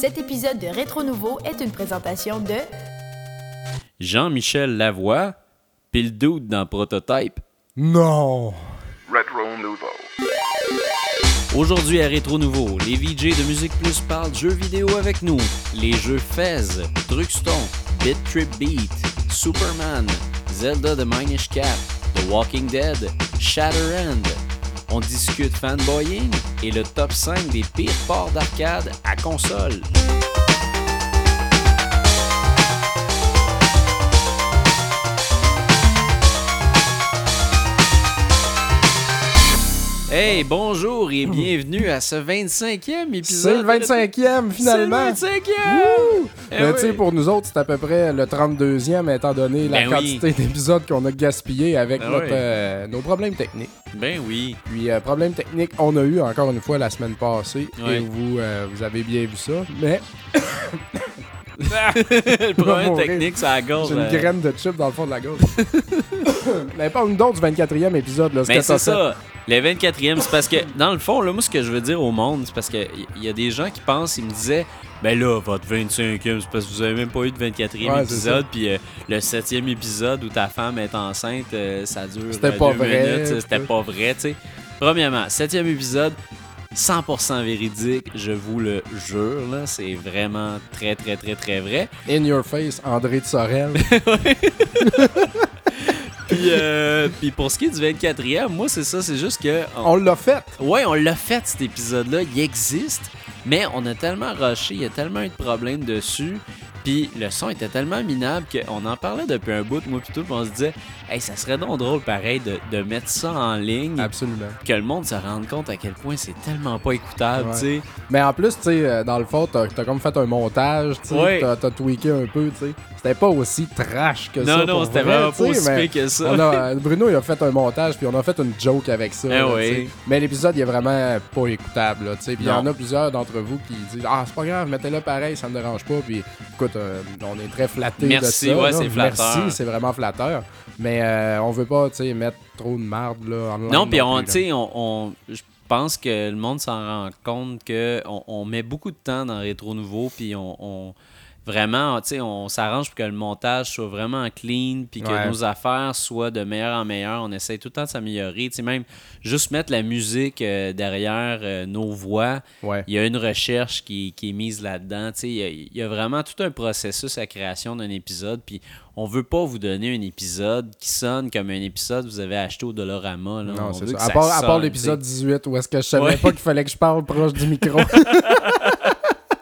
Cet épisode de Rétro Nouveau est une présentation de Jean-Michel Lavoie, pis le doute dans Prototype. Non! Retro Nouveau. Aujourd'hui à Rétro Nouveau, les VJ de Musique Plus parlent jeux vidéo avec nous. Les jeux Fez, Druxton, Bit Trip Beat, Superman, Zelda The Minish Cap, The Walking Dead, Shatterhand. On discute fanboying et le top 5 des pires ports d'arcade à console. Hey, bonjour et bienvenue à ce 25e épisode. C'est le 25e finalement! C'est le 25e! Wouh! Eh Mais tu sais, pour nous autres, c'est à peu près le 32e, étant donné la Ben oui. quantité d'épisodes qu'on a gaspillé avec Ben notre, oui. euh, nos problèmes techniques. Ben oui. Puis, euh, problèmes techniques, on a eu encore une fois la semaine passée, Ouais. et vous, euh, vous avez bien vu ça. Mais le problème technique, c'est la gorge. j'ai une euh. graine de chip dans le fond de la gorge. Mais parle-nous donc du 24e épisode. Là, Mais c'est ça. Le 24e, c'est parce que, dans le fond, là, moi, ce que je veux dire au monde, c'est parce qu'il y, y a des gens qui pensent, ils me disaient, ben là, votre 25e, c'est parce que vous avez même pas eu de 24e Ouais, c'est épisode, puis euh, le 7e épisode où ta femme est enceinte, euh, ça dure C'était pas deux vrai, c'était pas vrai, tu sais. Premièrement, 7e épisode, 100% véridique, je vous le jure, là, c'est vraiment très, très, très, très vrai. In your face, André de Sorel. Puis, euh, puis pour ce qui est du 24e, moi, c'est ça, c'est juste que... on l'a fait. Ouais, on l'a fait cet épisode-là, il existe, mais on a tellement rushé, il y a tellement eu de problèmes dessus, puis le son était tellement minable qu'on en parlait depuis un bout, moi plutôt, puis on se disait, hey, ça serait donc drôle pareil de, de mettre ça en ligne, Absolument. que le monde se rende compte à quel point c'est tellement pas écoutable, Ouais. tu sais. Mais en plus, tu sais, euh, dans le fond, t'as as comme fait un montage, tu sais, t'as t'as tweaké un peu, tu sais. C'était pas aussi trash que ça. Non, non, c'était vraiment pas aussi mais que ça. on a- euh, Bruno, il a fait un montage, puis on a fait une joke avec ça. Eh là, oui. Mais l'épisode, il est vraiment pas écoutable, tu sais. Puis il y en a plusieurs d'entre vous qui disent Ah, c'est pas grave, mettez-le pareil, ça me dérange pas. Puis écoute, euh, on est très flattés Merci, de ça. ouais, c'est flatteur. Merci, c'est vraiment flatteur. Mais euh, on veut pas, mettre trop de marde, là, en Non, puis on, plus, tu sais, on, on- je pense que le monde s'en rend compte que on, on met beaucoup de temps dans Rétro Nouveau, puis on- vraiment, tu sais, on s'arrange pour que le montage soit vraiment clean, puis que Ouais. nos affaires soient de meilleur en meilleur. On essaie tout le temps de s'améliorer, tu sais, même juste mettre la musique euh, derrière euh, nos voix. Ouais. Il y a une recherche qui, qui est mise là-dedans. tu sais, Il y, a, il y a vraiment tout un processus à création d'un épisode. Puis on veut pas vous donner un épisode qui sonne comme un épisode que vous avez acheté au Dollarama. Là. Non, On c'est ça. À part, l'épisode tu sais. 18 où est-ce que je savais Ouais. pas qu'il fallait que je parle proche du micro.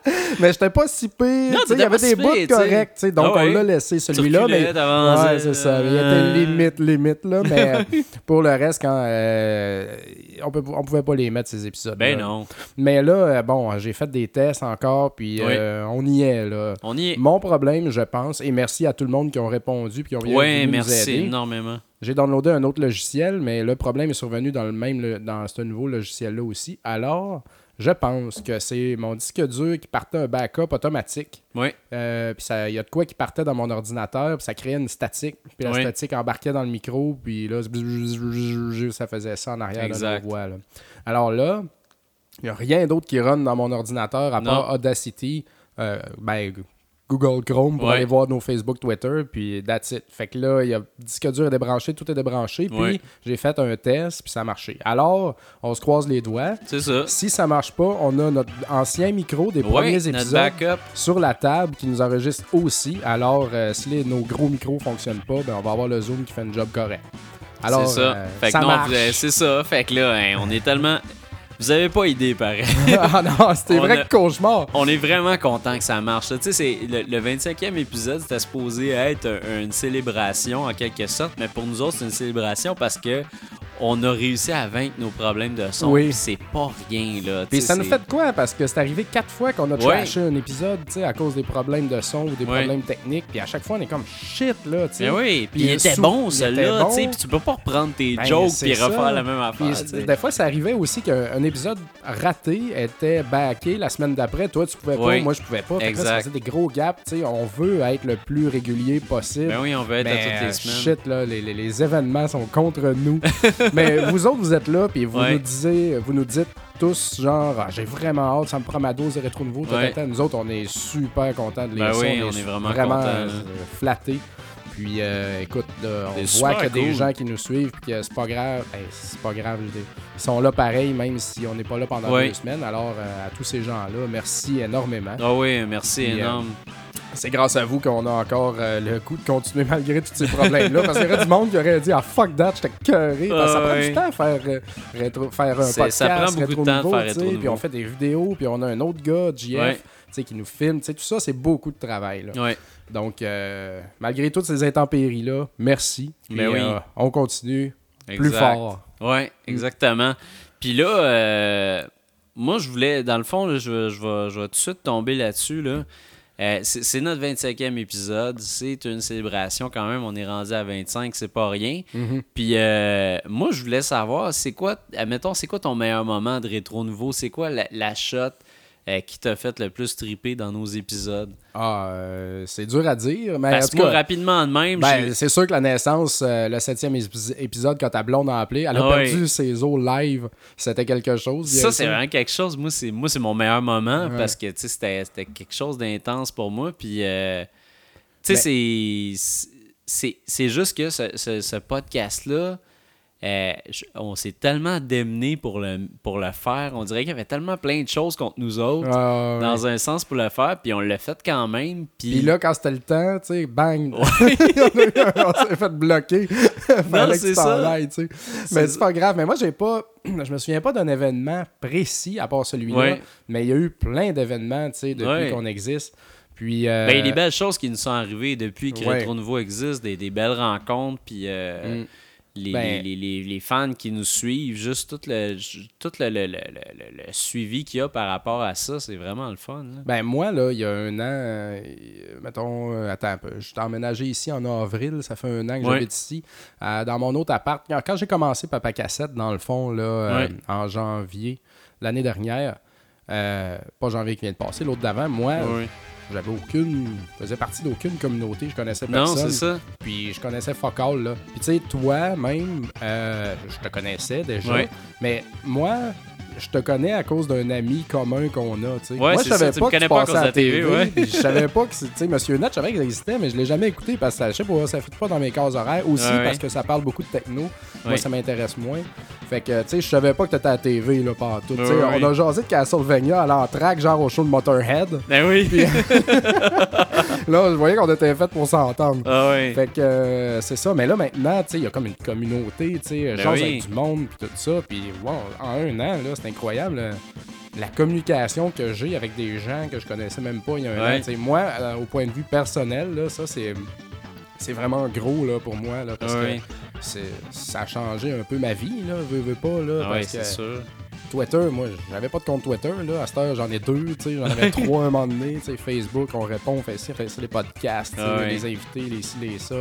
mais j'étais pas si pire. Il y avait des bouts corrects. Donc, Ah on l'a laissé celui-là. Mais... Ouais, c'est ça. Il euh, était limite, limite. Là, mais euh, pour le reste, quand euh, on, peut, on pouvait pas les mettre, ces épisodes. Ben non. Mais là, euh, bon, j'ai fait des tests encore. Puis euh, on y est. là. On y est. Mon problème, je pense, et merci à tout le monde qui ont répondu puis qui ont bien Ouais, voulu nous merci aider. énormément. J'ai downloadé un autre logiciel, mais le problème est survenu dans le même dans ce nouveau logiciel-là aussi. Alors, je pense que c'est mon disque dur qui partait un backup automatique. Oui. Euh, puis ça- il y a de quoi qui partait dans mon ordinateur, puis ça créait une statique. Puis la Oui. statique embarquait dans le micro, puis là, ça faisait ça en arrière Exact. de voix. là. Alors là, il n'y a rien d'autre qui run dans mon ordinateur à part Non. Audacity. euh, ben, Google Chrome pour Ouais. aller voir nos Facebook, Twitter, puis that's it. Fait que là, il y a disque dur est débranché, tout est débranché, puis Ouais. j'ai fait un test, puis ça a marché. Alors, on se croise les doigts. C'est ça. Si ça marche pas, on a notre ancien micro des Ouais, premiers épisodes sur la table qui nous enregistre aussi. Alors, euh, si les- nos gros micros fonctionnent pas, ben, on va avoir le Zoom qui fait un job correct. Alors, c'est ça. euh, fait que ça non, c'est ça. Fait que là, hein, on est tellement. Vous avez pas idée, pareil. ah non, c'était vrai a- que cauchemar. On est vraiment content que ça marche. Tu sais, c'est le, le 25e épisode, c'était supposé être un- une célébration en quelque sorte, mais pour nous autres, c'est une célébration parce que on a réussi à vaincre nos problèmes de son. Oui. C'est pas rien, là. Puis ça nous fait de quoi? Parce que c'est arrivé quatre fois qu'on a Ouais. trashé un épisode, tu sais, à cause des problèmes de son ou des Ouais. problèmes techniques. Puis à chaque fois, on est comme shit, là, tu sais. Mais oui, puis il était sous- bon, il celui-là, bon. tu sais, puis tu peux pas reprendre tes Ben, jokes puis refaire la même affaire, des fois, ça arrivait aussi qu'un un épisode raté était backé la semaine d'après. Toi, tu pouvais pas, Oui. moi, je pouvais pas. Là, ça Exact. faisait des gros gaps. On veut être le plus régulier possible. Ben oui, on veut être à toutes les semaines. shit, là, les, les- les événements sont contre nous. Mais vous autres, vous êtes là, puis vous Ouais. nous disiez, vous nous dites tous genre, Ah, j'ai vraiment hâte, ça me prend ma dose de rétro nouveau. Ouais. Nous autres, on est super contents de les Ben oui, on est vraiment là. euh, flattés. Puis euh, écoute, là, on voit qu'il y a des gens qui nous suivent, puis que c'est pas grave. Hey, c'est pas grave, je. Ils sont là pareil, même si on n'est pas là pendant deux semaines. Alors, euh, à tous ces gens-là, merci énormément. Ah oui, merci Puis, euh, énorme. C'est grâce à vous qu'on a encore euh, le coup de continuer malgré tous ces problèmes-là. parce qu'il y aurait du monde qui aurait dit Ah fuck that, j'étais cœuré. Ça prend du temps à faire, euh, rétro- faire un podcast. ça prend beaucoup de temps nouveau, faire Puis on fait des vidéos, puis on a un autre gars, JF, Ouais. tu sais, qui nous filme. sais, Tout ça, c'est beaucoup de travail. Là. Ouais. Donc, euh, malgré toutes ces intempéries-là, merci. Puis, Ben oui. on continue plus fort. Ouais, exactement. Puis là, moi, je voulais, dans le fond, là, je, vais- je vais, je vais tout de suite tomber là-dessus. Là. Euh, c'est notre 25e épisode. C'est une célébration quand même. On est rendu à 25, c'est pas rien. Mhm. Puis euh, moi, je voulais savoir, c'est quoi, admettons, c'est quoi ton meilleur moment de rétro nouveau? C'est quoi la, la shot euh, qui t'a fait le plus triper dans nos épisodes? Ah, euh, c'est dur à dire. Mais Parce que cas, rapidement de même, Ben, c'est sûr que la naissance, euh, le septième épis- épisode, quand ta blonde a appelé, elle a Ah perdu ses os live. C'était quelque chose. Ça, c'est vraiment quelque chose. Moi, c'est moi c'est mon meilleur moment Ouais. parce que tu sais, c'était quelque chose d'intense pour moi. Puis, tu sais, Mais- c'est- c'est c'est juste que ce, ce- ce podcast-là, euh, on s'est tellement démené pour le, pour le faire. On dirait qu'il y avait tellement plein de choses contre nous autres, Ah, dans un sens, pour le faire. Puis, on l'a fait quand même. Puis, Puis là, quand c'était le temps, tu sais, bang! on, s'est fait bloquer. Que c'est ça. ailles, tu sais. Mais c'est pas grave. Mais moi, j'ai pas. Je me souviens pas d'un événement précis à part celui-là. Ouais. Mais il y a eu plein d'événements, tu sais, depuis Ouais. qu'on existe. Puis. euh, ben, il y a des belles choses qui nous sont arrivées depuis que. Retro Nouveau existe, des, des belles rencontres, puis euh, Mm. Les, Ben- les, les- les fans qui nous suivent, juste tout le, tout le, le- le- le- le suivi qu'il y a par rapport à ça, c'est vraiment le fun. là. Ben moi, là, il y a un an, euh, mettons, euh, attends un peu, je suis emménagé ici en avril, ça fait un an que j'habite ici, euh, dans mon autre appart. Quand, j'ai commencé Papa Cassette, dans le fond, là, en janvier l'année dernière, pas janvier qui vient de passer, l'autre d'avant, moi. J'avais aucune, je faisais partie d'aucune communauté, je connaissais Non, personne. c'est ça. Puis je connaissais fuck all, là. Puis tu sais, toi, même, euh, je te connaissais déjà. Ouais. Mais moi, je te connais à cause d'un ami commun qu'on a, tu sais. Ouais, moi, je savais ça, pas que tu passais à la TV, ouais. je savais pas que, sais, Monsieur Net, je savais qu'il existait, mais je l'ai jamais écouté parce que, je sais pas, ça fait pas dans mes cases horaires. Aussi Ouais, parce que ça parle beaucoup de techno. Moi, ça m'intéresse moins. Fait que, tu sais, je savais pas que t'étais à la TV, là, partout. On a jasé de Castlevania à l'entraque, genre au show de Motorhead. Ben oui. là, je voyais qu'on était fait pour s'entendre. ah ouais. Fait que euh, c'est ça. Mais là, maintenant, tu sais, il y a comme une communauté, tu sais, Ben genre oui. du monde, puis tout ça. Puis, wow, en un an, là, c'est incroyable. là, La communication que j'ai avec des gens que je connaissais même pas il y a un Ouais. an. Moi, euh, au point de vue personnel, là, ça, c'est. C'est vraiment gros là, pour moi là, parce Ouais. que ça a changé un peu ma vie, là, veux, veux pas. Là, Ah ouais, parce c'est que sûr. Twitter, moi, j'avais pas de compte Twitter. Là. À cette heure, j'en ai deux. tu sais, J'en avais trois à un moment donné. tu sais, Facebook, on répond, on fait ci, on fait ça, les podcasts, Ah ouais. les invités, les ci, les ça.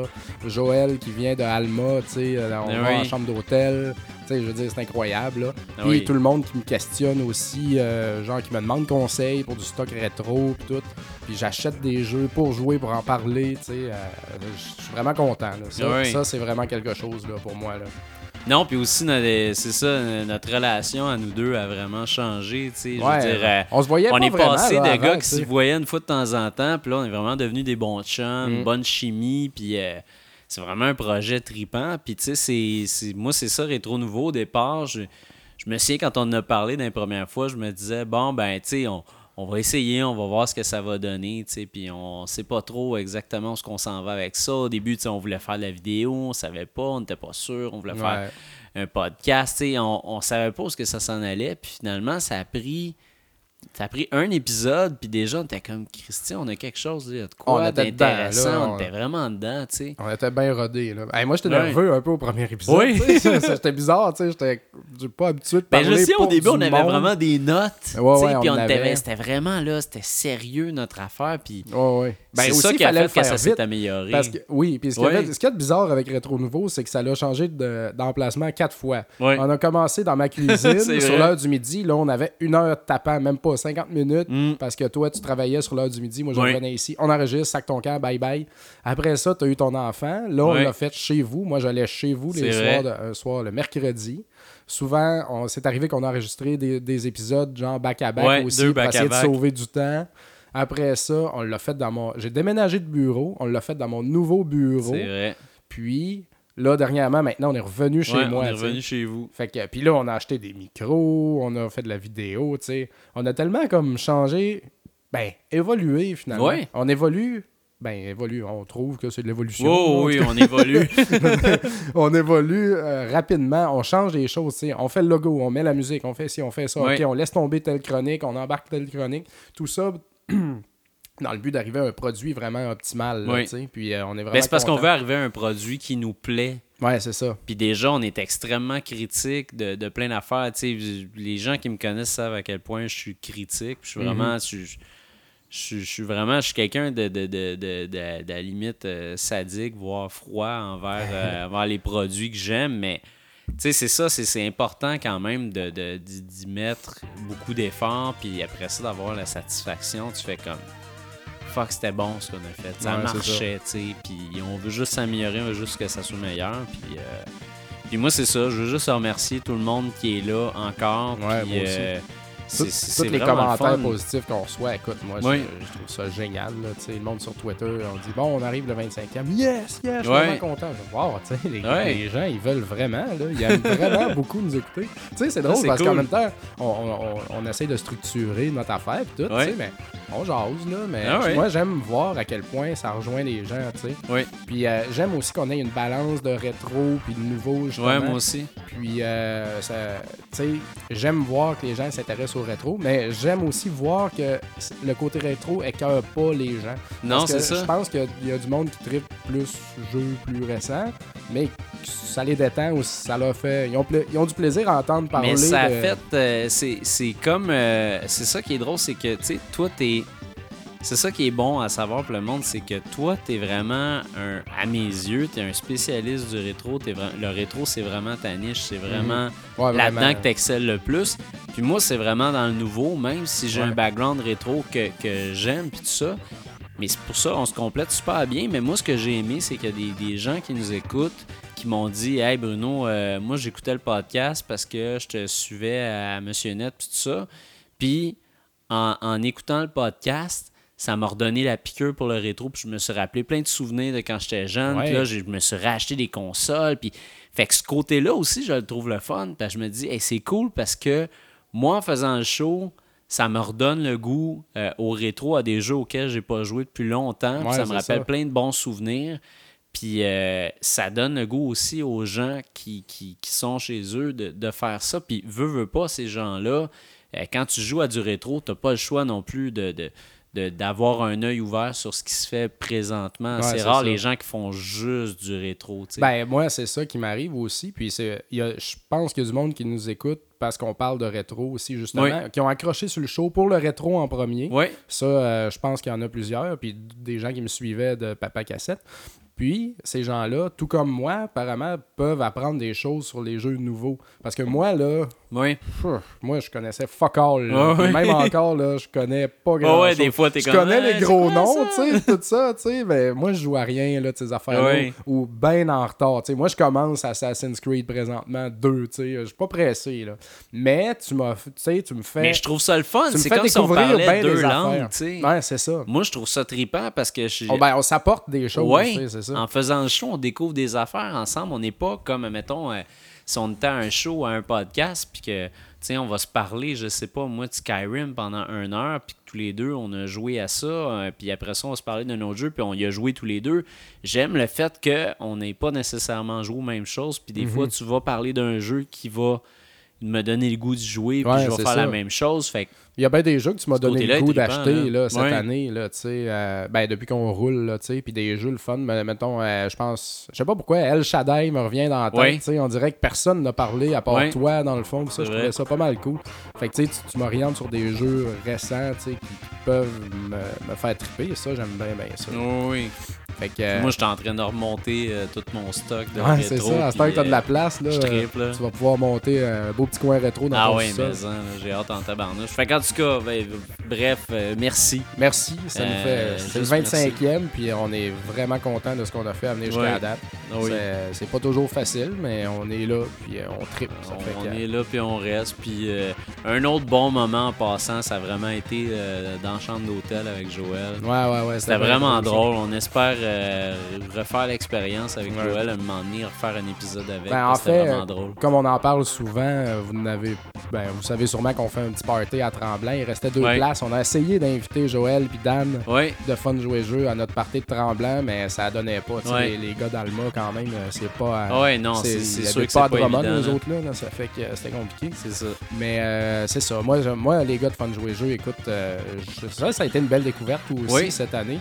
Joël qui vient de Alma, tu sais, euh, on Ah va oui. en chambre d'hôtel. Tu sais, Je veux dire, c'est incroyable. Là. Ah Puis oui. tout le monde qui me questionne aussi, euh, genre qui me demande conseil pour du stock rétro, puis tout. Puis j'achète des jeux pour jouer, pour en parler. tu sais, euh, Je suis vraiment content. là. Ça, oui. ça, c'est vraiment quelque chose là, pour moi. Là. Non, puis aussi, notre- c'est ça, notre relation à nous deux a vraiment changé. tu sais. Je Ouais, veux dire, euh, on se voyait on pas est vraiment, passé là, de avant, gars qui se voyaient une fois de temps en temps, puis là, on est vraiment devenus des bons chums, Mm. une bonne chimie, puis euh, c'est vraiment un projet tripant. Puis tu sais, moi, c'est ça, Rétro Nouveau, au départ. Je, je me souviens, quand on en a parlé d'une première fois, je me disais, bon, ben, tu sais, on, on va essayer, on va voir ce que ça va donner, tu sais, puis on sait pas trop exactement où ce qu'on s'en va avec ça. Au début, tu sais, on voulait faire de la vidéo, on savait pas, on n'était pas sûr, on voulait faire un podcast. tu sais, On, on savait pas où ce que ça s'en allait. Puis finalement, ça a pris. Ça a pris un épisode, puis déjà, on était comme Christian, on a quelque chose là, de On quoi d'intéressant. là, on, on- était vraiment dedans, tu sais. On était bien rodés, là. Hey, moi, j'étais Ouais. nerveux un peu au premier épisode. Oui. C'était bizarre, tu sais. J'étais pas habitué de Ben, parler je sais, au début, on avait monde. vraiment des notes. Ouais, ouais, puis on on avait. c'était vraiment là, c'était sérieux notre affaire. Puis. Ben, c'est aussi, ça qui a fallait fait que faire ça s'est amélioré. Parce que, oui, puis ce a de bizarre avec Rétro Nouveau, c'est que ça l'a changé de- d'emplacement quatre fois. On a commencé dans ma cuisine sur l'heure du midi. Là, on avait une heure tapant, même pas, 50 minutes, Mm. parce que toi, tu travaillais sur l'heure du midi, moi, je Oui. revenais ici. On enregistre, sac ton camp, bye bye. Après ça, tu as eu ton enfant. Là, on Oui. l'a fait chez vous. Moi, j'allais chez vous les vrai. soirs, de- un soir le mercredi. Souvent, c'est arrivé qu'on a enregistré des, des épisodes genre back-à-back Ouais, aussi deux pour essayer de sauver du temps. Après ça, on l'a fait dans mon. J'ai déménagé de bureau. On l'a fait dans mon nouveau bureau. C'est vrai. Puis là, dernièrement, maintenant, on est revenu chez Ouais, moi. on est revenu chez vous. Fait que, puis là, on a acheté des micros, on a fait de la vidéo, tu sais. On a tellement comme changé, ben, évolué finalement. Ouais. On évolue, ben, évolue, on trouve que c'est de l'évolution. Oh oui, on évolue. on évolue euh, rapidement, on change des choses, tu sais. On fait le logo, on met la musique, on fait ci, on fait ça. OK, on laisse tomber telle chronique, on embarque telle chronique. Tout ça dans le but d'arriver à un produit vraiment optimal, là, Oui. Puis euh, on est vraiment Ben, c'est parce qu'on veut arriver à un produit qui nous plaît. Ouais, c'est ça. Puis déjà, on est extrêmement critique de, de plein d'affaires. Les gens qui me connaissent savent à quel point je suis critique. Je suis vraiment. Je, je- je suis- je suis vraiment. Je suis quelqu'un de, de, de, de, la limite euh, sadique, voire froid envers, euh, envers les produits que j'aime. Mais. Tu sais, c'est ça, c'est- important quand même de, de- d'y d'y mettre beaucoup d'efforts, puis après ça, d'avoir la satisfaction, tu fais comme fuck, c'était bon ce qu'on a fait. Ça Ouais, marchait, tu sais. Puis on veut juste s'améliorer, on veut juste que ça soit meilleur. Puis, euh, puis moi, c'est ça. Je veux juste remercier tout le monde qui est là encore. Ouais, puis, moi aussi. Tous les commentaires positifs qu'on reçoit, écoute, moi, je- Oui. je, trouve ça génial. Là, le monde sur Twitter, on dit bon, on arrive le 25e. Yes, yes, je suis Ouais. vraiment content. Je wow, les, Ouais. les gens, ils veulent vraiment. Là, ils aiment vraiment beaucoup nous écouter. C'est drôle parce qu'en même temps, on, on, on- on essaie de structurer notre affaire et tout, Ouais. mais on jase, là. Mais Ah moi, j'aime voir à quel point ça rejoint les gens, Puis euh, j'aime aussi qu'on ait une balance de rétro puis de nouveau, justement. ouais, moi aussi. Puis, euh, j'aime voir que les gens s'intéressent rétro, mais j'aime aussi voir que le côté rétro écœure pas les gens. Non, c'est Je ça. pense qu'il y a du monde qui tripe plus jeux plus récents, mais ça les détend ou ça leur fait. Ils ont, pla- ils ont du plaisir à entendre parler. Mais ça a fait. euh, c'est c'est comme. euh, c'est ça qui est drôle, c'est que, tu sais, toi, t'es. C'est ça qui est bon à savoir pour le monde, c'est que toi, t'es vraiment un. À mes yeux, t'es un spécialiste du rétro. Vra- le rétro, c'est vraiment ta niche. C'est vraiment Ouais, là-dedans vraiment. que t'excelles le plus. Puis moi, c'est vraiment dans le nouveau, même si j'ai Ouais. un background rétro que, que j'aime, puis tout ça. Mais c'est pour ça, on se complète super bien. Mais moi, ce que j'ai aimé, c'est qu'il y a des, des gens qui nous écoutent, qui m'ont dit Hey Bruno, euh, moi, j'écoutais le podcast parce que je te suivais à Monsieur Net, puis tout ça. Puis, en, en écoutant le podcast, ça m'a redonné la piqûre pour le rétro, puis je me suis rappelé plein de souvenirs de quand j'étais jeune. Ouais. Puis là, je me suis racheté des consoles. Puis, fait que ce côté-là aussi, je le trouve le fun. Puis je me dis, hey, c'est cool parce que moi, en faisant le show, ça me redonne le goût euh, au rétro, à des jeux auxquels j'ai pas joué depuis longtemps. Ouais, ça me rappelle ça. plein de bons souvenirs. Puis euh, ça donne le goût aussi aux gens qui, qui, qui sont chez eux de, de faire ça. Puis veut pas, ces gens-là, euh, quand tu joues à du rétro, t'as pas le choix non plus de- d'avoir un œil ouvert sur ce qui se fait présentement. Ouais, c'est rare ça. les gens qui font juste du rétro. tu sais. Ben, moi, c'est ça qui m'arrive aussi. Puis, je pense qu'il y a du monde qui nous écoute parce qu'on parle de rétro aussi, justement, Oui. qui ont accroché sur le show pour le rétro en premier. ouais, Ça, euh, je pense qu'il y en a plusieurs. Puis, des gens qui me suivaient de Papa Cassette. Puis, ces gens-là, tout comme moi, apparemment, peuvent apprendre des choses sur les jeux nouveaux. Parce que moi, là, ouais. pff, moi, je connaissais fuck all. là. Ouais, ouais. Même encore, là, je connais pas grand ouais, chose. des fois, t'es Je connais Hey, les gros noms, tu sais, tout ça, tu sais, mais moi, je joue à rien, là, de ces affaires-là. Ouais. Ou bien en retard, tu sais. Moi, je commence Assassin's Creed présentement, deux, tu sais. Je suis pas pressé, là. Mais tu m'as, tu sais, tu me fais... Mais je trouve ça le fun. C'est comme si on parlait bien deux langues. tu sais. Ouais, c'est ça. Moi, je trouve ça trippant parce que je, Oh, ben, on s'apporte des choses, Ouais, c'est ça. en faisant le show, on découvre des affaires ensemble. On n'est pas comme, mettons, euh, si on était à un show, à un podcast, puis que, tu sais, on va se parler, je sais pas, moi, de Skyrim pendant une heure, puis que tous les deux, on a joué à ça, euh, puis après ça, on va se parler d'un autre jeu, puis on y a joué tous les deux. J'aime le fait qu'on n'ait pas nécessairement joué aux mêmes choses, puis des Mhm. fois, tu vas parler d'un jeu qui va me donner le goût d'y jouer, puis Ouais, je vais faire ça. la même chose. Fait Il y a bien des jeux que tu m'as donné le goût d'acheter là, cette Ouais. année, là, euh, ben, depuis qu'on roule, là, puis des jeux le fun, mais mettons, euh, je pense, je sais pas pourquoi El Shaddai me revient dans la tête, Ouais. on dirait que personne n'a parlé à part toi, dans le fond, ça, je trouvais ça pas mal cool. Fait que, tu sais, tu- m'orientes sur des jeux récents, qui peuvent me, me faire triper, ça, j'aime bien, bien ça. oui. Fait que, euh, Moi, j'étais en train de remonter euh, tout mon stock de ouais, c'est rétro. ça. À ce temps que t'as de la euh, place, là, je tu vas pouvoir monter un beau petit coin rétro dans Ah ton ouais, sous-sol. mais hein, j'ai hâte en tabarnouche. Fait qu'en tout cas, ben, bref, euh, merci. Merci, ça nous fait. C'est le juste 25e, puis on est vraiment content de ce qu'on a fait à venir jusqu'à Ouais. la date. Ah oui. C'est- C'est pas toujours facile, mais on est là, puis on tripe. Ça On, fait on que- est là puis on reste. Puis euh, un autre bon moment en passant, ça a vraiment été euh, dans la chambre d'hôtel avec Joël. Ouais, ouais, ouais. C'était vraiment drôle. On espère euh, refaire l'expérience avec Ouais. Joël, un moment donné, refaire un épisode avec. Ben, en fait, vraiment drôle. Comme on en parle souvent, euh, vous n'avez, ben, vous savez sûrement qu'on fait un petit party à Tremblant. Il restait deux Ouais. places. On a essayé d'inviter Joël puis Dan de Fun Jouer Jeu à notre party de Tremblant, mais ça donnait pas. Ouais. Les, les gars d'Alma, quand même, euh, c'est pas. euh, ouais, non, c'est sûr que pas pas Drummond, évident. les là. autres, là, là, ça fait que c'était compliqué. C'est ça. Mais euh, c'est ça. Moi, je- moi, les gars de Fun Jouer Jeu, écoute, je- ça, ça a été une belle découverte aussi cette année.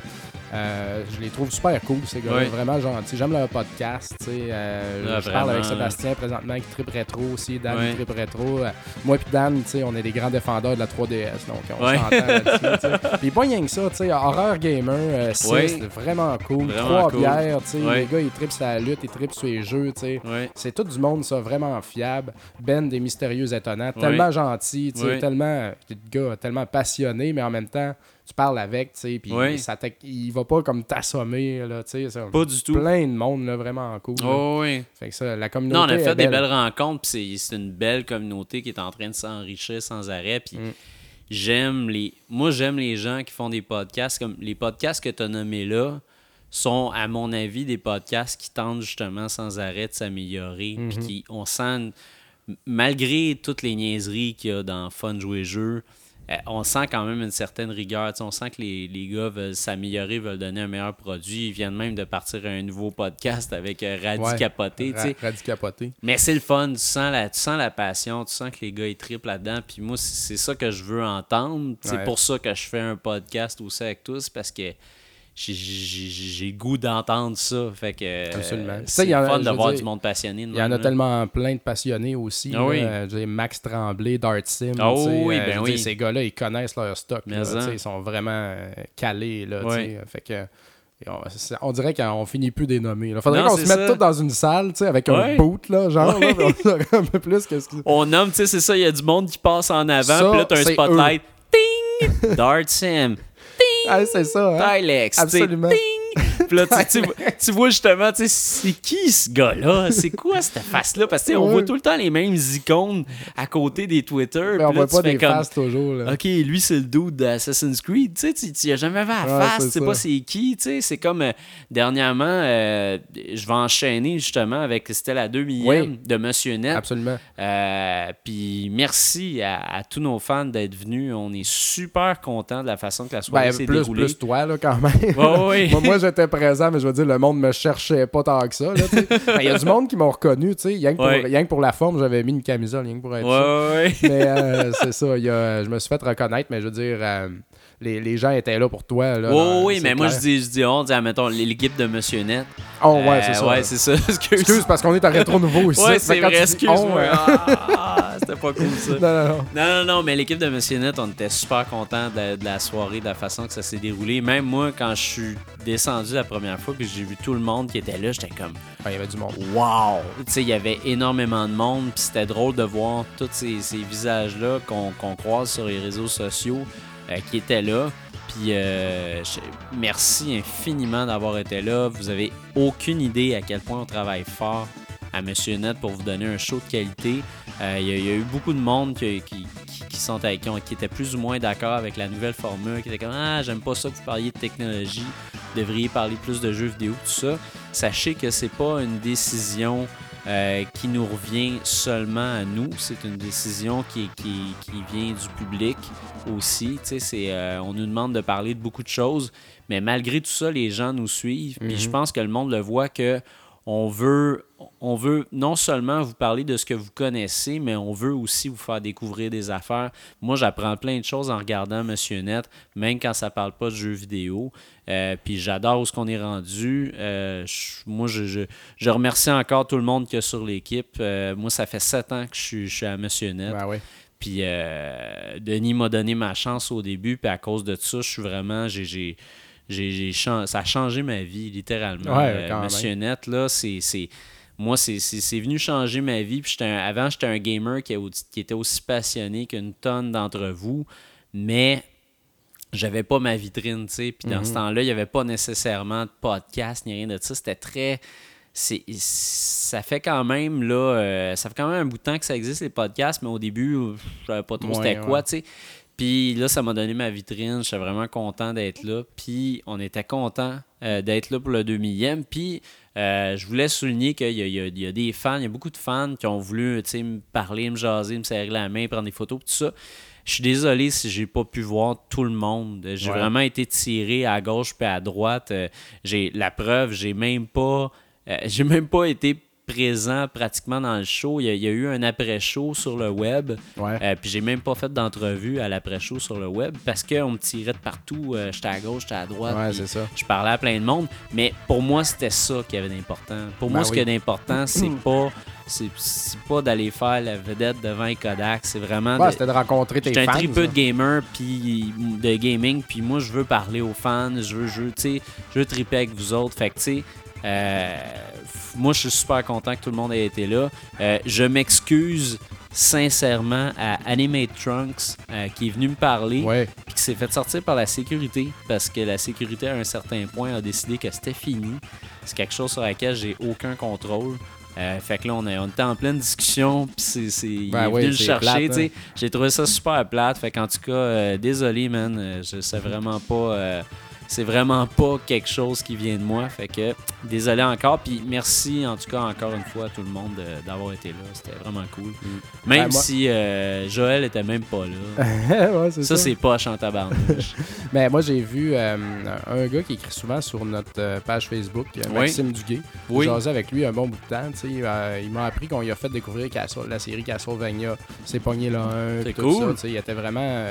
Euh, je les trouve super cool, ces. Oui. Vraiment gentils. J'aime leur podcast. euh, Ah, je parle avec. Sébastien présentement qui tripe rétro aussi. Dan Oui. qui tripe rétro. Euh, moi et Dan, tu sais, on est des grands défendeurs de la 3DS. Donc, on Oui. s'entend là-dessus. Puis pas rien que ça. tu sais, Horror Gamer, euh, c'est vraiment cool. Vraiment Trois cool. bières. Les gars, ils tripent sur la lutte, ils tripent sur les jeux. tu sais. Oui. C'est tout du monde, ça, vraiment fiable. Ben, des mystérieux étonnants, tellement gentil, tellement, le gars, tellement passionné, mais en même temps, tu parles avec, tu sais, puis Oui. il va pas comme t'assommer, là, tu sais. Pas du tout. Plein de monde, là, vraiment cool. Oh, oui. Fait que ça, la communauté. Non, on a fait des belle. belles rencontres, puis c'est une belle communauté qui est en train de s'enrichir sans arrêt. Puis Mm. j'aime les. Moi, j'aime les gens qui font des podcasts. Comme les podcasts que tu as nommés là sont, à mon avis, des podcasts qui tentent justement sans arrêt de s'améliorer. Puis Mm-hmm. qui, on sent, malgré toutes les niaiseries qu'il y a dans Fun Jouer Jeu, on sent quand même une certaine rigueur. Tu sais, on sent que les, les gars veulent s'améliorer, veulent donner un meilleur produit. Ils viennent même de partir à un nouveau podcast avec euh, Radi Ouais. Ra- Radicapoté. Mais c'est le fun, tu sens, la, tu sens la passion, tu sens que les gars ils triplent là-dedans. Puis moi, c'est c'est ça que je veux entendre. C'est Ouais. pour ça que je fais un podcast aussi avec tous, parce que j'ai- goût d'entendre ça. Fait que euh, Absolument. C'est fun de voir dire, du monde passionné. Il y en a là. tellement plein de passionnés aussi. Ah oui. Euh, je veux dire, Max Tremblay, Dart Sim. Ah oui, euh, ben oui. dire, Ces gars-là, ils connaissent leur stock. Là, ils sont vraiment calés. Là. Fait que, on, dirait qu'on finit plus des nommés. Il faudrait qu'on se mette tous dans une salle tu sais, avec Ouais. un boot, là, genre, Ouais. là, puis on un peu plus qu'est-ce que On nomme, tu sais, c'est ça, il y a du monde qui passe en avant, puis là, t'as un spotlight. Dart Sim. Ah, c'est ça, hein? Tilex. Absolument. Ting! Puis là, tu, tu- tu vois justement, tu sais, c'est qui ce gars-là? C'est quoi cette face-là? Parce que on voit tout le temps les mêmes icônes à côté des Twitter. Mais on puis là, voit tu pas des comme, faces toujours. Là. OK, lui, c'est le dude d'Assassin's Creed. Tu sais, tu tu as jamais vu la Ouais, face, c'est tu sais pas c'est qui. Tu sais, c'est comme euh, dernièrement, euh, je vais enchaîner justement avec, c'était la 2 millième de Monsieur Net. Absolument. Euh, puis merci à, à tous nos fans d'être venus. On est super contents de la façon que la soirée Ben, s'est plus, déroulée. plus toi, là, quand même. Ouais, ouais. moi, moi, j'étais présent, mais je veux dire, le monde me cherchait pas tant que ça. Ben, Il y a du monde qui m'ont reconnu, tu sais. Rien, que pour- Ouais. rien que pour la forme, j'avais mis une camisole, rien que pour être Ouais, ça. Mais euh, c'est ça, y a- je me suis fait reconnaître, mais je veux dire, euh, les, les gens étaient là pour toi. Là, dans- oui, mais moi je dis, je dis on, dis, admettons, l'équipe de Monsieur Net. Oh, ouais, Euh, c'est ça. Ouais, c'est ça. Excuse. Excuse, parce qu'on est à rétro nouveau ici. Ouais, c'est vrai, excuse-moi. Ah, C'était pas cool ça. non, non, non. Non, non, non, mais l'équipe de Monsieur Net, on était super contents de, de la soirée, de la façon que ça s'est déroulé. Même moi, quand je suis descendu la première fois, puis j'ai vu tout le monde qui était là, j'étais comme, Ah, Il y avait du monde. wow! Tu sais, il y avait énormément de monde, puis c'était drôle de voir tous ces, ces visages-là qu'on croise sur les réseaux sociaux qui étaient là. Puis euh, merci infiniment d'avoir été là. Vous avez aucune idée à quel point on travaille fort à Monsieur Net pour vous donner un show de qualité. Euh, Il y, a- eu beaucoup de monde qui, sont qui étaient plus ou moins d'accord avec la nouvelle formule, qui étaient comme Ah, j'aime pas ça que vous parliez de technologie, vous devriez parler plus de jeux vidéo, tout ça. Sachez que c'est pas une décision euh, qui nous revient seulement à nous, c'est une décision qui, qui, qui vient du public aussi. C'est, euh, on nous demande de parler de beaucoup de choses, mais malgré tout ça, les gens nous suivent. Puis je pense que le monde le voit que on veut, on veut non seulement vous parler de ce que vous connaissez, mais on veut aussi vous faire découvrir des affaires. Moi, j'apprends plein de choses en regardant Monsieur Net, même quand ça parle pas de jeux vidéo. Euh, puis j'adore où ce qu'on est rendu. Euh, je- moi, je, je, je remercie encore tout le monde qui est sur l'équipe. Euh, moi, ça fait sept ans que je suis, à Monsieur Net. Ben. Puis Denis m'a donné ma chance au début, puis à cause de ça, je suis vraiment. J'ai, j'ai, ça a changé ma vie, littéralement. Ouais, Euh, Monsieur Net, là, c'est. moi, c'est, venu changer ma vie. Puis un- avant, j'étais un gamer qui, a qui était aussi passionné qu'une tonne d'entre vous. Mais j'avais pas ma vitrine, tu sais. Puis dans ce temps-là, il n'y avait pas nécessairement de podcast ni rien de ça. C'était très. ça fait quand même là euh, ça fait quand même un bout de temps que ça existe les podcasts mais au début je savais pas trop Ouais, c'était quoi tu sais puis là ça m'a donné ma vitrine j'étais vraiment content d'être là puis on était content euh, d'être là pour le 2 millième puis euh, je voulais souligner qu'il y, y a- il y a des fans il y a beaucoup de fans qui ont voulu tu sais, me parler me jaser me serrer la main prendre des photos tout ça je suis désolé si j'ai pas pu voir tout le monde. J'ai Ouais. vraiment été tiré à gauche puis à droite. Euh, J'ai la preuve, j'ai même pas euh, j'ai même pas été présent pratiquement dans le show. Il y a, il y a eu un après-show sur le web. Ouais. Euh, puis j'ai même pas fait d'entrevue à l'après-show sur le web parce qu'on me tirait de partout. Euh, j'étais à gauche, j'étais à droite. Ouais, c'est ça. Je parlais à plein de monde. Mais pour moi, c'était ça qui avait d'important. Pour moi, Ben ce qui est d'important, c'est pas. C'est pas d'aller faire la vedette devant un Kodak, c'est vraiment Ouais, de- c'était de rencontrer tes J'étais un fans. tripeux de gamer puis de gaming puis moi je veux parler aux fans, je veux je veux, tu sais, je veux triper avec vous autres. Fait que tu sais euh, moi je suis super content que tout le monde ait été là. Euh, je m'excuse sincèrement à Animate Trunks euh, qui est venu me parler Ouais. puis qui s'est fait sortir par la sécurité parce que la sécurité à un certain point a décidé que c'était fini. C'est quelque chose sur laquelle j'ai aucun contrôle. Euh, fait que là, on, on était en pleine discussion, puis c'est, c'est, il Ben est oui, venu le chercher, plate, sais. J'ai trouvé ça super plate. Fait qu'en tout cas, euh, désolé, man. je sais vraiment pas. C'est vraiment pas quelque chose qui vient de moi. Fait que désolé encore. Puis merci en tout cas encore une fois à tout le monde d'avoir été là. C'était vraiment cool. Même Ben, moi- si euh, Joël était même pas là. ouais, ça, ça. c'est poche en tabarnouche. Mais moi, j'ai vu euh, un gars qui écrit souvent sur notre euh, page Facebook, euh, Oui. Maxime Duguay. Oui. J'ai jasé avec lui un bon bout de temps. tu sais, euh, il m'a appris qu'on lui a fait découvrir Castle- la série Castlevania. C'est pogné là un. C'est tout cool. ça, il était vraiment.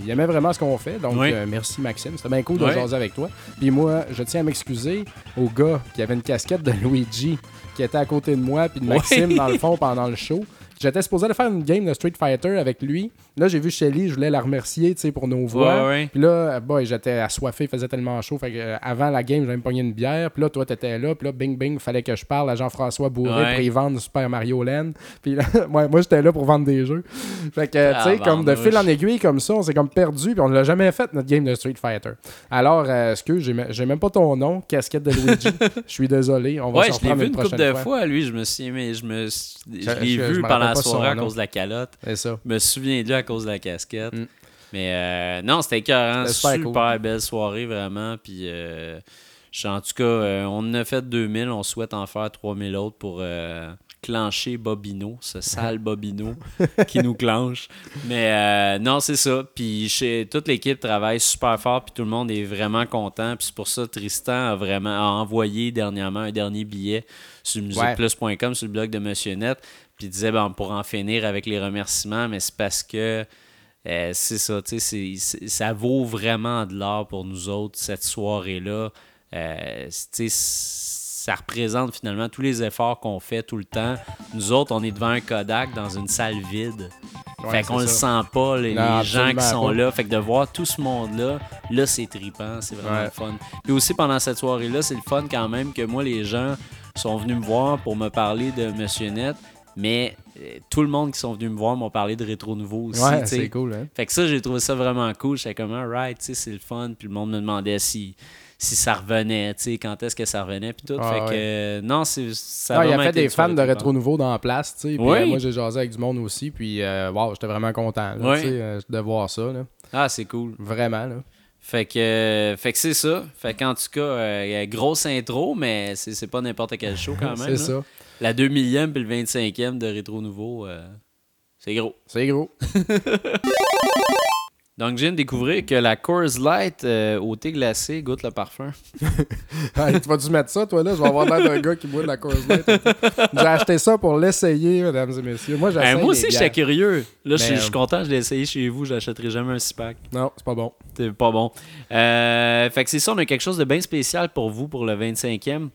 il aimait vraiment ce qu'on fait. Donc, Oui. merci Maxime. C'était bien cool de Oui. jaser avec toi. Puis moi, je tiens à m'excuser au gars qui avait une casquette de Luigi qui était à côté de moi, puis de Maxime Oui. dans le fond pendant le show. J'étais supposé aller faire une game de Street Fighter avec lui. Là, j'ai vu Shelly, je voulais la remercier tu sais, pour nos voix. Ouais, ouais. Puis là, boy, j'étais assoiffé, il faisait tellement chaud. Fait que, euh, avant la game, j'avais me pogné une bière. Puis là, toi, t'étais là. Puis là, bing, bing, fallait que je parle à Jean-François Bourré Ouais. pour y vendre Super Mario Land. Puis là, moi, moi j'étais là pour vendre des jeux. Fait que, tu sais, comme de fil en aiguille, comme ça, on s'est comme perdu. Puis on ne l'a jamais fait, notre game de Street Fighter. Alors, euh, excuse, j'ai me- j'ai même pas ton nom, casquette de Luigi. Je suis désolé. On va Ouais, se je l'ai reprendre vu une une couple prochaine de fois. fois. Lui, je me suis mais je me je Je- l'ai vu je pendant la soirée à cause de la calotte. C'est ça. Je me souviens de lui à cause de la casquette. Mm. Mais euh, non, c'était écœurant. Super Super, cool. belle soirée, vraiment. Puis euh, en tout cas, euh, on en a fait 2000. On souhaite en faire 3000 autres pour euh, clencher Bobino, ce sale Bobino qui nous clenche. Mais non, c'est ça. Puis chez, toute l'équipe travaille super fort. Puis tout le monde est vraiment content. Puis c'est pour ça Tristan a vraiment a envoyé dernièrement un dernier billet sur musicplus.com, sur le blog de Monsieur Net. Puis il disait, ben, pour en finir avec les remerciements, mais c'est parce que euh, c'est ça, tu sais, ça vaut vraiment de l'or pour nous autres, cette soirée-là. Euh, tu sais, ça représente finalement tous les efforts qu'on fait tout le temps. Nous autres, on est devant un Kodak dans une salle vide. Ouais, fait qu'on le sent pas, les, Non, les gens qui sont pas. là. Fait que de voir tout ce monde-là, là, c'est trippant, c'est vraiment Ouais. le fun. Puis aussi, pendant cette soirée-là, c'est le fun quand même que moi, les gens sont venus me voir pour me parler de Monsieur Net, mais euh, tout le monde qui sont venus me voir m'ont parlé de Rétro Nouveau aussi. Ouais, c'est cool, hein. Fait que ça, j'ai trouvé ça vraiment cool. J'étais comme, alright, sais, c'est le fun. Puis le monde me demandait si, si ça revenait, quand est-ce que ça revenait, puis tout. Ah, fait que, ouais. euh, non, c'est, ça Non, il a vraiment fait des fans de. Rétro Nouveau dans la place, tu sais. Puis Oui. euh, moi, j'ai jasé avec du monde aussi. Puis, euh, wow, j'étais vraiment content, là, Oui. de voir ça, là. Ah, c'est cool. Vraiment, là. Fait que, euh, fait que c'est ça. Fait qu'en tout cas, euh, il y a grosse intro, mais c'est, pas n'importe quel show quand même. C'est ça. La 2 millième puis le 25e de Rétro Nouveau, euh, c'est gros. C'est gros. Donc, je viens de découvrir que la Coors Light euh, au thé glacé goûte le parfum. Hey, tu vas-tu mettre ça, toi, là? Je vais avoir l'air d'un gars qui boit de la Coors Light. J'ai acheté ça pour l'essayer, mesdames et messieurs. Moi, Euh, moi aussi, j'étais curieux. Là, je suis- euh, content, je l'ai essayé chez vous. J'achèterai jamais un six-pack. Non, c'est pas bon. C'est pas bon. Euh, fait que c'est ça, on a quelque chose de bien spécial pour vous pour le 25e.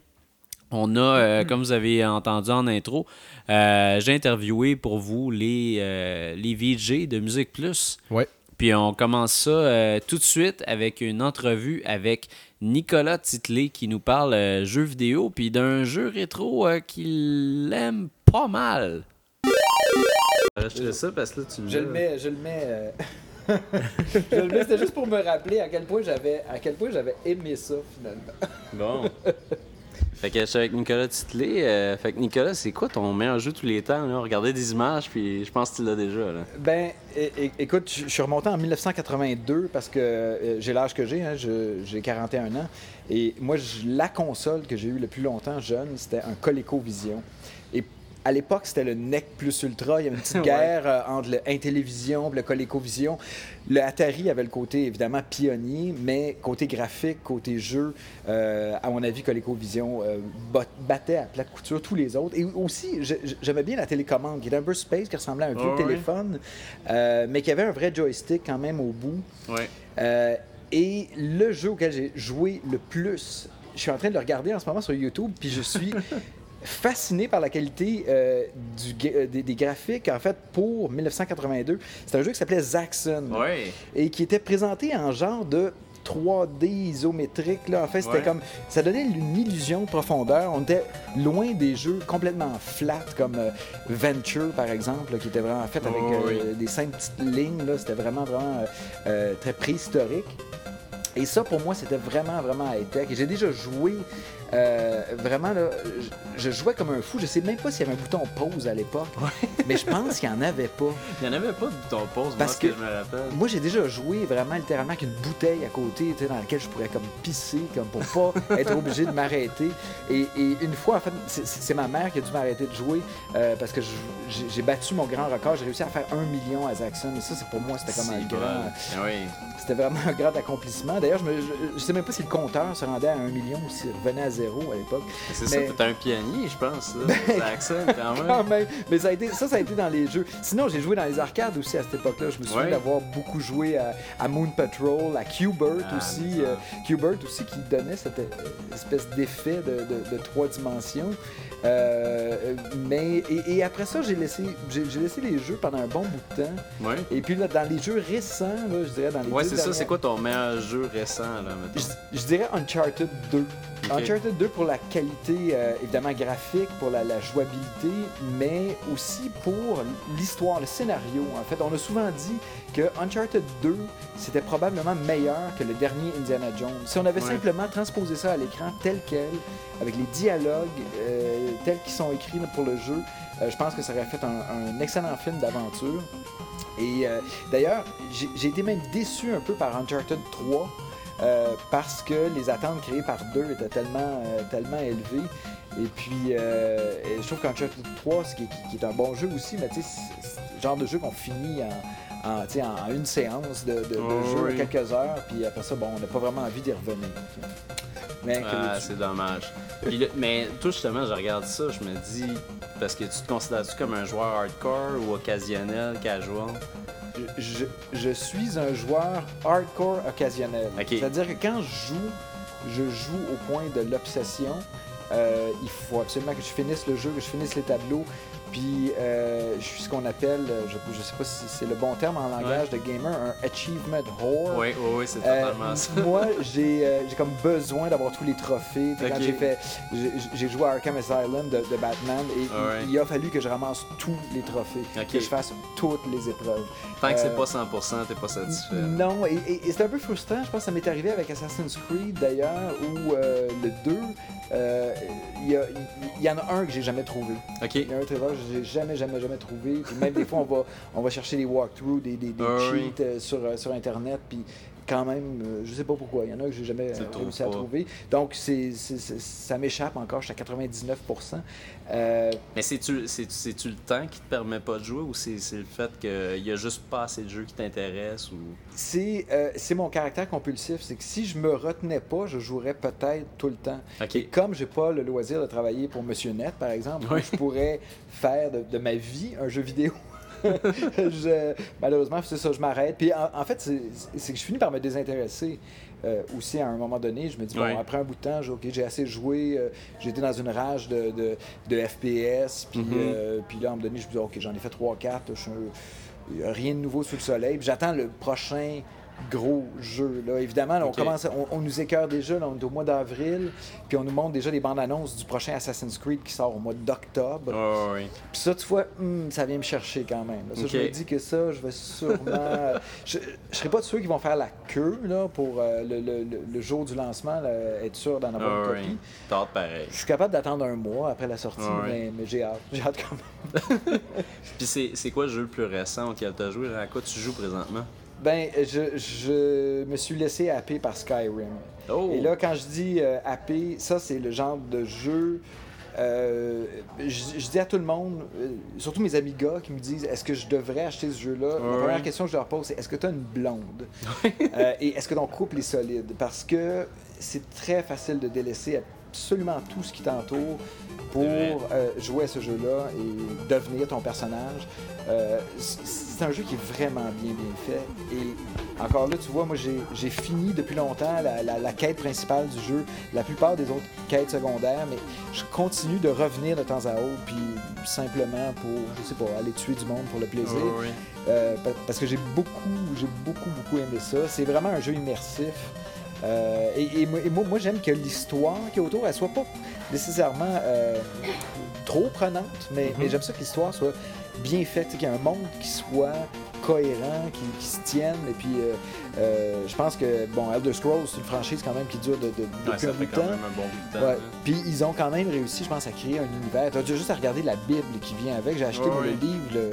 On a, euh, comme vous avez entendu en intro, euh, j'ai interviewé pour vous les, euh, les VJ de Musique Plus Ouais. Puis on commence ça euh, tout de suite avec une entrevue avec Nicolas Titley qui nous parle euh, jeux vidéo, puis d'un jeu rétro euh, qu'il aime pas mal. Je ça parce que là, tu Je le mets, je le mets. euh, je le mets, c'était juste pour me rappeler à quel point j'avais à quel point j'avais aimé ça finalement. Bon. fait que je suis avec Nicolas Titley. euh, fait que Nicolas, c'est quoi ton meilleur jeu tous les temps? Là? Regardez des images, puis je pense que tu l'as déjà. Là. Ben, écoute, je suis remonté en 1982 parce que euh, j'ai l'âge que j'ai, hein, j'ai 41 ans. Et moi, la console que j'ai eue le plus longtemps jeune, c'était un ColecoVision. À l'époque, c'était le NEC plus Ultra. Il y avait une petite Ouais. guerre euh, entre le Intellivision et le ColecoVision. Le Atari avait le côté évidemment pionnier, mais côté graphique, côté jeu, euh, à mon avis, ColecoVision euh, bat- battait à plate couture tous les autres. Et aussi, j'aimais bien la télécommande, qui était un peu space, qui ressemblait à un vieux ouais. téléphone, mais qui avait un vrai joystick quand même au bout. Ouais. Et le jeu auquel j'ai joué le plus, je suis en train de le regarder en ce moment sur YouTube, puis je suis fasciné par la qualité euh, du, euh, des, des graphiques, en fait, pour 1982. C'est un jeu qui s'appelait Zaxxon et qui était présenté en genre de 3D isométrique. Là. En fait, c'était Ouais. comme. Ça donnait une illusion de profondeur. On était loin des jeux complètement flat, comme euh, Venture, par exemple, là, qui était vraiment fait avec Oh, euh, des simples petites lignes. C'était vraiment, vraiment euh, très préhistorique. Et ça, pour moi, c'était vraiment, vraiment high-tech. J'ai déjà joué, euh, vraiment, là, je, je jouais comme un fou. Je sais même pas s'il y avait un bouton pause à l'époque, mais je pense qu'il n'y en avait pas. Il n'y en avait pas de bouton pause, Parce moi, que- que je me rappelle. Moi, j'ai déjà joué vraiment littéralement avec une bouteille à côté, dans laquelle je pourrais comme pisser, comme pour pas être obligé de m'arrêter. Et, et une fois, en fait, c'est- ma mère qui a dû m'arrêter de jouer euh, parce que j'ai battu mon grand record. J'ai réussi à faire un million à Zaxxon. Et ça, c'est pour moi, c'était comme un grand. Ah oui. C'était vraiment un grand accomplississement. D'ailleurs, je, je sais même pas si le compteur se rendait à un million ou s'il revenait à zéro à l'époque. C'est ça, t'es un pionnier, je pense. là. C'est accent quand même. Quand même. Mais ça, a été, ça, ça a été dans les jeux. Sinon, j'ai joué dans les arcades aussi à cette époque-là. Je me souviens Ouais. d'avoir beaucoup joué à, à Moon Patrol, à Q-Bert Ah, aussi. ça. euh, Q-Bert aussi qui donnait cette espèce d'effet de, de- de trois dimensions. Euh, mais et, et après ça, j'ai laissé, j'ai, laissé les jeux pendant un bon bout de temps. Ouais. Et puis là, dans les jeux récents, là, je dirais dans les Ouais, c'est ça. C'est quoi ton meilleur jeu récent, là, je, je dirais Uncharted 2. Ok. Uncharted 2 pour la qualité, euh, évidemment, graphique, pour la, la jouabilité, mais aussi pour l'histoire, le scénario. En fait, on a souvent dit que Uncharted 2, c'était probablement meilleur que le dernier Indiana Jones. Si on avait Ouais. simplement transposé ça à l'écran tel quel, avec les dialogues euh, tels qu'ils sont écrits pour le jeu, euh, je pense que ça aurait fait un, excellent film d'aventure. Et euh, d'ailleurs, j'ai été même déçu un peu par Uncharted 3 euh, parce que les attentes créées par 2 étaient tellement, tellement élevées. Et puis, je trouve qu'Uncharted 3, ce qui, est- un bon jeu aussi, mais tu sais, c'est le genre de jeu qu'on finit en, en, en une séance de, de- de Oh, jeu, oui. quelques heures, puis après ça, bon, on n'a pas vraiment envie d'y revenir. Mais Ah, c'est dommage. Puis mais toi, justement, je regarde ça, je me dis, parce que tu te considères-tu comme un joueur hardcore ou occasionnel, casual? je, je suis un joueur hardcore occasionnel. C'est-à-dire que quand je joue, je joue au point de l'obsession. Euh, il faut absolument que je finisse le jeu, que je finisse les tableaux. Puis euh, je suis ce qu'on appelle, euh, je ne sais pas si c'est le bon terme en langage de gamer, un achievement whore. Oui, oui, oui, c'est Euh, totalement ça. moi, j'ai euh, comme besoin d'avoir tous les trophées. Quand j'ai fait, j'ai- joué à Arkham Asylum de, de Batman et il, il a fallu que je ramasse tous les trophées, que je fasse toutes les épreuves. Tant que c'est pas 100%, t'es pas satisfait. Non, et, et- et c'est un peu frustrant. Je pense que ça m'est arrivé avec Assassin's Creed d'ailleurs, où le 2, euh, il y, y en a un que j'ai jamais trouvé. Ok. Il y a un que j'ai jamais, jamais, jamais trouvé. Puis même des fois, on va, on va chercher des walkthroughs, des, des, des Ah cheats euh, sur, euh, sur Internet. Puis quand même, euh, je sais pas pourquoi. Il y en a que j'ai jamais euh, réussi à pas. trouver. Donc, c'est, ça m'échappe encore. Je suis à 99%. Euh, Mais c'est-tu c'est- c'est-tu le temps qui te permet pas de jouer ou c'est c'est le fait qu'il y a juste pas assez de jeux qui t'intéressent ou... c'est, euh, c'est mon caractère compulsif. C'est que si je me retenais pas, je jouerais peut-être tout le temps. Ok. Et comme j'ai pas le loisir de travailler pour Monsieur Net, par exemple, Oui. je pourrais faire de, de ma vie un jeu vidéo. je, malheureusement, c'est ça, je m'arrête. Puis en, en fait, c'est que je finis par me désintéresser. euh, aussi, à un moment donné, je me dis, bon, Ouais. après un bout de temps, j'ai assez joué, euh, été dans une rage de, de, de FPS, puis Mhm. euh, puis là, à un moment donné, je me dis, ok, j'en ai fait 3-4, je suis un- rien de nouveau sous le soleil. Puis J'attends le prochain gros jeu. Là. Évidemment, là, on, commence, on, on nous écœure déjà, là, on est au mois d'avril, puis on nous montre déjà les bandes annonces du prochain Assassin's Creed qui sort au mois d'octobre. Ouais. Puis ça, tu vois, hum, ça vient me chercher quand même. Ça, je me dis que ça, je vais sûrement. je, je serais pas de ceux qui vont faire la queue là, pour euh, le, le- le- le jour du lancement, là, être sûr d'en avoir Ah, une copie. T'as hâte pareil. Je suis capable d'attendre un mois après la sortie, Ah, mais, mais j'ai hâte. J'ai hâte quand même. Puis c'est quoi le jeu le plus récent auquel t'as joué? À quoi tu joues présentement? Ben, je, je me suis laissé happer par Skyrim. Oh! Et là, quand je dis euh, happer, ça, c'est le genre de jeu. euh, je, je dis à tout le monde, euh, surtout mes amis gars, qui me disent est-ce que je devrais acheter ce jeu-là? La première question que je leur pose, c'est est-ce que tu as une blonde? Et est-ce que ton couple est solide? Parce que c'est très facile de délaisser absolument tout ce qui t'entoure pour euh, jouer à ce jeu-là et devenir ton personnage. Euh, c'est un jeu qui est vraiment bien bien fait. Et encore là, tu vois, moi j'ai fini depuis longtemps la, la- la quête principale du jeu, la plupart des autres quêtes secondaires, mais je continue de revenir de temps à autre, puis simplement pour, je sais pas, aller tuer du monde pour le plaisir. Euh, pa- parce que j'ai beaucoup, j'ai beaucoup, beaucoup aimé ça. C'est vraiment un jeu immersif. Euh, et, et moi- et moi, moi, j'aime que l'histoire qui est autour, elle soit pas nécessairement euh, trop prenante, mais, mais j'aime ça que l'histoire soit bien faite, tu qu'il y ait un monde qui soit cohérent, qui, qui se tienne. Et puis, euh, euh, je pense que, bon, Elder Scrolls, c'est une franchise quand même qui dure de, de- Ouais, ça fait quand temps. même un bon bout de temps. Ouais. Puis ils ont quand même réussi, je pense, à créer un univers. T'as juste à regarder la Bible qui vient avec. J'ai acheté ouais. le livre, le,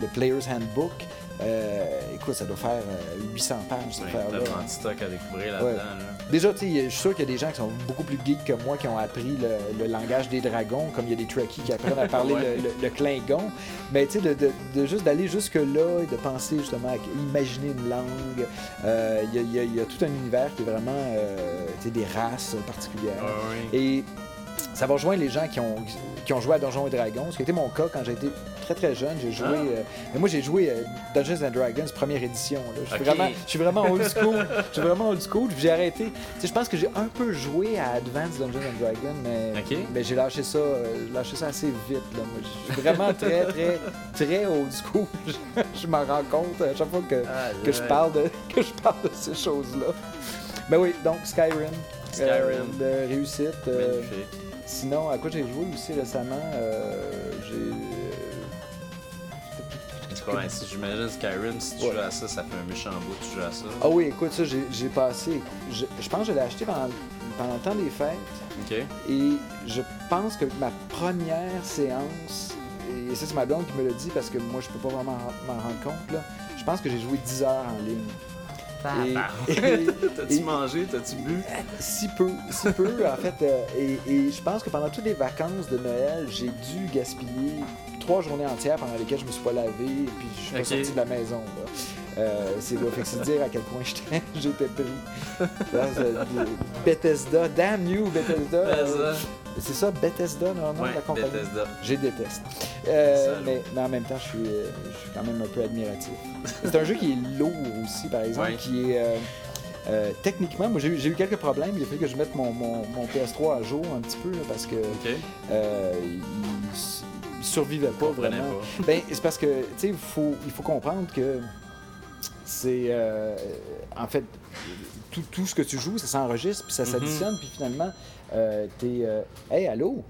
le Player's Handbook. Euh, écoute, ça doit faire euh, 800 pages, cette affaire-là. de stock à découvrir là-dedans. Ouais. là. Déjà, tu sais, je suis sûr qu'il y a des gens qui sont beaucoup plus geeks que moi qui ont appris le, le langage des dragons, comme il y a des Trekkies qui apprennent à parler Ouais. le, le- le Klingon. Mais tu sais, de, de- de juste d'aller jusque-là et de penser justement à imaginer une langue, euh, il y, a- y y tout un univers qui est vraiment, euh, des races particulières. Et ça va rejoindre les gens qui ont, qui ont joué à Donjons et Dragons, ce qui été mon cas quand été très très jeune. J'ai joué. Ah. euh, mais moi, j'ai joué euh, Dungeons and Dragons première édition. là. Je, suis vraiment, je suis vraiment old school. je suis vraiment old school. puis J'ai arrêté. Je pense que j'ai un peu joué à Advanced Dungeons and Dragons, mais, j'ai lâché ça, euh, lâché ça assez vite. Là. Moi, je suis vraiment très très très old school. je je m'en rends compte à chaque fois que, Ah, que je parle de que je parle de ces choses-là. Mais oui, donc Skyrim. Skyrim. de réussite. Magnifique. Sinon, à quoi j'ai joué aussi récemment, euh, j'ai. Mal. Si j'imagine Skyrim, si tu Ouais. joues à ça, ça fait un méchant bout, tu joues à ça. Ah oui, écoute, ça, j'ai passé. Je, je pense que je l'ai acheté pendant, pendant le temps des fêtes. Ok. Et je pense que ma première séance, et ça, c'est ma blonde qui me l'a dit parce que moi, je peux pas vraiment m'en rendre compte, là. Je pense que j'ai joué 10 heures en ligne. Et- et- T'as-tu mangé, t'as-tu bu? Si peu, si peu, en fait. euh, et, et je pense que pendant toutes les vacances de Noël, j'ai dû gaspiller trois journées entières pendant lesquelles je me suis pas lavé et puis je suis pas Ok. sorti de la maison. là. Euh, c'est là, fait que c'est dire à quel point j'étais, j'étais pris. De- Bethesda, damn you Bethesda. Euh, c'est ça, Bethesda, non, non, Ouais, la compagnie? Bethesda. Je déteste. Euh, mais, mais en même temps, je suis, euh, je suis quand même un peu admiratif. C'est un jeu qui est lourd aussi, par exemple, Ouais. qui est. euh, euh, techniquement, moi j'ai eu, j'ai eu quelques problèmes. Il a fallu que je mette mon, mon- mon PS3 à jour un petit peu là, parce que Ok. euh, il, il survivait pas vraiment. pas. Ben, c'est parce que, tu sais, il faut, il faut comprendre que c'est. en fait, tout, tout ce que tu joues, ça s'enregistre, puis ça Mhm. s'additionne, puis finalement, euh, t'es. euh, hey, allô?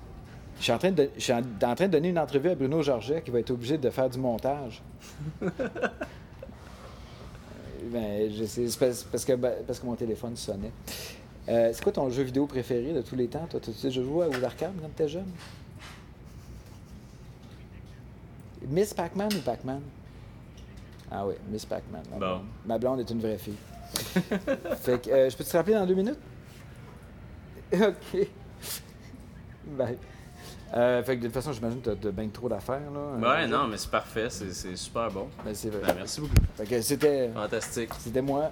Je suis, en train de, je suis en, en train de donner une entrevue à Bruno Georget qui va être obligé de faire du montage. Ben, je sais, c'est parce, parce que, ben, parce que mon téléphone sonnait. Euh, c'est quoi ton jeu vidéo préféré de tous les temps? Toi, tu sais, je jouais aux arcades quand t'étais jeune? Miss Pac-Man ou Pac-Man? Ah oui, Miss Pac-Man. Ma, Bon. blonde. Ma blonde est une vraie fille. fait que, euh, je peux te rappeler dans deux minutes? OK. Bye. Euh, fait que de toute façon, j'imagine que t'as as bien trop d'affaires, là. Ouais, Euh, non, mais c'est parfait, c'est c'est super bon. Ben, c'est vrai. Ben, merci beaucoup. Fait que c'était... Fantastique. C'était moi.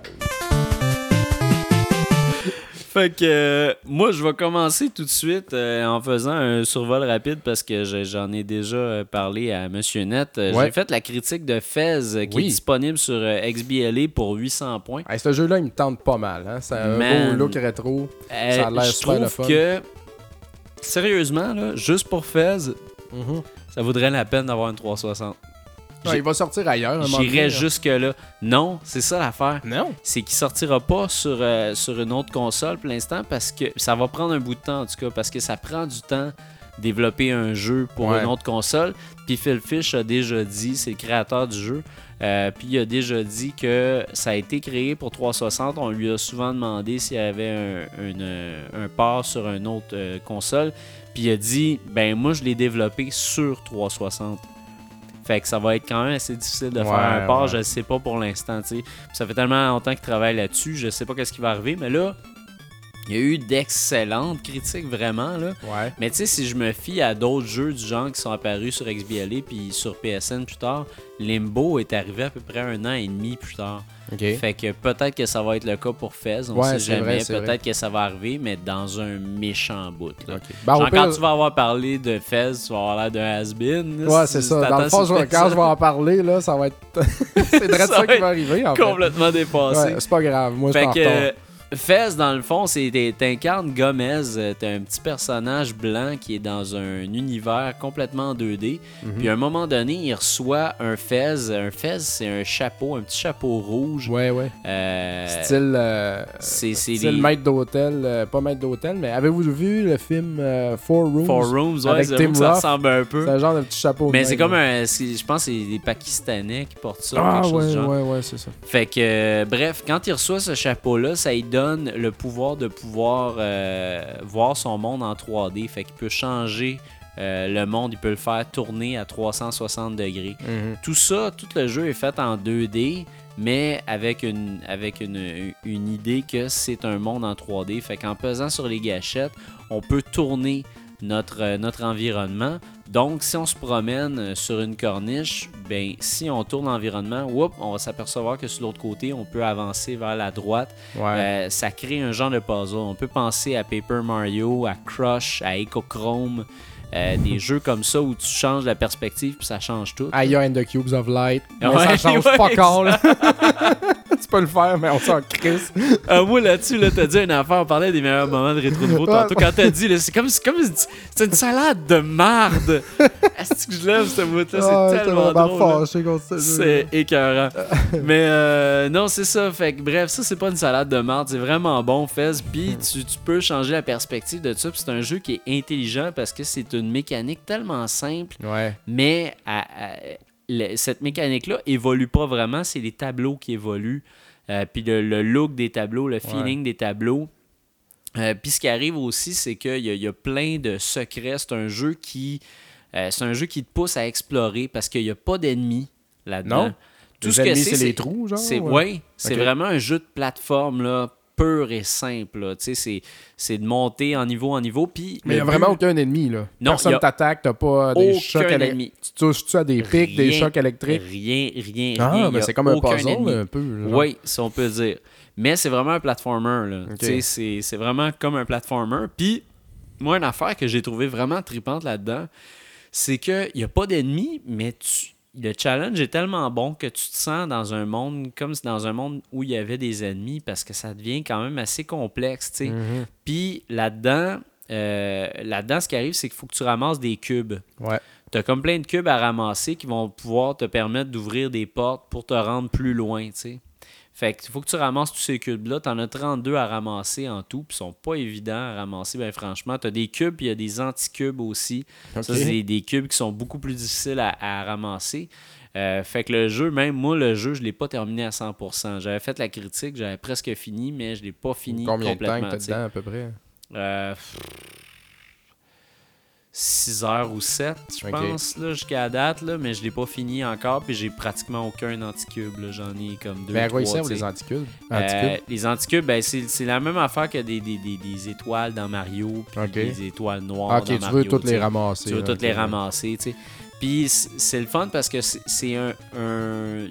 Fait que euh, moi, je vais commencer tout de suite euh, en faisant un survol rapide parce que je- j'en ai déjà euh, parlé à Monsieur Net. Ouais. J'ai fait la critique de Fez qui Oui. est disponible sur XBLA pour 800 points. Hey, ce jeu-là, il me tente pas mal. Hein? Ça a un Man. beau look rétro. Euh, Ça a l'air super le trouve fun. que, sérieusement, là, juste pour Fez, Mhm. ça vaudrait la peine d'avoir une 360. Non, il va sortir ailleurs. là. jusque-là. Non, c'est ça l'affaire. Non. C'est qu'il sortira pas sur, euh, sur une autre console pour l'instant parce que ça va prendre un bout de temps en tout cas parce que ça prend du temps développer un jeu pour Ouais. une autre console. Puis Phil Fish a déjà dit, c'est le créateur du jeu, euh, puis il a déjà dit que ça a été créé pour 360. On lui a souvent demandé s'il y avait un, une- un port sur une autre euh, console. Puis il a dit, ben moi je l'ai développé sur 360. Fait que ça va être quand même assez difficile de faire un port, ouais. je sais pas pour l'instant, tu sais. Puis Ça fait tellement longtemps qu'il travaille là-dessus, je sais pas qu'est-ce qui va arriver, mais là, il y a eu d'excellentes critiques vraiment là. Ouais. Mais tu sais, si je me fie à d'autres jeux du genre qui sont apparus sur XBLA puis sur PSN plus tard, Limbo est arrivé à peu près un an et demi plus tard. Fait que peut-être que ça va être le cas pour Fez, on Ouais, sait jamais. peut-être que ça va arriver, mais dans un méchant bout. Là. Ben, Genre, pire- quand tu vas avoir parlé de Fez, tu vas avoir l'air d'un has-been. Ouais, c'est ça. Dans le fond, je- quand je vais en parler, là, ça va être. c'est vrai Ça ça, va qui va arriver, en fait. complètement dépassé. Ouais, c'est pas grave. Moi, je suis Fait que Fez, dans le fond, c'est t'incarnes Gomez. euh, T'es un petit personnage blanc qui est dans un univers complètement 2D. Mhm. Puis à un moment donné, il reçoit un Fez. Un Fez, c'est un chapeau, un petit chapeau rouge. Ouais, ouais. Euh, Style. euh, c'est c'est style les maître d'hôtel. euh, pas maître d'hôtel, mais avez-vous vu le film Four Rooms? Four Rooms. Ouais, avec c'est Tim ça ressemble un C'est peu. un genre de petit chapeau. Mais c'est comme un. c'est- Je pense que c'est des Pakistanais qui portent ça. Ah, quelque chose ouais, du genre. ouais, ouais, c'est ça. Fait que, bref, quand il reçoit ce chapeau-là, ça lui donne le pouvoir de pouvoir euh, voir son monde en 3D. Fait qu'il peut changer euh, le monde, il peut le faire tourner à 360 degrés. Mhm. Tout ça, tout le jeu est fait en 2D, mais avec une, avec une, une idée que c'est un monde en 3D. Fait qu'en pesant sur les gâchettes, on peut tourner notre, euh, notre environnement. Donc, si on se promène euh, sur une corniche, ben, si on tourne l'environnement, on va s'apercevoir que sur l'autre côté, on peut avancer vers la droite. Ouais. Euh, ça crée un genre de puzzle. On peut penser à Paper Mario, à Crush, à Echochrome, euh, des jeux comme ça où tu changes la perspective puis ça change tout. Aya and the Cubes of Light. Ouais, ça change ouais, pas encore, là. Tu peux le faire, mais on s'en crisse. Ah, moi là-dessus, là, t'as dit une affaire, on parlait des meilleurs moments de rétro nouveau tantôt. Quand t'as dit, c'est comme, c'est comme une, c'est une salade de marde. Est-ce que je lève ce bout-là? C'est Ah, tellement drôle. C'est écœurant. Mais euh, non, c'est ça. Fait que bref, ça, c'est pas une salade de marde. C'est vraiment bon, Fez. Puis tu, tu peux changer la perspective de ça. Puis c'est un jeu qui est intelligent parce que c'est une mécanique tellement simple. Ouais. Mais à- à- le- cette mécanique-là évolue pas vraiment. C'est les tableaux qui évoluent. Euh, puis le, le look des tableaux, le feeling des tableaux. Euh, puis ce qui arrive aussi, c'est qu'il y, y a plein de secrets. C'est un jeu qui. euh, c'est un jeu qui te pousse à explorer parce qu'il n'y a pas d'ennemis là-dedans. Non? Tout Les ce que ennemis, c'est, c'est les trous, genre? C'est, ouais? ouais, c'est vraiment un jeu de plateforme là, pur et simple. Tu C'est, de monter en niveau en niveau. Puis Mais il n'y a vraiment aucun ennemi, là. Non, Personne a t'attaque, t'as pas des aucun chocs électriques. Tu touches-tu à des pics, des chocs électriques? Rien, rien, Ah, rien. mais a c'est comme un puzzle, ennemi. un peu. genre. Oui, si on peut dire. Mais c'est vraiment un platformer. Tu c'est vraiment comme un platformer. Puis, moi, une affaire que j'ai trouvé vraiment tripante là-dedans, c'est qu'il n'y a pas d'ennemis, mais tu- le challenge est tellement bon que tu te sens dans un monde comme si dans un monde où il y avait des ennemis parce que ça devient quand même assez complexe. tu sais. Mhm. Puis là-dedans, euh, là-dedans, ce qui arrive, c'est qu'il faut que tu ramasses des cubes. Ouais. Tu as comme plein de cubes à ramasser qui vont pouvoir te permettre d'ouvrir des portes pour te rendre plus loin, tu sais. Fait qu'il faut que tu ramasses tous ces cubes-là. Tu en as 32 à ramasser en tout, puis ils sont pas évidents à ramasser, ben franchement. Tu as des cubes, puis il y a des anti-cubes aussi. Ça, c'est des, des cubes qui sont beaucoup plus difficiles à, à ramasser. Euh, fait que le jeu, même moi, le jeu, je l'ai pas terminé à 100%. J'avais fait la critique, j'avais presque fini, mais je l'ai pas fini Combien de temps complètement. que t'as tu sais. dedans, à peu près? Euh, 6 heures ou 7, je pense, là, jusqu'à la date, là, mais je l'ai pas fini encore, puis j'ai pratiquement aucun anticube. là. J'en ai comme deux. Mais à quoi ils servent, les anticubes? Euh, Anticubes? les anticubes, ben, c'est c'est la même affaire que des, des, des, des étoiles dans Mario, puis des étoiles noires Ah, dans tu Mario. veux toutes les ramasser. Tu veux toutes les ramasser, tu sais. Puis c'est le fun parce que c'est- c'est un... un-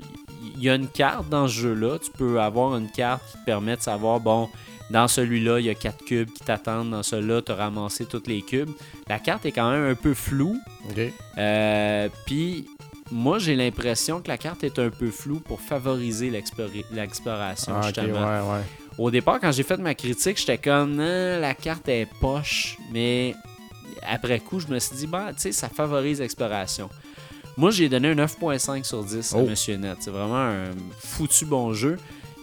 Il y a une carte dans ce jeu-là. Tu peux avoir une carte qui te permet de savoir, bon, dans celui-là, il y a quatre cubes qui t'attendent. Dans celui-là, tu as ramassé tous les cubes. La carte est quand même un peu floue. Ok. Euh, Puis moi, j'ai l'impression que la carte est un peu floue pour favoriser l'exploration, Ah, ouais, ouais. Au départ, quand j'ai fait ma critique, j'étais comme, Ah, la carte est poche, mais après coup, je me suis dit, bah, tu sais, ça favorise l'exploration. Moi, j'ai donné un 9.5 sur 10 à Oh. Monsieur Net. C'est vraiment un foutu bon jeu.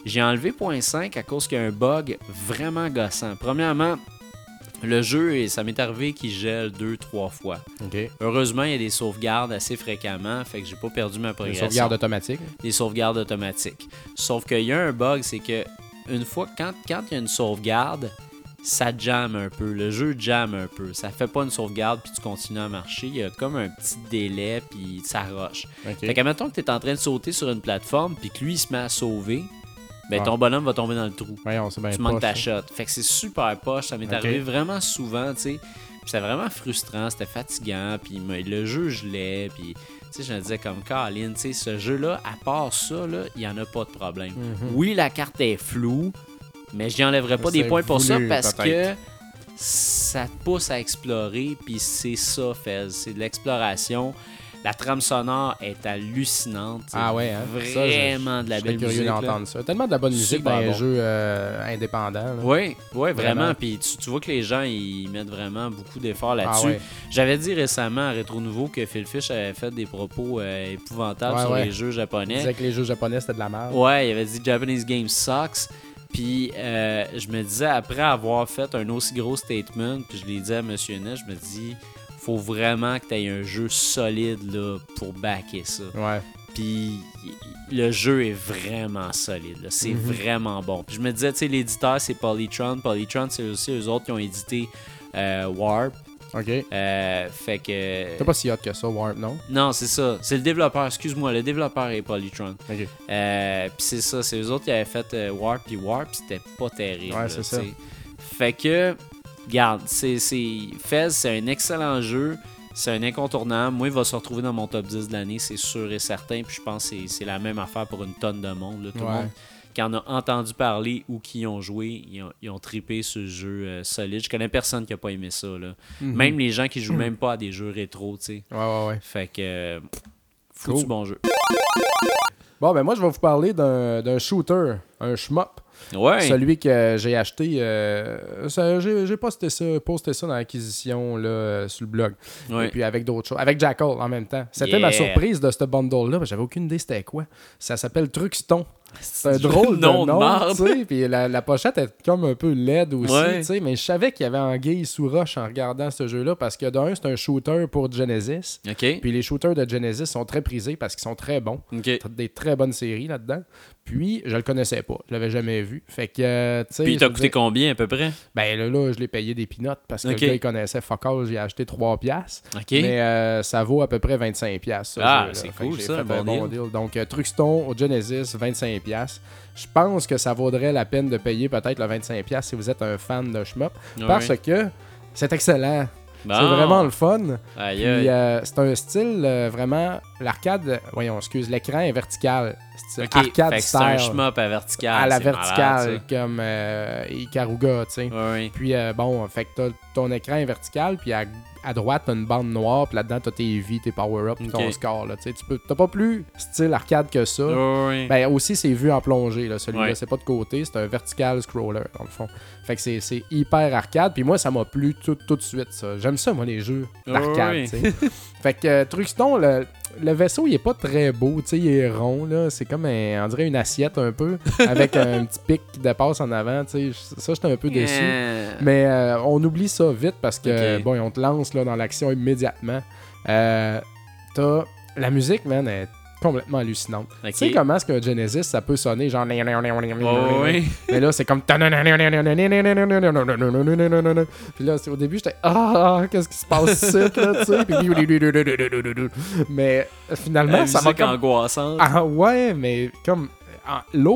J'ai enlevé 0.5 à cause qu'il y a un bug vraiment gossant. Premièrement, le jeu, et ça m'est arrivé qu'il gèle deux, trois fois. Heureusement, il y a des sauvegardes assez fréquemment, fait que j'ai pas perdu ma progression. sauvegarde automatique. Des sauvegardes automatiques. Sauf qu'il y a un bug, c'est que une fois, quand, quand il y a une sauvegarde, ça jamme un peu. Le jeu jamme un peu. Ça fait pas une sauvegarde puis tu continues à marcher. Il y a comme un petit délai puis ça roche. OK. Fait qu'à mettons que tu es en train de sauter sur une plateforme puis que lui il se met à sauver, ben ton bonhomme va tomber dans le trou. Bien tu manques ta shot. Fait que c'est super poche. Ça m'est arrivé vraiment souvent, tu sais. Puis c'était vraiment frustrant, c'était fatigant. Puis le jeu, je l'ai. Puis, tu sais, je me disais comme Colin, tu sais, ce jeu-là, à part ça, il n'y en a pas de problème. Mhm. Oui, la carte est floue, mais je enlèverai pas des points pour ça parce que ça te pousse à explorer. Puis c'est ça, Fez. C'est de l'exploration. La trame sonore est hallucinante. Ah ouais, hein? Ça, je- Vraiment de la belle curieux musique. là. d'entendre ça. Tellement de la bonne musique dans les bon. jeux euh, indépendants. là. Oui, ouais, vraiment. Vraiment. Puis tu, tu vois que les gens, ils mettent vraiment beaucoup d'efforts là-dessus. Ah ouais. J'avais dit récemment à Rétro Nouveau que Phil Fish avait fait des propos euh, épouvantables Ouais, sur ouais. les jeux Il japonais. disait que les jeux japonais c'était de la merde. Ouais, il avait dit Japanese Game sucks. Puis euh, je me disais, après avoir fait un aussi gros statement, puis je l'ai dit à Monsieur Net, je me dis, faut vraiment que tu aies un jeu solide là, pour backer ça. Ouais. Puis le jeu est vraiment solide. C'est Mhm. vraiment bon. Puis je me disais, tu sais, l'éditeur, c'est Polytron. Polytron, c'est aussi eux autres qui ont édité euh, Warp. OK. Euh, fait que. T'es pas si hot que ça, Warp, non? Non, c'est ça. C'est le développeur. Excuse-moi, le développeur est Polytron. OK. Euh, puis c'est ça, c'est eux autres qui avaient fait Warp puis Warp, c'était pas terrible. Ouais, c'est ça. Fait que, regarde, c'est, c'est... Fez, c'est un excellent jeu. C'est un incontournable. Moi, il va se retrouver dans mon top 10 de l'année, c'est sûr et certain. Puis je pense que c'est, la même affaire pour une tonne de monde. là. Tout le monde qui en a entendu parler ou qui y ont joué, ils ont, ils ont trippé ce jeu euh, solide. Je connais personne qui a pas aimé ça. Là. Mhm. Même les gens qui jouent même pas à des jeux rétro, tu sais. Ouais, ouais, ouais. Fait que, euh, foutu Cool. bon jeu. Bon, ben moi, je vais vous parler d'un d'un shooter, un shmup. Ouais. Celui que j'ai acheté, euh, j'ai posté ça, posté ça dans l'acquisition là, sur le blog. Ouais. Et puis avec d'autres choses. Avec Jackal en même temps. C'était Yeah. ma surprise de ce bundle-là. J'avais aucune idée c'était quoi. Ça s'appelle Truxton. C'est drôle de nom tu sais. Puis la, la pochette est comme un peu laide aussi, Ouais. tu sais. Mais je savais qu'il y avait anguille sous roche en regardant ce jeu-là parce que d'un, c'est un shooter pour Genesis. Puis les shooters de Genesis sont très prisés parce qu'ils sont très bons. Des très bonnes séries là-dedans. Puis, je le connaissais pas. Je l'avais jamais vu. Fait que, euh, tu sais. Puis t'as veux coûté combien à peu près? Ben là, là, je l'ai payé des pinottes parce que Ok. le gars, il connaissait fuck all. J'ai acheté 3 piastres. OK. Mais euh, ça vaut à peu près 25 piastres. Ah, c'est cool, ça, un bon deal. Donc, euh, Truxton au Genesis, 25 piastres. Je pense que ça vaudrait la peine de payer peut-être le 25 piastres si vous êtes un fan de shmup. Parce que c'est excellent. Bon. C'est vraiment le fun. Aïe, Puis aïe. euh, c'est un style euh, vraiment. L'arcade, voyons, excuse, l'écran est vertical. Arcade c'est un shmup à vertical. à la malade, verticale, comme euh, Ikaruga, tu sais. Puis euh, bon, fait que t'as- ton écran est vertical, puis à, à droite, t'as une bande noire, puis là-dedans, t'as tes vies, tes power-up, puis ton score, là, tu peux- T'as pas plus style arcade que ça. Ben aussi, c'est vu en plongée, là, celui-là. Ouais. C'est pas de côté, c'est un vertical scroller, dans le fond. Fait que c'est- c'est hyper arcade. Puis moi, ça m'a plu tout, tout de suite, ça. J'aime ça, moi, les jeux d'arcade, fait que euh, Truxton, le, le vaisseau, il est pas très beau, tu sais. Il est rond, là. C'est comme, un- on dirait une assiette, un peu, avec un petit pic qui dépasse en avant, tu sais. Ça, j'étais un peu déçu. Euh, Mais euh, on oublie ça vite parce que, bon, on te lance là, dans l'action immédiatement. Euh, t'as... La musique, man, est complètement hallucinante. Tu sais comment est-ce qu'un Genesis, ça peut sonner genre... Mais là, c'est comme... Puis là, au début, j'étais... Ah, qu'est-ce qui se passe ici, là, tu sais? Puis... Mais La finalement, ça m'a comme... angoissante. Ah ouais, mais comme...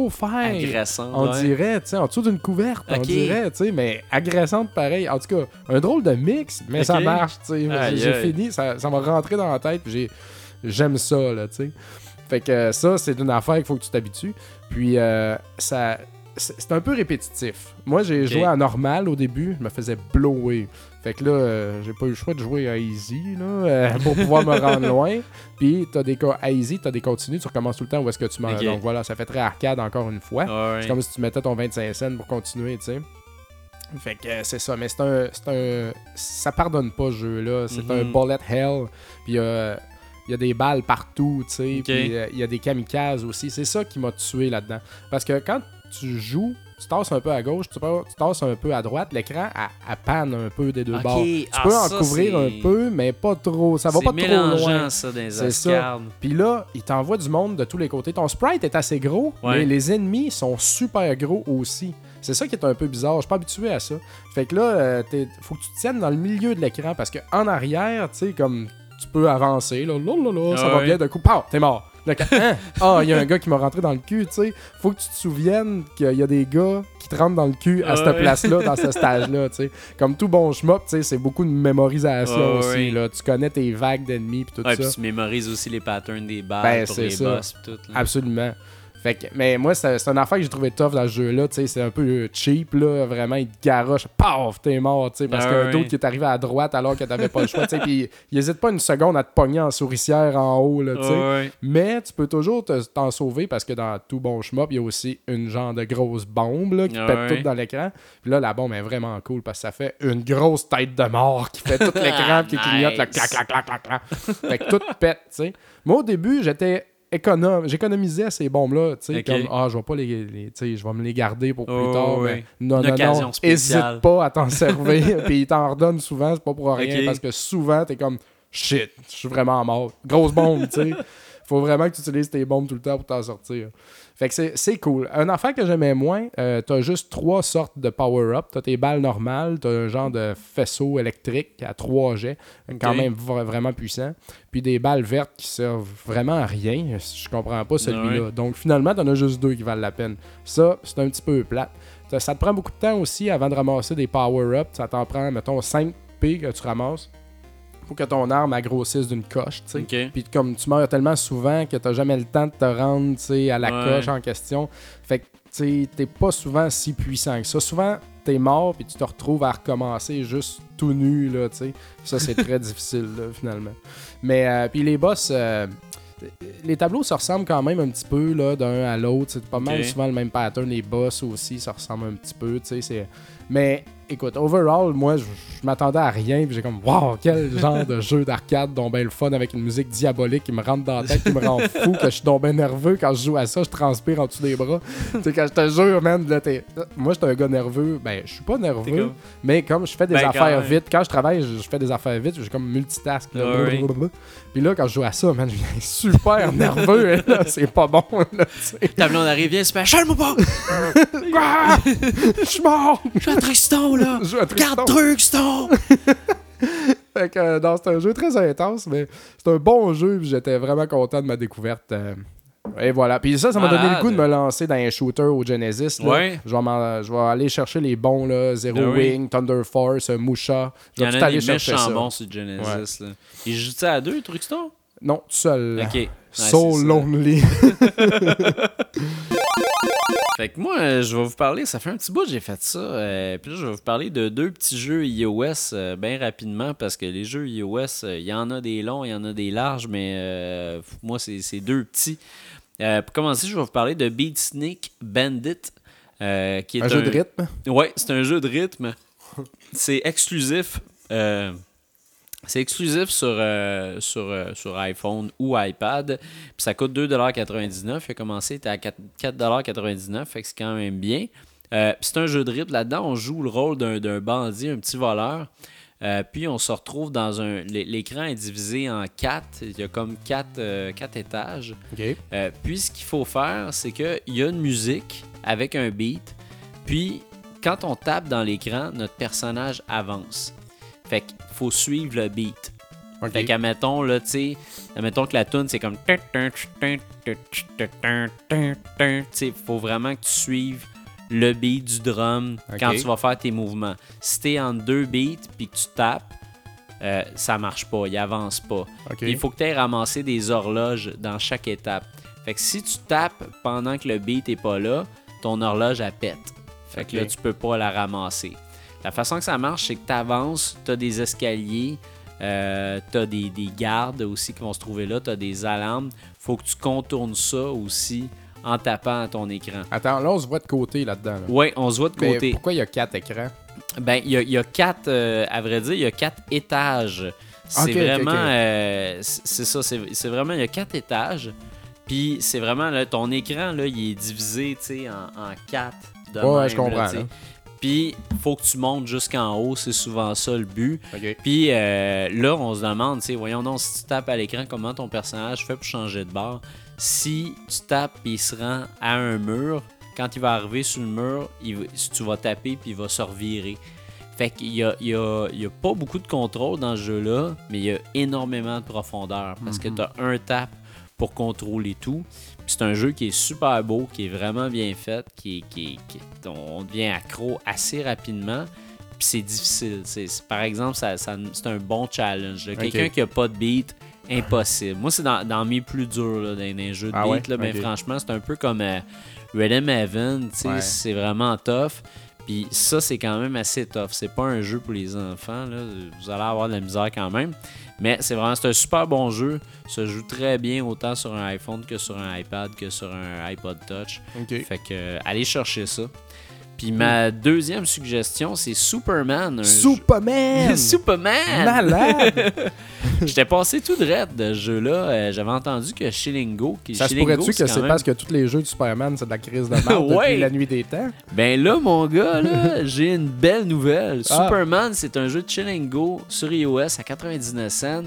faire Agressante. on ouais. dirait, tu sais, en dessous d'une couverte, on dirait, tu sais, mais agressante pareil. En tout cas, un drôle de mix, mais ça marche, tu sais. J'ai fini, ça ça m'a rentré dans la tête, j'ai- j'aime ça, là, tu sais. Fait que euh, ça, c'est une affaire qu'il faut que tu t'habitues. Puis euh, ça. C'est un peu répétitif. Moi, j'ai joué à normal au début, je me faisais blower. Fait que là, euh, j'ai pas eu le choix de jouer à easy là, euh, pour pouvoir me rendre loin. Puis t'as des à easy, t'as des continues, tu recommences tout le temps où est-ce que tu m'en. Ok. Donc voilà, ça fait très arcade encore une fois. Ouais. C'est comme si tu mettais ton 25 cents pour continuer, tu sais. Fait que euh, c'est ça, mais c'est un, c'est un. Ça pardonne pas ce jeu-là. C'est Mhm. un bullet hell. Puis il y a des balles partout, tu sais, puis il y a des kamikazes aussi. C'est ça qui m'a tué là-dedans. Parce que quand tu joues, tu tasses un peu à gauche, tu, tu tasses un peu à droite, l'écran, elle panne un peu des deux bords. Tu Ah, peux en ça, couvrir un peu, mais pas trop. Ça va pas trop loin. ça, dans C'est ça. Puis là, il t'envoie du monde de tous les côtés. Ton sprite est assez gros, Ouais. mais les ennemis sont super gros aussi. C'est ça qui est un peu bizarre. Je suis pas habitué à ça. Fait que là, euh, faut que tu te tiennes dans le milieu de l'écran parce que en arrière, tu sais, comme tu peux avancer, là, là, là, là, ça Ah va bien, d'un coup, pow, t'es mort. Hein? Ah, il y a un gars qui m'a rentré dans le cul, tu sais. Faut que tu te souviennes qu'il y a des gars qui te rentrent dans le cul à Ah cette ouais. place-là, dans ce stage-là, tu sais. Comme tout bon schmop, tu sais, c'est beaucoup de mémorisation aussi, là. Tu connais tes vagues d'ennemis puis tout Ouais, ça. puis tu mémorises aussi les patterns des balles Ben, pour les ça. boss pis tout. là. Absolument. Fait que, mais moi, c'est une affaire que j'ai trouvé tough dans ce jeu-là. tu sais, C'est un peu euh, cheap, là. Vraiment, il te garoche. Paf, t'es mort. tu sais, Parce Ah qu'il y a un d'autre qui est arrivé à droite alors que t'avais pas le choix. tu sais, Puis il hésite pas une seconde à te pogner en souricière en haut. Là, tu sais. Ouais. Mais tu peux toujours te- t'en sauver parce que dans tout bon shmup, il y a aussi une genre de grosse bombe là, qui Ah pète ouais. tout dans l'écran. Puis là, la bombe est vraiment cool parce que ça fait une grosse tête de mort qui fait tout l'écran qui clignote Nice. clac, clac, clac, clac, clac. fait que tout pète, tu sais. Moi, au début, j'étais économe. J'économisais ces bombes-là, tu sais, Ok. comme, ah, je vais pas les, les- tu sais, je vais me les garder pour plus Oh, tard. ouais. Mais non, Une non, non, hésite pas à t'en servir. puis ils t'en redonnent souvent, c'est pas pour rien, Ok. parce que souvent, t'es comme, shit, je suis vraiment mort. Grosse bombe, tu sais. Faut vraiment que tu utilises tes bombes tout le temps pour t'en sortir. Fait que c'est- cool. Un affaire que j'aimais moins, euh, t'as juste trois sortes de power-up. T'as tes balles normales, t'as un genre de faisceau électrique à trois jets, quand même vra- vraiment puissant. Puis des balles vertes qui servent vraiment à rien. Je comprends pas celui-là. Ouais. Donc finalement, t'en as juste deux qui valent la peine. Ça, c'est un petit peu plate. Ça- Ça te prend beaucoup de temps aussi avant de ramasser des power-up. Ça t'en prend, mettons, 5 P que tu ramasses. Faut que ton arme grossisse d'une coche, tu sais. Puis comme tu meurs tellement souvent que t'as jamais le temps de te rendre tu sais, à la Ouais. coche en question. Fait que tu sais, t'es pas souvent si puissant que ça. Souvent, t'es mort puis tu te retrouves à recommencer juste tout nu, là, tu sais. Ça, c'est très difficile, là, finalement. Mais, euh, puis les boss... euh, les tableaux se ressemblent quand même un petit peu là, d'un à l'autre. C'est pas mal souvent le même pattern. Les boss aussi, ça ressemble un petit peu. tu sais, Mais écoute, overall, moi, je, je m'attendais à rien. Puis j'ai comme, wow, quel genre de jeu d'arcade, dont ben le fun avec une musique diabolique qui me rentre dans la tête, qui me rend fou, que je suis donc ben nerveux. Quand je joue à ça, je transpire en dessous des bras. tu sais, quand je te jure, man, là, t'es- moi, j'étais un gars nerveux. Ben, je suis pas nerveux, comme- mais comme je fais des Ben, affaires vite, quand je travaille, je, je fais des affaires vite, j'ai comme multitask. là. Puis là, quand je joue à ça, man, je viens super nerveux. là, c'est pas bon. Là, tu sais. Ta blonde arrive, viens, Special, moi pas! Ah! Je suis mort! Je suis à Tristan, là! Je à Tristan. Regarde Tristan! Fait que, euh, non, c'est un jeu très intense, mais c'est un bon jeu. J'étais vraiment content de ma découverte. euh, et voilà. Puis ça, ça m'a donné le goût de me lancer dans un shooter au Genesis. là. Ouais. Je, vais je vais aller chercher les bons, là. Zero Ah oui. Wing, Thunder Force, euh, Musha. Je vais tout aller chercher ça. bons sur Genesis. Là. Il joue ça à deux, Tristan? Non, tout seul. Ok. Ouais, so lonely. Fait que moi, euh, je vais vous parler, ça fait un petit bout que j'ai fait ça. euh, puis là, je vais vous parler de deux petits jeux iOS euh, bien rapidement parce que les jeux iOS, euh, il y en a des longs, il y en a des larges, mais moi, c'est deux petits. Pour commencer, je vais vous parler de Beat Sneak Bandit. qui est un jeu de rythme? Ouais, c'est un jeu de rythme. C'est exclusif. C'est exclusif sur, euh, sur, euh, sur iPhone ou iPad. Puis ça coûte 2,99$. Il a commencé, était à 4 4,99$. Fait que c'est quand même bien. Euh, c'est un jeu de rythme. Là-dedans, on joue le rôle d'un bandit, un petit voleur. Puis on se retrouve dans un. l'é- L'écran est divisé en quatre. Il y a comme quatre, quatre étages. Puis ce qu'il faut faire, c'est qu'il y a une musique avec un beat. Puis quand on tape dans l'écran, notre personnage avance. Fait qu'il faut suivre le beat. Ok. Fait qu'admettons, là, tu sais, admettons que la tune c'est comme. Tu sais, faut vraiment que tu suives le beat du drum quand tu vas faire tes mouvements. Si t'es en deux beats puis que tu tapes, euh, ça marche pas, il avance pas. Il faut que tu aies ramassé des horloges dans chaque étape. Fait que si tu tapes pendant que le beat est pas là, ton horloge elle pète. Fait que là, tu peux pas la ramasser. La façon que ça marche, c'est que tu avances, tu as des escaliers, euh, tu as des, des gardes aussi qui vont se trouver là, tu as des alarmes. faut que tu contournes ça aussi en tapant à ton écran. Attends, là, on se voit de côté là-dedans. là. Ouais, on se voit de Mais côté. pourquoi il y a quatre écrans? Ben, il y a, il y a quatre, euh, à vrai dire, il y a quatre étages. C'est vraiment. euh, c'est ça. C'est vraiment. Il y a quatre étages. Puis c'est vraiment. Là, ton écran, là, il est divisé tu sais, en, en quatre. de Ouais, ouais, même, je comprends, là. Puis faut que tu montes jusqu'en haut. C'est souvent ça le but. Puis euh, là, on se demande, tu sais, voyons donc, si tu tapes à l'écran, comment ton personnage fait pour changer de bord? Si tu tapes et il se rend à un mur, quand il va arriver sur le mur, il tu vas taper puis il va se revirer. Fait qu'il y a, il y, a, y a pas beaucoup de contrôle dans ce jeu-là, mais il y a énormément de profondeur parce que tu as un tap pour contrôler tout. C'est un jeu qui est super beau, qui est vraiment bien fait, qui, est- qui, qui- on devient accro assez rapidement. Puis c'est difficile. C'est, par exemple, ça, ça- c'est un bon challenge. Quelqu'un qui a pas de beat, impossible. Moi, c'est dans, dans mes plus durs là, dans les jeux de Ah beat. ouais? là, ben, franchement, c'est un peu comme euh, Rhythm Heaven. Ouais. C'est vraiment tough. Puis ça, c'est quand même assez tough. C'est pas un jeu pour les enfants. Là. Vous allez avoir de la misère quand même. Mais c'est vraiment c'est un super bon jeu. Ça joue très bien autant sur un iPhone que sur un iPad que sur un iPod Touch. Fait que euh, allez chercher ça. Puis ma deuxième suggestion, c'est Superman. Superman! jeu- Superman! Malade! J'étais passé tout de de ce jeu-là. Euh, J'avais entendu que Shilingo, qui Ça se Shilingo, pourrait-tu que c'est même- parce que tous les jeux de Superman, c'est de la crise de merde Ouais. depuis la nuit des temps? Ben là, mon gars, là, j'ai une belle nouvelle. Ah. Superman, c'est un jeu de Chilingo sur iOS à 99 cents.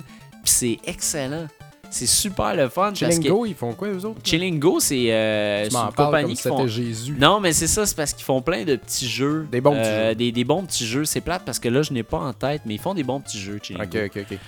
Puis c'est excellent. C'est super le fun. que Chilingo, ils font quoi, eux autres? là? Chilingo, c'est euh, une compagnie comme qui font... Jésus. Non, mais c'est ça, c'est parce qu'ils font plein de petits jeux. Des bons petits Euh, jeux. Des, des bons petits jeux. C'est plate parce que là, je n'ai pas en tête, mais ils font des bons petits jeux, Chilingo. Ok, ok, ok.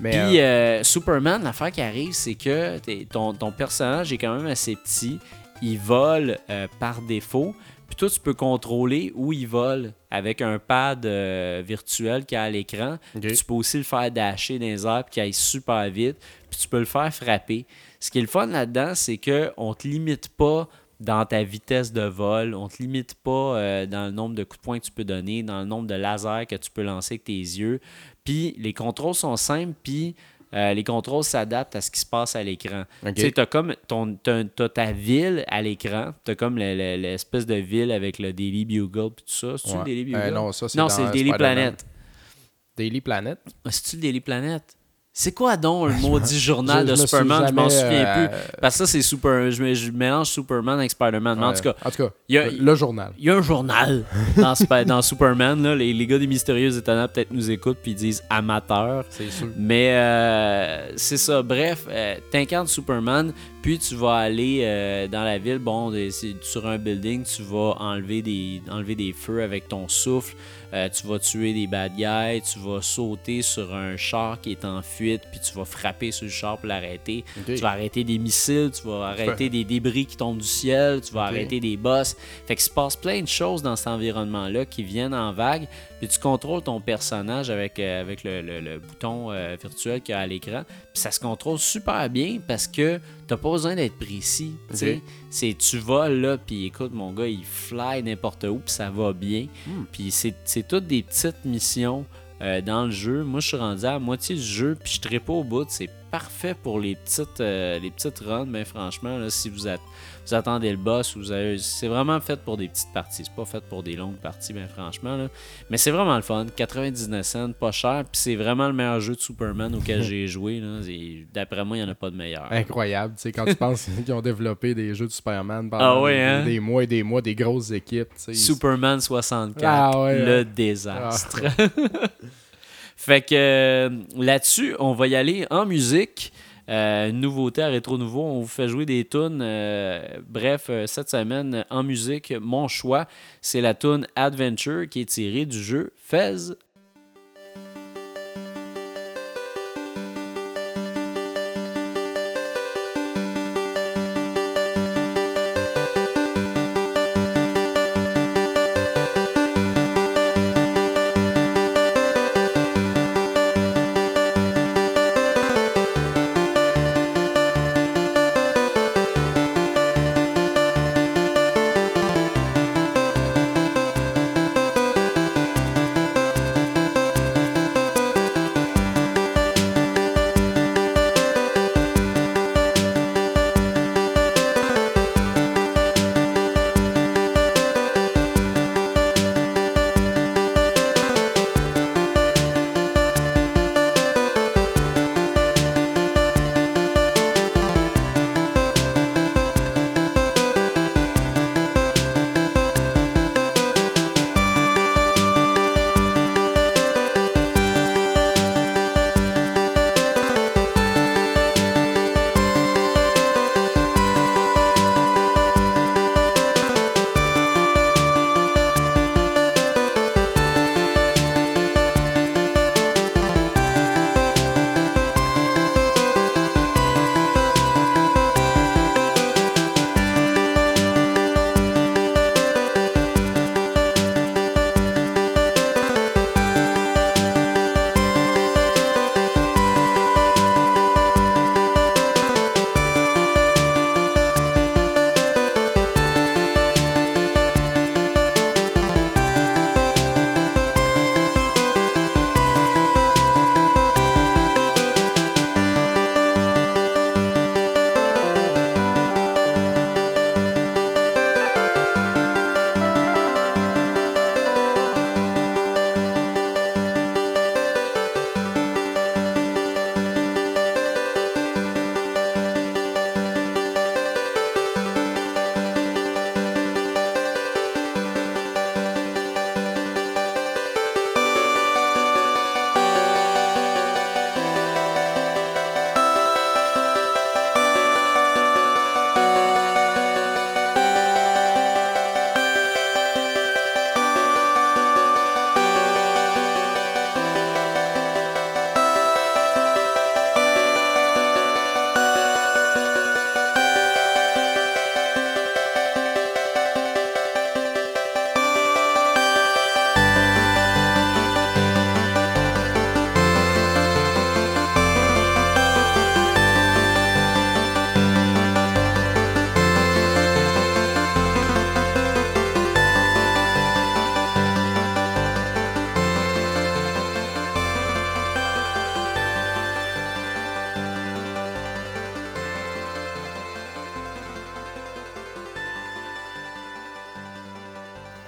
Mais, Puis euh, euh, Superman, l'affaire qui arrive, c'est que ton, ton personnage est quand même assez petit. Il vole par défaut. Puis toi, tu peux contrôler où il vole avec un pad euh, virtuel qui est à l'écran. Tu peux aussi le faire dasher dans les airs puis qu'il aille super vite. Puis tu peux le faire frapper. Ce qui est le fun là-dedans, c'est qu'on ne te limite pas dans ta vitesse de vol. On te limite pas euh, dans le nombre de coups de poing que tu peux donner, dans le nombre de lasers que tu peux lancer avec tes yeux. Puis les contrôles sont simples, puis euh, les contrôles s'adaptent à ce qui se passe à l'écran. Tu sais, t'as comme ton, t'as ta ville à l'écran, t'as comme le- le- l'espèce de ville avec le Daily Bugle puis tout ça. C'est-tu ouais. le Daily Bugle? Euh, non, ça, c'est non, c'est le Daily. Planet. Daily Planet? Ah, C'est-tu le Daily Planet? C'est quoi donc le maudit journal je- de je Superman? Je m'en souviens euh, plus. Parce que ça, c'est super. Je, mélange Superman avec Spider-Man. Mais en Ouais. tout cas, En tout cas, y a- le, le journal. il y a un journal dans, dans Superman. Là. Les, les gars des Mystérieux Étonnants peut-être nous écoutent puis ils disent amateur. C'est sûr. Mais euh, c'est ça. Bref, euh, t'incarnes Superman, puis tu vas aller euh, dans la ville. Bon, sur un building, tu vas enlever des, enlever des feux avec ton souffle. Euh, tu vas tuer des bad guys. Tu vas sauter sur un char qui est en fuite, puis tu vas frapper sur le char pour l'arrêter. Tu vas arrêter des missiles, tu vas arrêter des débris qui tombent du ciel, tu vas arrêter des boss. Fait qu'il se passe plein de choses dans cet environnement-là qui viennent en vague. Puis tu contrôles ton personnage avec, euh, avec le, le- le bouton euh, virtuel qu'il y a à l'écran. Puis ça se contrôle super bien parce que t'as pas besoin d'être précis. tu sais. Ok. C'est tu voles là, puis écoute, mon gars, il fly n'importe où, puis ça va bien. Hmm. Puis c'est toutes des petites missions euh, dans le jeu. Moi, je suis rendu à la moitié du jeu, puis je serai pas au bout. C'est parfait pour les petites, euh, les petites runs, mais franchement, là, si vous, at- vous attendez le boss, vous avez- c'est vraiment fait pour des petites parties. C'est pas fait pour des longues parties, mais franchement. Là. Mais c'est vraiment le fun. 99 cents, pas cher, puis c'est vraiment le meilleur jeu de Superman auquel j'ai joué. D'après moi, il n'y en a pas de meilleur. Incroyable, tu sais, quand tu penses qu'ils ont développé des jeux de Superman pendant Ah ouais, hein? des mois et des mois, des grosses équipes. Superman 64, Ah ouais, le ouais. désastre. fait que euh, là-dessus, on va y aller en musique. Euh, nouveauté à Rétro Nouveau, on vous fait jouer des tunes. euh, bref, euh, cette semaine en musique, mon choix, c'est la tune Adventure qui est tirée du jeu Fez.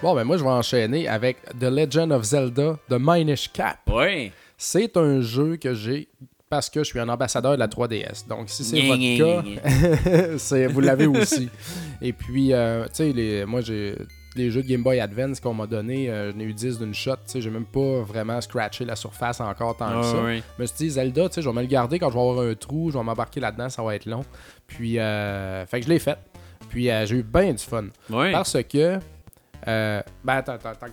Bon, ben moi, je vais enchaîner avec The Legend of Zelda The Minish Cap. C'est un jeu que j'ai parce que je suis un ambassadeur de la 3DS. Donc, si c'est votre cas, vous l'avez aussi. Et puis, euh, tu sais, les, moi, j'ai les jeux de Game Boy Advance qu'on m'a donné, euh, j'en ai eu 10 d'une shot. Tu sais, j'ai même pas vraiment scratché la surface encore tant que ça. Je me suis dit, Zelda, tu sais, je vais me le garder quand je vais avoir un trou, je vais m'embarquer là-dedans, ça va être long. Puis, euh, fait que je l'ai fait. Puis, euh, j'ai eu bien du fun. Parce que. Euh, ben, attends, attends,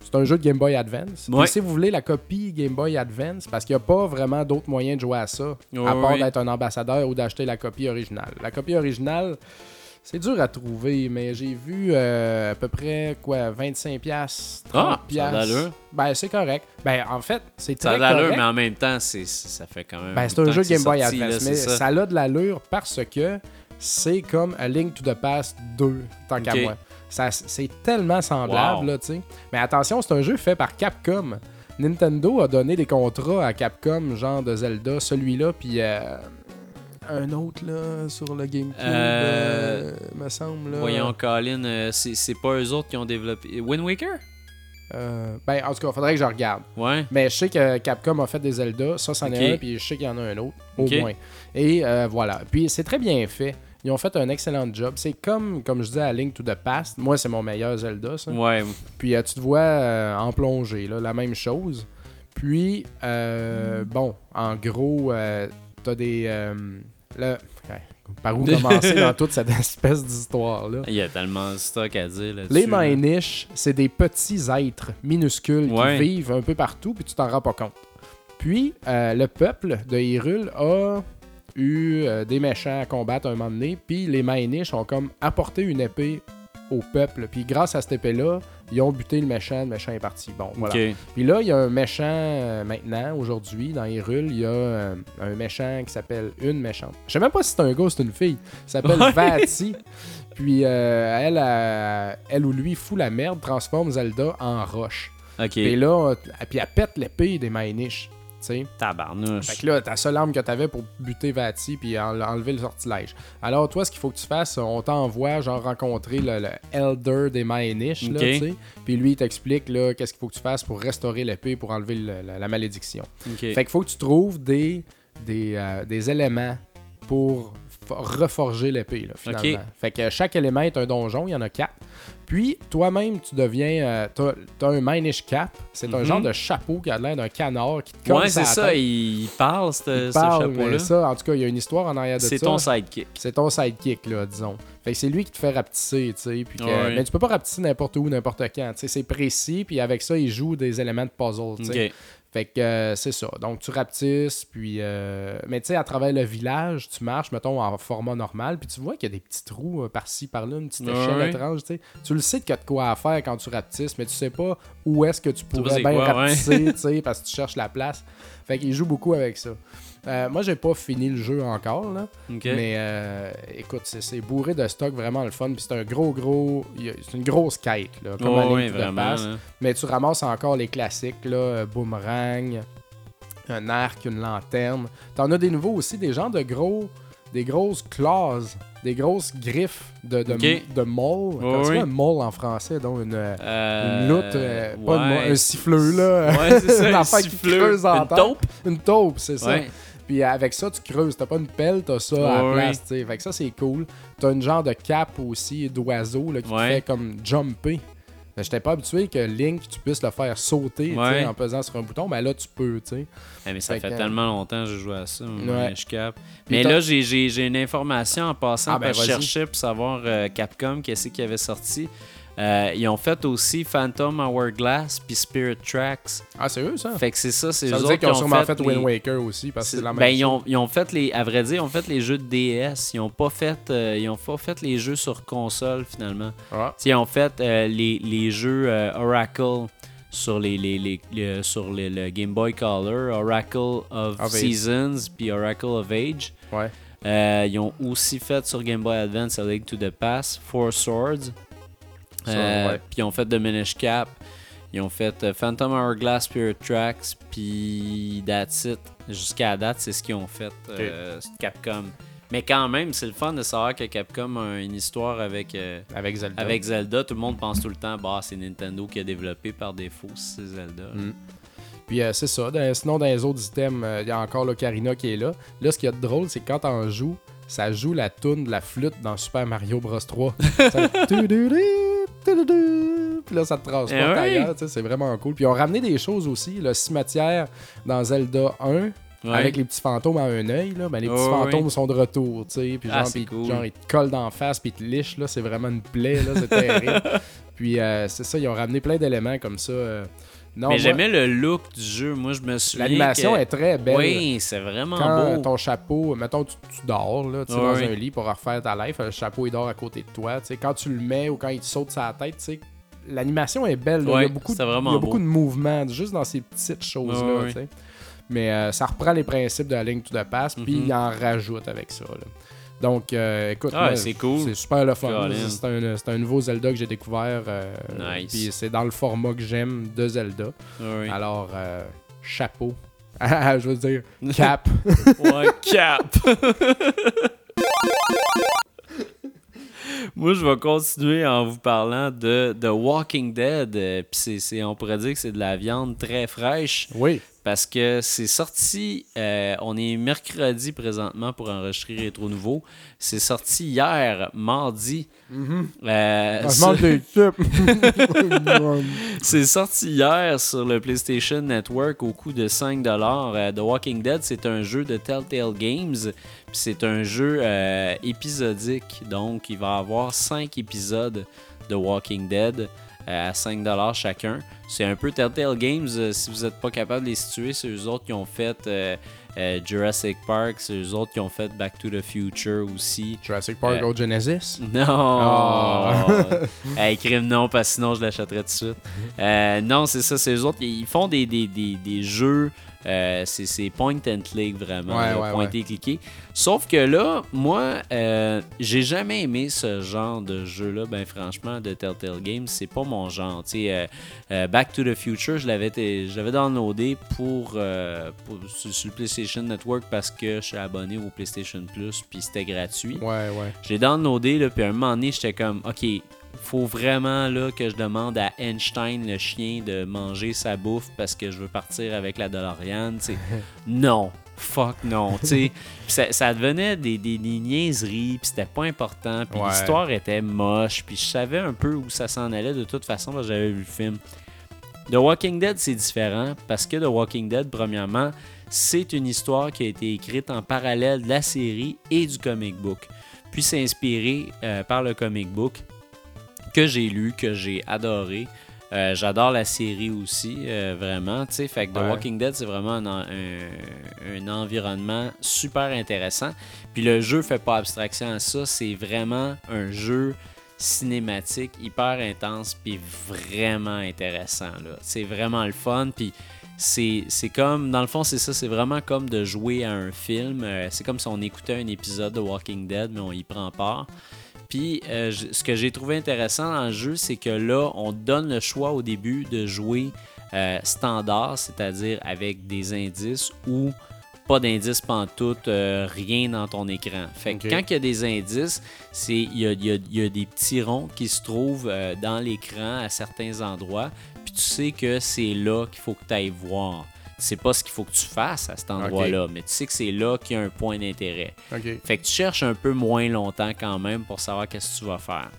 c'est un jeu de Game Boy Advance. Ouais. si vous voulez la copie Game Boy Advance, parce qu'il n'y a pas vraiment d'autres moyens de jouer à ça, Ouais, à part ouais. d'être un ambassadeur ou d'acheter la copie originale. La copie originale, c'est dur à trouver, mais j'ai vu euh, à peu près quoi, 25$, 30$. Ah, ça d'allure. Ben, c'est correct. Ben, en fait, c'est Ça très a d'allure, correct. mais en même temps, c'est, ça fait quand même. Ben, c'est un de jeu Game Boy sorti, Advance, là, mais ça. a de l'allure parce que c'est comme A Link to the Past 2, tant qu'à moi. Ça, c'est tellement semblable, Wow. là, tu sais. Mais attention, c'est un jeu fait par Capcom. Nintendo a donné des contrats à Capcom, genre de Zelda, celui-là, puis euh, un autre, là, sur le GameCube, Euh, euh, me semble, là. Voyons, Colin, euh, c'est, pas eux autres qui ont développé. Wind Waker? Euh, ben, en tout cas, faudrait que je regarde. Ouais. Mais je sais que Capcom a fait des Zelda, ça, c'en est un, puis je sais qu'il y en a un autre, au moins. Et euh, voilà. Puis c'est très bien fait. Ils ont fait un excellent job. C'est comme, comme je disais à Link to the Past. Moi, c'est mon meilleur Zelda, ça. Ouais. Puis euh, tu te vois euh, en plongée, là, la même chose. Puis, Mm. euh, bon, en gros, euh, t'as des. ouais, par où commencer dans toute cette espèce d'histoire-là? Il y a tellement de stock à dire là-dessus. Les. Minish, c'est des petits êtres minuscules Ouais. qui vivent un peu partout, puis tu t'en rends pas compte. Puis, le peuple de Hyrule a eu euh, des méchants à combattre un moment donné, puis les Minish ont comme apporté une épée au peuple, puis grâce à cette épée-là, ils ont buté le méchant, le méchant est parti. Bon, voilà. Puis là, il y a un méchant euh, maintenant, aujourd'hui, dans Hyrule, il y a euh, un méchant qui s'appelle une méchante. Je sais même pas si c'est un gars ou c'est une fille. Il s'appelle Ouais. Vati. Puis euh, elle, elle ou lui fout la merde, transforme Zelda en roche. Et là, puis elle pète l'épée des Minish. Tu sais. Tabarnouche. Fait que là, ta seule arme que t'avais pour buter Vati puis en- enlever le sortilège. Alors, toi, ce qu'il faut que tu fasses, on t'envoie, genre, rencontrer le, le Elder des Maenish, là. Puis lui, il t'explique, là, qu'est-ce qu'il faut que tu fasses pour restaurer l'épée, pour enlever le- la, la malédiction. Fait qu'il faut que tu trouves des, des, euh, des éléments pour for- reforger l'épée, là, finalement. Fait que chaque élément est un donjon, il y en a quatre. Puis, toi-même, tu deviens. euh, t'as, un Minish Cap. C'est un Mhm. genre de chapeau qui a l'air d'un canard qui te Ouais, c'est ça. Il parle, ce, chapeau-là. ça, en tout cas, il y a une histoire en arrière de ça. C'est ton sidekick. C'est ton sidekick, là, disons. Fait que c'est lui qui te fait rapetisser, tu sais. Puis que- Ouais. Mais tu peux pas rapetisser n'importe où, n'importe quand. Tu sais, c'est précis, puis avec ça, il joue des éléments de puzzle, tu sais. Fait que euh, c'est ça. Donc, tu rapetisses, puis... euh, Mais tu sais, à travers le village, tu marches, mettons, en format normal, puis tu vois qu'il y a des petits trous euh, par-ci, par-là, une petite échelle ouais. étrange, tu sais. Tu le sais qu'il y a de quoi à faire quand tu rapetisses, mais tu sais pas où est-ce que tu pourrais bien quoi, ouais. rapetisser, tu sais, parce que tu cherches la place. Fait qu'il joue beaucoup avec ça. Euh, moi, j'ai pas fini le jeu encore, là. Mais euh, écoute, c'est- bourré de stock, vraiment le fun. Puis c'est un gros, gros. C'est une grosse quête, là, comme to the vraiment. Mais tu ramasses encore les classiques, là, euh, boomerang, un arc, une lanterne. T'en as des nouveaux aussi, des gens de gros. Des grosses claws, des grosses griffes de, de, de mole. Un mole en français? Donc une, euh, une loutre, euh, pas ouais. un siffleux, là. Ouais, c'est ça, Une un affaire qui siffleur. creuse en Une taupe. Une taupe, c'est ça. Ouais. Puis avec ça, tu creuses. T'as pas une pelle, t'as ça à la place. tu sais. Fait que ça, c'est cool. T'as une genre de cape aussi d'oiseau là, qui te fait comme jumper. J'étais pas habitué que Link, tu puisses le faire sauter Ouais. en pesant sur un bouton. Mais là, tu peux. tu. Eh, mais ça Fait fait que- tellement longtemps que j'ai joué à ça, Ouais. Minish Cap. Mais là, j'ai- j'ai j'ai une information en passant Ah, ben, je cherchais pour savoir euh, Capcom, qu'est-ce qui avait sorti. Euh, ils ont fait aussi Phantom Hourglass puis Spirit Tracks. Ah, c'est eux, ça? Fait que c'est ça, c'est eux autres qu'ils ont qui sûrement fait, les- Wind Waker aussi, parce que c'est la même ben, ils, chose. ont, ils ont fait les. À vrai dire, ils ont fait les jeux de DS. Ils ont pas fait. euh, ils ont pas fait les jeux sur console finalement. Ah. Ils ont fait euh, les, les jeux euh, Oracle sur les, les, les- les- sur le Game Boy Color, Oracle of, Of. Seasons puis Oracle of Age. Ouais. Euh, ils ont aussi fait sur Game Boy Advance A Link to the Past, Four Swords. Euh. Puis ils ont fait The Minish Cap. Ils ont fait euh, Phantom Hourglass Spirit Tracks. Puis That's It. Jusqu'à la date, c'est ce qu'ils ont fait, euh, Capcom. Mais quand même, c'est le fun de savoir que Capcom a une histoire avec, euh, Avec Zelda. avec Zelda. Tout le monde pense tout le temps, bah, c'est Nintendo qui a développé par défaut, c'est Zelda. Mm. Puis euh, c'est ça. Dans- sinon, dans les autres items, il y a encore l'Ocarina qui est là. Là, ce qui est drôle, c'est que quand t'en joues, ça joue la toune de la flûte dans Super Mario Bros 3. Ça- Tu-du-du, tu-du-du. Puis là, ça te transporte Eh oui. ailleurs. C'est vraiment cool. Puis ils ont ramené des choses aussi. Le cimetière dans Zelda 1. Ouais. Avec les petits fantômes à un œil, là, ben, les petits Ouais, fantômes sont de retour, tu sais, puis Ah, cool. genre, ils te collent d'en face, puis ils te lichent, là, c'est vraiment une plaie, là, c'est terrible. puis euh, c'est ça, ils ont ramené plein d'éléments comme ça. euh. Non, Mais moi, j'aimais le look du jeu. Moi, je me souviens. L'animation que- est très belle. Oui, c'est vraiment Quand beau. ton chapeau, mettons, tu, tu dors là, tu dans un lit pour refaire ta life, le chapeau il dort à côté de toi. Quand tu le mets ou quand il te saute la tête, tu sais, l'animation est belle. là. il y a beaucoup, de- il y a beau. beaucoup de mouvements juste dans ces petites choses-là. Mais euh, ça reprend les principes de la ligne to the pass, puis Mhm. il en rajoute avec ça. là. Donc, euh, écoute, Ah, c'est cool. C'est super le fun. C'est un, nouveau Zelda que j'ai découvert. euh, Nice. Puis c'est dans le format que j'aime de Zelda. Oui. Alors, euh, chapeau. Ah, je veux dire, cap. Ouais, cap. Moi, je vais continuer en vous parlant de The Walking Dead. Puis on pourrait dire que c'est de la viande très fraîche oui. Parce que c'est sorti. euh, on est mercredi présentement pour enregistrer Rétro Nouveau. C'est sorti hier, mardi. Sur- des chips. c'est sorti hier sur le PlayStation Network au coût de 5$. Euh, The Walking Dead, c'est un jeu de Telltale Games. puis C'est un jeu épisodique. Donc, il va avoir 5 épisodes de Walking Dead à 5$ chacun. C'est un peu Telltale Games. euh, si vous n'êtes pas capable de les situer, c'est eux autres qui ont fait euh, euh, Jurassic Park. C'est eux autres qui ont fait Back to the Future aussi. Jurassic Park Euh, au Genesis? Non! Ah. hey, crime non, parce que sinon je l'achèterais tout de suite. Euh, non, c'est ça, c'est eux autres. Ils font des, des, des, des jeux. Euh, c'est point and click vraiment. Ouais, là, ouais, pointer et cliquer. Sauf que là, moi, euh, j'ai jamais aimé ce genre de jeu-là. Ben, franchement, de Telltale Games, c'est pas mon genre. Euh, Back to the Future, je l'avais l'avais downloadé pour, pour- sur, sur le PlayStation Network parce que je suis abonné au PlayStation Plus, puis c'était gratuit. Ouais, ouais. Je l'ai downloadé, là, puis à un moment donné, j'étais comme, OK, faut vraiment là, que je demande à Einstein, le chien, de manger sa bouffe parce que je veux partir avec la DeLorean. tu sais. non, fuck non. ça, ça devenait des, des, des niaiseries, puis c'était pas important, puis Ouais. l'histoire était moche, puis je savais un peu où ça s'en allait de toute façon parce que j'avais vu le film. The Walking Dead, c'est différent parce que The Walking Dead, premièrement, c'est une histoire qui a été écrite en parallèle de la série et du comic book. Puis c'est inspiré euh, par le comic book que j'ai lu, que j'ai adoré. Euh, J'adore la série aussi, euh, vraiment. Fait que The Ouais. Walking Dead, c'est vraiment un, un- un environnement super intéressant. Puis le jeu fait pas abstraction à ça. C'est vraiment un jeu cinématique hyper intense puis vraiment intéressant. C'est vraiment le fun. Puis c'est c'est comme, dans le fond, c'est ça, c'est vraiment comme de jouer à un film. Euh, c'est comme si on écoutait un épisode de Walking Dead, mais on y prend part. Puis euh, ce que j'ai trouvé intéressant dans le jeu, c'est que là, on donne le choix au début de jouer euh, standard, c'est-à-dire avec des indices ou pas d'indices pantoute, euh, rien dans ton écran. Fait que quand il y a des indices, c'est il y a, il y a- il y a des petits ronds qui se trouvent euh, dans l'écran à certains endroits, puis tu sais que c'est là qu'il faut que tu ailles voir. Sais pas ce qu'il faut que tu fasses à cet endroit-là, mais tu sais que c'est là qu'il y a un point d'intérêt. Fait que tu cherches un peu moins longtemps quand même pour savoir qu'est-ce que tu vas faire.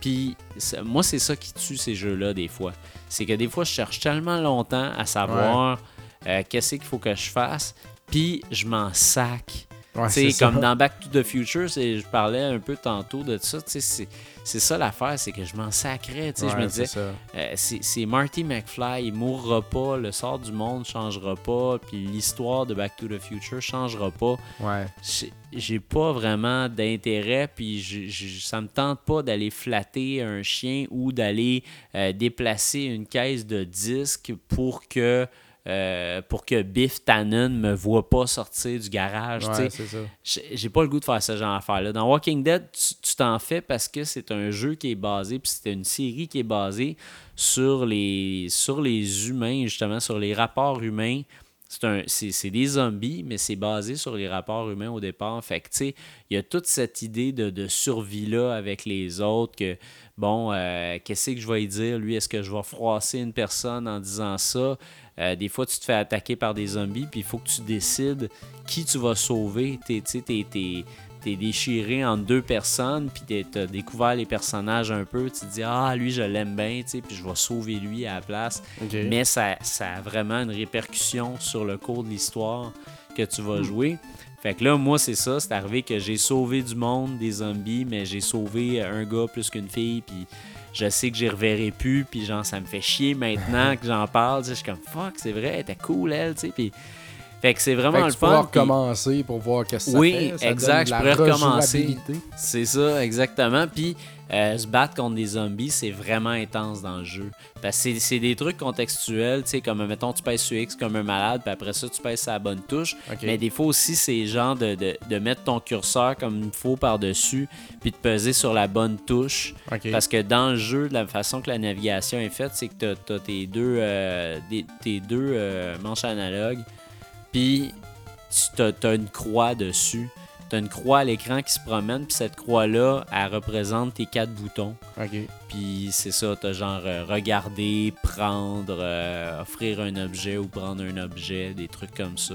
Puis moi, c'est ça qui tue ces jeux-là des fois. C'est que des fois, je cherche tellement longtemps à savoir euh, qu'est-ce qu'il faut que je fasse, puis je m'en sac. Ouais, c'est comme ça. dans Back to the Future, c'est- je parlais un peu tantôt de ça. tu sais, C'est c'est ça l'affaire, c'est que je m'en sacrais. tu sais, je me Ouais, disais, euh, c'est Marty McFly, il mourra pas, le sort du monde changera pas, puis l'histoire de Back to the Future changera pas Ouais. j'ai- j'ai pas vraiment d'intérêt, puis je- je- ça me tente pas d'aller flatter un chien ou d'aller euh, déplacer une caisse de disques pour que euh, pour que Biff Tannen me voit pas sortir du garage. Ouais. J'ai pas le goût de faire ce genre d'affaires-là. Dans Walking Dead, tu t'en fais parce que c'est un jeu qui est basé, puis c'est une série qui est basée sur les, sur les humains, justement, sur les rapports humains c'est des zombies, mais c'est basé sur les rapports humains au départ. Fait que, tu sais, il y a toute cette idée de, de survie-là avec les autres, que, bon, euh, qu'est-ce que je vais y dire? Lui, est-ce que je vais froisser une personne en disant ça? Euh, des fois, tu te fais attaquer par des zombies, puis il faut que tu décides qui tu vas sauver. T'es, tu sais, t'es, t'es- t'es déchiré entre deux personnes, puis tu as découvert les personnages un peu. Tu te dis, ah, lui, je l'aime bien, tu sais, puis je vais sauver lui à la place. Mais ça, ça a vraiment une répercussion sur le cours de l'histoire que tu Hmm. vas jouer. Fait que là, moi, c'est ça. C'est arrivé que j'ai sauvé du monde, des zombies, mais j'ai sauvé un gars plus qu'une fille, puis je sais que j'y reverrai plus, puis genre, ça me fait chier maintenant que j'en parle. tu Je suis comme, fuck, c'est vrai, elle était cool, elle, tu sais, puis... Fait que c'est vraiment Fait que le tu fun. puis- recommencer pour voir qu'est-ce que ça Oui, fait. Ça exact, je pourrais recommencer. C'est ça, exactement. Puis euh, se battre contre des zombies, c'est vraiment intense dans le jeu. Parce que c'est- des trucs contextuels, tu sais, comme mettons, tu pèses sur X comme un malade, puis après ça, tu pèses sur la bonne touche. Mais des fois aussi, c'est genre de, de, de mettre ton curseur comme il faut par-dessus, puis de peser sur la bonne touche. Parce que dans le jeu, de la façon que la navigation est faite, c'est que tu as, tes deux, euh, des- tes deux euh, manches analogues, puis tu as, une croix dessus. Tu as une croix à l'écran qui se promène, puis cette croix-là, elle représente tes quatre boutons. Ok. Puis c'est ça, t'as genre euh, regarder, prendre, euh, offrir un objet ou prendre un objet, des trucs comme ça.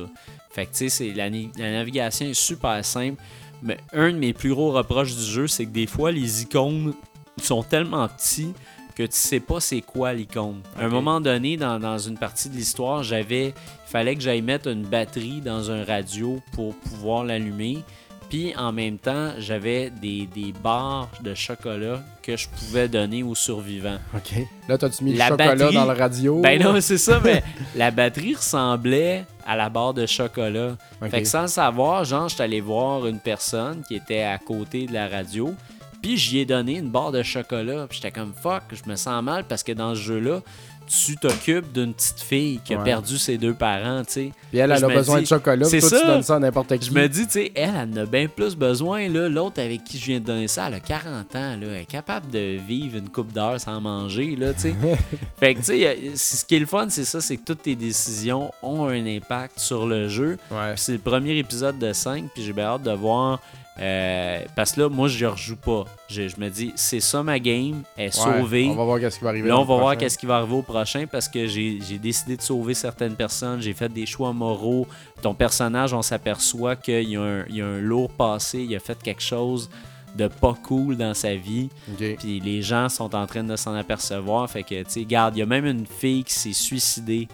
Fait que tu sais, la, la navigation est super simple. Mais un de mes plus gros reproches du jeu, c'est que des fois, les icônes sont tellement petits que tu sais pas c'est quoi l'icône. À un moment donné, dans, dans une partie de l'histoire, j'avais. Il fallait que j'aille mettre une batterie dans un radio pour pouvoir l'allumer. Puis en même temps, j'avais des, des barres de chocolat que je pouvais donner aux survivants. Ok. Là, t'as-tu mis La le chocolat batterie- dans le radio? Ben non, c'est ça, mais la batterie ressemblait à la barre de chocolat. Fait que sans le savoir, genre, j'étais allé voir une personne qui était à côté de la radio, puis j'y ai donné une barre de chocolat. Puis j'étais comme fuck, je me sens mal parce que dans ce jeu-là, tu t'occupes d'une petite fille qui a Ouais. perdu ses deux parents, tu sais. Puis elle, elle a besoin de chocolat. c'est toi, tu ça. donnes ça à n'importe qui. Je me dis, tu sais, elle, elle en a bien plus besoin. là. L'autre avec qui je viens de donner ça, elle a 40 ans. Là. Elle est capable de vivre une coupe d'heures sans manger. Là, tu sais. fait que, tu sais, a- ce qui est le fun, c'est ça, c'est que toutes tes décisions ont un impact sur le jeu. Ouais. C'est le premier épisode de 5, puis j'ai bien hâte de voir. Euh, parce que là, moi, je rejoue pas. Je, je me dis, c'est ça ma game, elle est Ouais, sauvée. On va voir qu'est-ce qui va arriver. Là, on va voir qu'est-ce qui va arriver au prochain parce que j'ai décidé de sauver certaines personnes. J'ai fait des choix moraux. Ton personnage, on s'aperçoit qu'il y, a un- il y a un lourd passé. Il a fait quelque chose de pas cool dans sa vie. Puis les gens sont en train de s'en apercevoir. Fait que, tu sais, garde, il y a même une fille qui s'est suicidée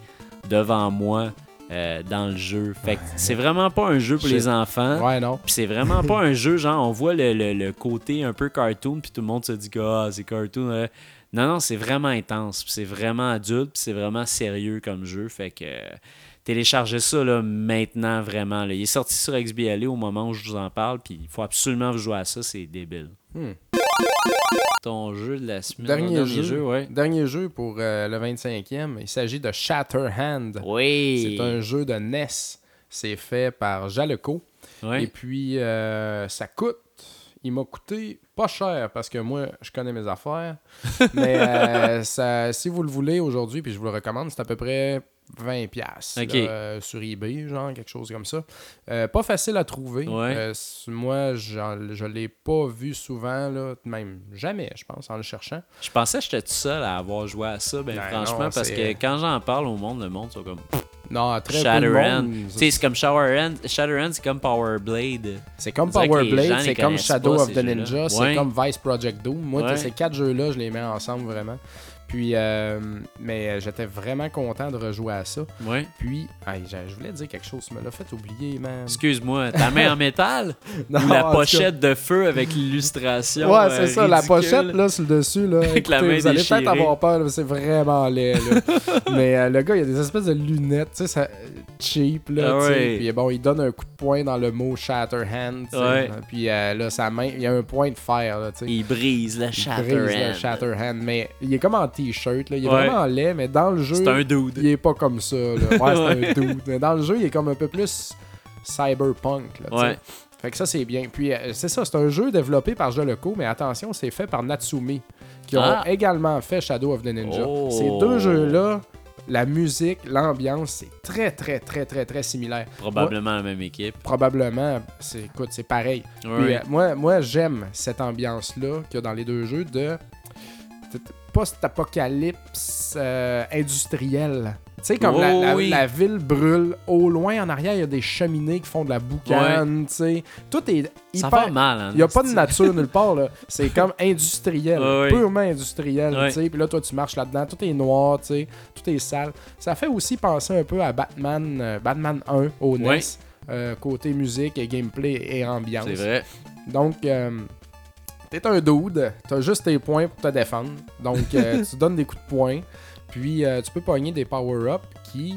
devant moi euh, dans le jeu. Fait que c'est vraiment pas un jeu pour les enfants. Ouais, non. Puis c'est vraiment pas un jeu, genre, on voit le, le- le côté un peu cartoon, puis tout le monde se dit que ah, c'est cartoon. euh. Non, non, c'est vraiment intense, puis c'est vraiment adulte, puis c'est vraiment sérieux comme jeu. Fait que euh, téléchargez ça là, maintenant, vraiment. là. Il est sorti sur XBLA au moment où je vous en parle, puis il faut absolument vous jouer à ça, c'est débile. Hmm. Ton jeu de la semaine? Dernier ton jeu. ouais. Dernier jeu pour euh, le 25e. Il s'agit de Shatterhand. Oui. C'est un jeu de NES. C'est fait par Jaleco. Et puis, euh, ça coûte. Il m'a coûté pas cher parce que moi, je connais mes affaires. Mais euh, ça, si vous le voulez aujourd'hui, puis je vous le recommande, c'est à peu près 20$ piastres, Ok. là, euh, sur eBay, genre quelque chose comme ça. Euh, pas facile à trouver. Ouais. Euh, moi, je l'ai pas vu souvent, là, même jamais, je pense, en le cherchant. Je pensais que j'étais tout seul à avoir joué à ça, ben, Ben franchement, non, parce que quand j'en parle au monde, le monde sont comme Non, très monde. Tu c'est comme Shadowrun. Shadowrun, c'est comme Power Blade. C'est comme Power Blade, c'est comme Shadow pas, of the. Ninja, Ouais. c'est comme Vice Project Doom. Moi, Ouais. ces quatre jeux-là, je les mets ensemble vraiment. Puis, euh, mais euh, j'étais vraiment content de rejouer à ça. Ouais. Puis, hey, je voulais dire quelque chose, tu me l'as fait oublier, man. Excuse-moi, ta main en métal? Non, ou la pochette de feu avec l'illustration Ouais, euh, c'est ça, la pochette là sur le dessus là. Avec la main vous allez peut-être avoir peur, là, c'est vraiment laid. là. Mais euh, le gars, il a des espèces de lunettes, tu sais, ça cheap là, Ah ouais. Puis bon, il donne un coup de poing dans le mot Shatterhand. Ouais. Puis là, sa main, il y a un point de fer là, tu sais. Il brise le Il brise Shatterhand. le Shatterhand, mais il est comme en t-shirt, là. il est Ouais. vraiment laid, mais dans le jeu, C'est un dude. il est pas comme ça. Là. Ouais, c'est un dude. Mais dans le jeu, il est comme un peu plus cyberpunk. Là. Ouais. Fait que ça, c'est bien. Puis euh, c'est ça, c'est un jeu développé par Joloco, mais attention, c'est fait par Natsumi, qui ont Ah. également fait Shadow of the Ninja. Oh. Ces deux jeux-là la musique, l'ambiance, c'est très, très, très, très, très similaire. Probablement la même équipe. Probablement, c'est, écoute, c'est pareil. Puis, euh, moi, moi j'aime cette ambiance-là qu'il y a dans les deux jeux de post-apocalypse euh, industriel. Tu sais, comme la, Oh, la- oui. la ville brûle. Au loin, en arrière, il y a des cheminées qui font de la boucane. tu sais. Tout est Ça hyper... va mal. Hein, Il n'y a pas de nature nulle part, là. C'est comme industriel, purement industriel, tu sais. Puis là, toi, tu marches là-dedans, tout est noir, tu sais, tout est sale. Ça fait aussi penser un peu à Batman, euh, Batman 1 au NES, Ouais. euh, côté musique et gameplay et ambiance. C'est vrai. Donc, euh, t'es un dude, t'as juste tes points pour te défendre. Donc, euh, tu donnes des coups de poing. Puis, euh, tu peux pogner des power-ups qui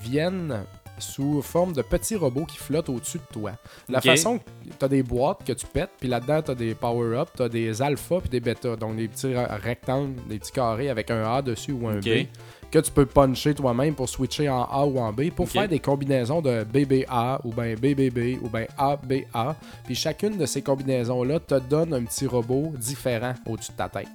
viennent sous forme de petits robots qui flottent au-dessus de toi. La Ok. façon, t'as des boîtes que tu pètes, puis là-dedans, t'as des power-ups, t'as des alphas puis des bêtas. Donc, des petits rectangles, des petits carrés avec un A dessus ou un. B que tu peux puncher toi-même pour switcher en A ou en B pour Ok. faire des combinaisons de BBA ou bien BBB ou bien ABA. Puis chacune de ces combinaisons-là te donne un petit robot différent au-dessus de ta tête.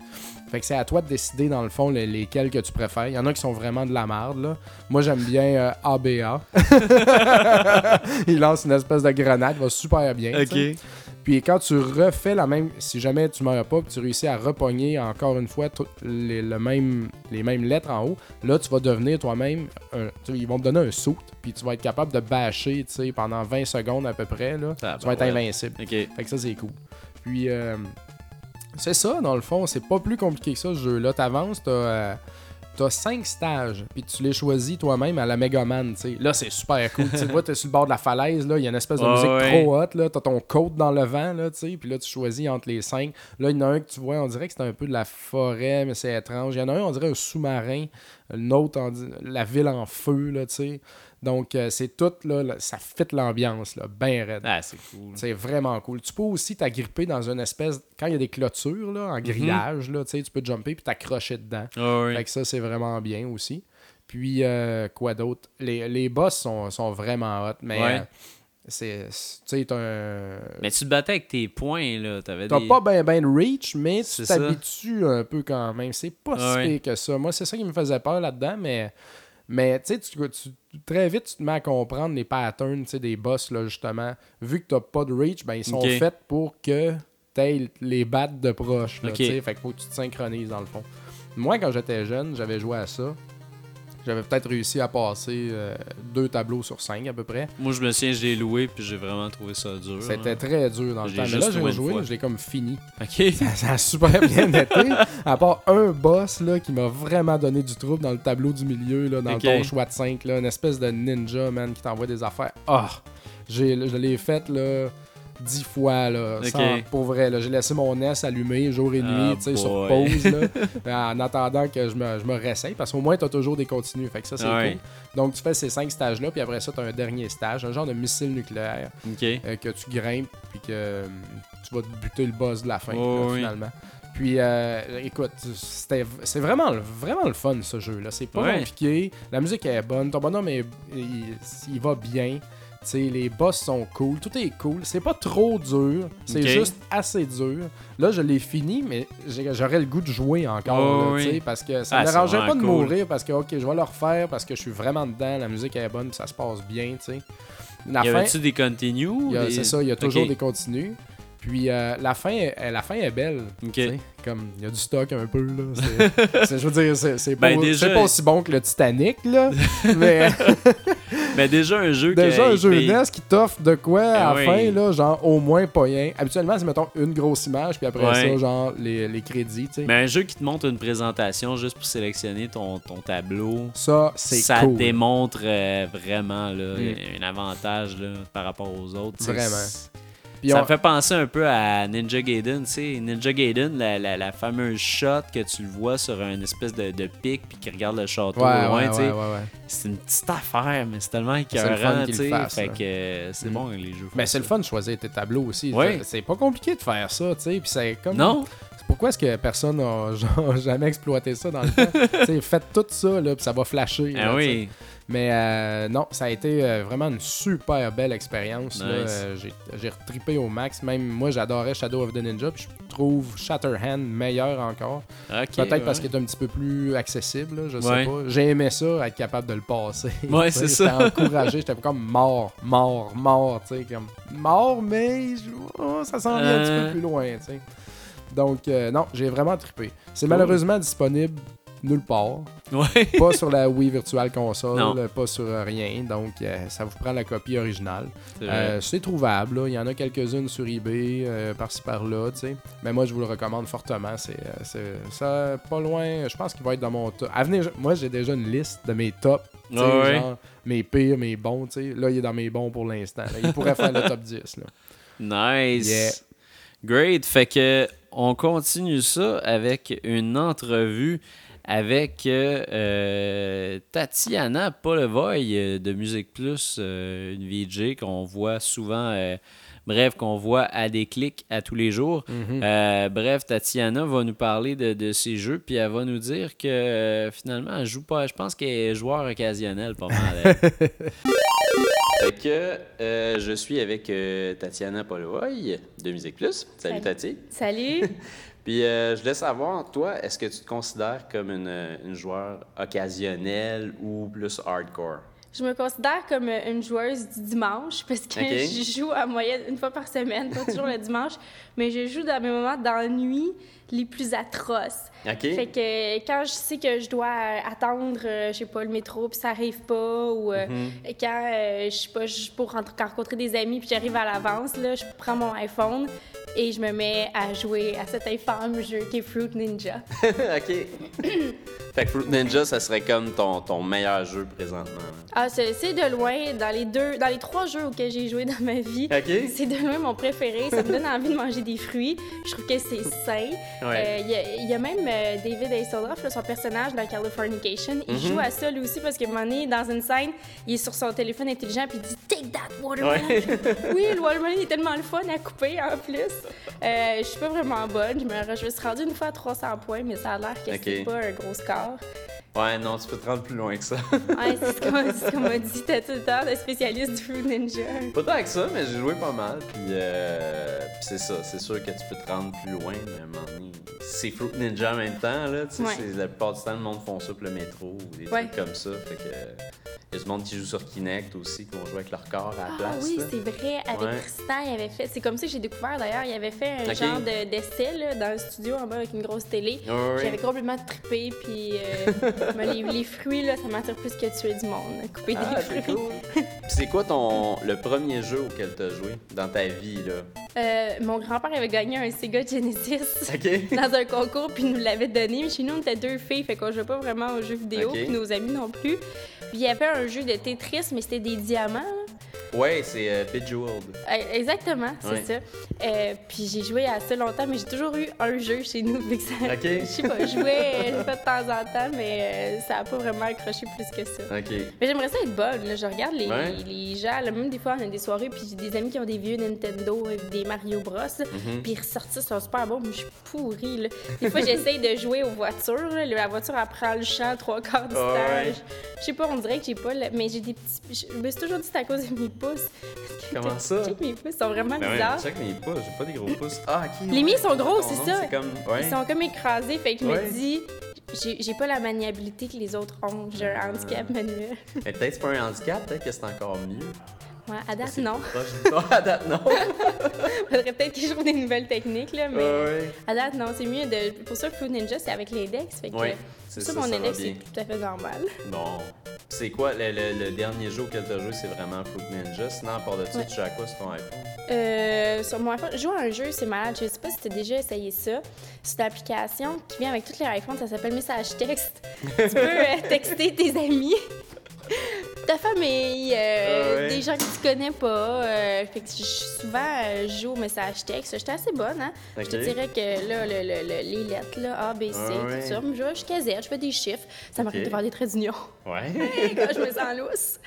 Fait que c'est à toi de décider dans le fond les- lesquels que tu préfères. Il y en a qui sont vraiment de la merde. Là. Moi j'aime bien euh, ABA. Il lance une espèce de grenade, va super bien. sais. Puis quand tu refais la même, si jamais tu meurs pas, puis tu réussis à repogner encore une fois les, le même, les mêmes lettres en haut, là tu vas devenir toi-même, ils vont te donner un saut, puis tu vas être capable de bâcher, tu sais, pendant 20 secondes à peu près, là, Ah, tu vas être ouais. invincible. Ok. Fait que ça c'est cool. Puis euh, c'est ça dans le fond, c'est pas plus compliqué que ça ce jeu-là. T'avances, t'as euh, T'as 5 stages, puis tu les choisis toi-même à la Megaman, tu sais. Là, c'est super cool. tu vois, t'es sur le bord de la falaise, là, il y a une espèce de musique ouais. trop haute, là. T'as ton côte dans le vent, là, tu sais. Puis là, tu choisis entre les 5. Là, il y en a un que tu vois, on dirait que c'est un peu de la forêt, mais c'est étrange. Il y en a un, on dirait un sous-marin. L'autre, la ville en feu, là, tu sais. Donc, euh, c'est tout, là, là, ça fit l'ambiance, là, ben raide. Ah, c'est cool. C'est vraiment cool. Tu peux aussi t'agripper dans une espèce. Quand il y a des clôtures, là, en grillage, là, tu sais, tu peux jumper puis t'accrocher dedans. Oui. Fait que ça, c'est vraiment bien aussi. Puis, euh, quoi d'autre? Les, les boss sont, sont vraiment hot, mais Ouais. euh, c'est. Tu un. Mais tu te battais avec tes points, là. T'avais T'as des... pas ben ben de reach, mais tu t'habitues un peu quand même. C'est pas si pire que ça. Moi, c'est ça qui me faisait peur là-dedans, mais. Mais tu sais, tu- tu- très vite, tu te mets à comprendre les patterns tu sais, des boss, là, justement. Vu que t'as pas de reach, ben, ils sont faits pour que t'aies les battes de proche. Là, tu. Fait qu'il faut que tu te synchronises dans le fond. Moi, quand j'étais jeune, j'avais joué à ça. J'avais peut-être réussi à passer euh, deux tableaux sur cinq à peu près. Moi, je me souviens, je l'ai loué, puis j'ai vraiment trouvé ça dur. C'était très dur dans le temps. Mais là, j'ai joué, je l'ai comme fini. Ok. Ça, ça a super bien été. À part un boss là, qui m'a vraiment donné du trouble dans le tableau du milieu, là, dans Ok. ton choix de 5, là, une espèce de ninja, man, qui t'envoie des affaires. Ah! J'ai, je l'ai fait là, dix fois, là, sans- pour vrai. J'ai laissé mon NES allumé jour et nuit, Ah, tu sais, sur pause, là, en attendant que je me, je me réessaye, parce qu'au moins, t'as toujours des continues. Fait que ça, c'est cool. Donc, tu fais ces cinq stages-là, puis après ça, t'as un dernier stage, un genre de missile nucléaire euh, que tu grimpes puis que euh, tu vas te buter le boss de la fin Oh, là, oui. finalement. Puis euh, écoute, c'était c'est vraiment le- vraiment le fun ce jeu là, c'est pas Ouais. compliqué, la musique est bonne, ton bonhomme est- il, il va bien. Tu sais, les boss sont cool, tout est cool. C'est pas trop dur, c'est juste assez dur. Là, je l'ai fini, mais j'aurais le goût de jouer encore, Oh, là, oui. parce que ça Ah, me c'est dérangeait pas de mourir, parce que, ok, je vais le refaire, parce que je suis vraiment dedans, la musique est bonne, ça se passe bien, tu sais. Y avait-tu des continues? des- C'est ça, il y a toujours des continues. Puis euh, la, fin, est- la fin est belle. Comme il y a du stock un peu. Là. C'est- c'est- je veux dire, c'est c'est pas, Ben, déjà- c'est pas aussi bon que le Titanic. Là. mais Mais déjà un jeu déjà, un jeu NES qui t'offre de quoi à Ah la oui. fin, là, genre au moins pas rien. Habituellement, c'est mettons une grosse image, puis après Ouais. ça, genre les, les crédits. Mais un jeu qui te montre une présentation juste pour sélectionner ton, ton tableau. Ça, c'est ça cool. démontre euh, vraiment là, Mm. un avantage là, par rapport aux autres. Vraiment. C'est- ça on- me fait penser un peu à Ninja Gaiden, tu sais. Ninja Gaiden, la, la, la fameuse shot que tu le vois sur un espèce de, de pic puis qui regarde le château Ouais, au loin, ouais, tu sais. ouais, ouais, ouais. C'est une petite affaire, mais c'est tellement écœurant, tu sais. Fait que euh, c'est Mm. bon les jeux. Mais font c'est le fun de choisir tes tableaux aussi. Ouais. C'est pas compliqué de faire ça, tu sais. Puis c'est comme. Non? Pourquoi est-ce que personne n'a jamais exploité ça dans le temps? Faites tout ça, là, puis ça va flasher. Ah là, oui. Mais euh, non, ça a été euh, vraiment une super belle expérience. Nice. Euh, j'ai- retrippé au max. Même moi, j'adorais Shadow of the Ninja. Puis je trouve Shatterhand meilleur encore. Peut-être parce qu'il est un petit peu plus accessible, là, je sais Ouais. pas. J'ai aimé ça, être capable de le passer. Ouais, c'est ça. J'étais encouragé, j'étais comme mort, mort, mort, tu sais, comme mort, mais oh, ça s'en vient un petit peu plus loin, tu sais. Donc, euh, non, j'ai vraiment trippé. C'est malheureusement disponible nulle part. Ouais. pas sur la Wii Virtual Console, Non. pas sur rien. Donc, euh, ça vous prend la copie originale. C'est. Euh, c'est trouvable. là. Il y en a quelques-unes sur eBay, euh, par-ci par-là. Mais moi, je vous le recommande fortement. C'est c'est- ça, pas loin. Je pense qu'il va être dans mon top. À venir, moi, j'ai déjà une liste de mes tops. Ouais, genre, mes pires, mes bons. Là, il est dans mes bons pour l'instant. là. Il pourrait faire le top 10. là. Nice. Yeah. Great. Fait que on continue ça avec une entrevue avec euh, euh, Tatiana Polevoy de Musique Plus, euh, une VJ qu'on voit souvent, euh, bref, qu'on voit à des clics à tous les jours. Euh, bref, Tatiana va nous parler de, de ses jeux, puis elle va nous dire que finalement, elle joue pas. Je pense qu'elle est joueur occasionnel pas mal. Fait que euh, je suis avec euh, Tatiana Polovoy de Musique Plus. Salut Salut. Tati. Salut. Puis euh, je voulais savoir, toi, est-ce que tu te considères comme une, une joueur occasionnelle ou plus hardcore? Je me considère comme une joueuse du dimanche parce que je joue à moyenne une fois par semaine, pas toujours le dimanche, mais je joue dans mes moments d'ennui les plus atroces. Fait que quand je sais que je dois euh, attendre, euh, je sais pas, le métro, puis ça arrive pas, ou euh, Mm-hmm. quand euh, je sais pas, je pour rencontrer des amis, puis j'arrive à l'avance, là, je prends mon iPhone et je me mets à jouer à cet infâme jeu qui est Fruit Ninja. OK. fait que Fruit Ninja, ça serait comme ton, ton meilleur jeu présentement. Ah, c'est de loin, dans les deux, dans les trois jeux auxquels j'ai joué dans ma vie, OK. c'est de loin mon préféré. Ça me donne envie de manger des fruits. Je trouve que c'est sain. Ouais. Euh, Il y, a- il y a même euh, David Hasselhoff, là, son personnage dans Californication. Il Mm-hmm. joue à ça lui aussi parce qu'à un moment donné, dans une scène, il est sur son téléphone intelligent puis il dit Take that watermelon. Ouais. oui, le watermelon est tellement le fun à couper en plus. Euh, je suis pas vraiment bonne. Je me, suis rendue une fois à 300 points, mais ça a l'air que Ok. c'est pas un gros score. Ouais, non, tu peux te rendre plus loin que ça. Ouais, c'est ce qu'on m'a dit. T'as tout le temps de spécialiste du Fruit Ninja. Pas tant que ça, mais j'ai joué pas mal. Puis, euh, puis c'est ça, c'est sûr que tu peux te rendre plus loin, mais un c'est Fruit Ninja en même temps. Là, tu sais, Ouais. La plupart du temps, le monde font ça pour le métro ou des Ouais. trucs comme ça. Fait que, il y a du monde qui joue sur Kinect aussi, qui vont jouer avec leur corps à la Ah place. oui, là. c'est vrai. Avec Ouais. Tristan, il avait fait. C'est comme ça que j'ai découvert d'ailleurs. Il avait fait un genre de- d'essai là, dans le studio en bas avec une grosse télé. J'avais complètement trippé. Puis euh, les, les fruits, là, ça m'attire plus que tuer du monde. Couper Ah, des c'est fruits. cool. Puis c'est quoi ton le premier jeu auquel tu as joué dans ta vie là? Euh, mon grand-père avait gagné un Sega Genesis. Dans un concours, puis il nous l'avait donné. Mais chez nous, on était deux filles, fait qu'on jouait pas vraiment aux jeux vidéo, Ok. puis nos amis non plus. Puis il y avait un jeu de Tetris, mais c'était des diamants. là. Ouais, c'est euh, Bejeweled. Euh, Exactement, c'est Ouais. ça. Euh, puis j'ai joué à ça longtemps, mais j'ai toujours eu un jeu chez nous. fait que ça- Ok. Je sais pas, je jouais une fois de temps en temps, mais euh, ça a pas vraiment accroché plus que ça. OK. Mais j'aimerais ça être bonne. là. Je regarde les, Ouais. les gens, là, même des fois, on a des soirées, puis j'ai des amis qui ont des vieux Nintendo, avec des Mario Bros. Mhm. Puis ils ressortent ça, ils sont super bons, mais je suis pourrie. Là. Des fois, j'essaye de jouer aux voitures. là. La voiture, elle prend le champ trois quarts du Ah ouais. Je je sais pas, on dirait que j'ai pas. le- Mais j'ai des petits. Je me suis toujours dit que c'est à cause de mes pouces. Comment ça? Check mes pouces, ils sont vraiment Ben ouais, bizarres. check mes pouces, j'ai pas des gros pouces. Ah, OK. Les ouais. miens sont gros, c'est ça. Comme ouais. Ils sont comme écrasés, fait que je Ouais. me dis, j'ai j'ai pas la maniabilité que les autres ont. J'ai un handicap manuel. Mais peut-être c'est pas un handicap, peut-être que c'est encore mieux. Ouais, à date, non. Non, à date, non. Faudrait peut-être je trouve des nouvelles techniques, là, mais ouais. à date, non, c'est mieux de. Pour ça, Food Ninja, c'est avec l'index. Fait que Ouais, c'est ça, mon index, c'est tout à fait normal. Bon. C'est quoi le, le- le dernier jeu auquel tu as joué, c'est vraiment Fruit Ninja? Sinon, à part de ça, Ouais. tu joues à quoi sur ton iPhone? Euh, sur mon iPhone, je joue à un jeu, c'est malade. Je sais pas si tu as déjà essayé ça. C'est une application qui vient avec tous les iPhones, ça s'appelle Message Texte. tu peux euh, texter tes amis. Ta famille, euh, Ah ouais. des gens que tu connais pas. euh, fait que je- souvent, euh, je joue au message texte. J'étais assez bonne, hein? Je te dirais que là, le- le- le- les lettres, là, A, B, C, Ah ouais. tout ça. Je, je casette, je fais des chiffres. Ça m'arrive de faire des traits d'union Ouais. quand je me sens lousse.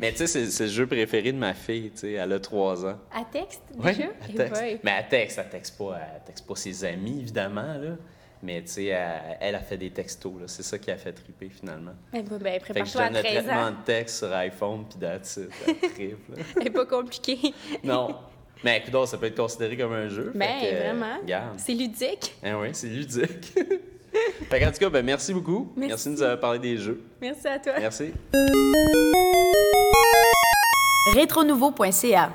Mais tu sais, c'est, c'est le jeu préféré de ma fille, tu sais. Elle a 3 ans. À texte, déjà? Eh texte. Mais elle texte, elle texte pas, elle texte pas ses amis, évidemment, là. Mais tu sais, elle, elle a fait des textos, là. C'est ça qui a fait triper, finalement. Eh ben, ben, Fait que je prépare-toi à donne le 13 traitement de texte sur iPhone, puis that's it. Elle pas compliqué. Non. Mais écoute, ça peut être considéré comme un jeu. Ben, fait que, vraiment. C'est ludique. Ah oui, c'est ludique. fait qu'en tout cas, ben, merci beaucoup. Merci. de nous avoir parlé des jeux. Merci à toi. Merci. Rétronouveau.ca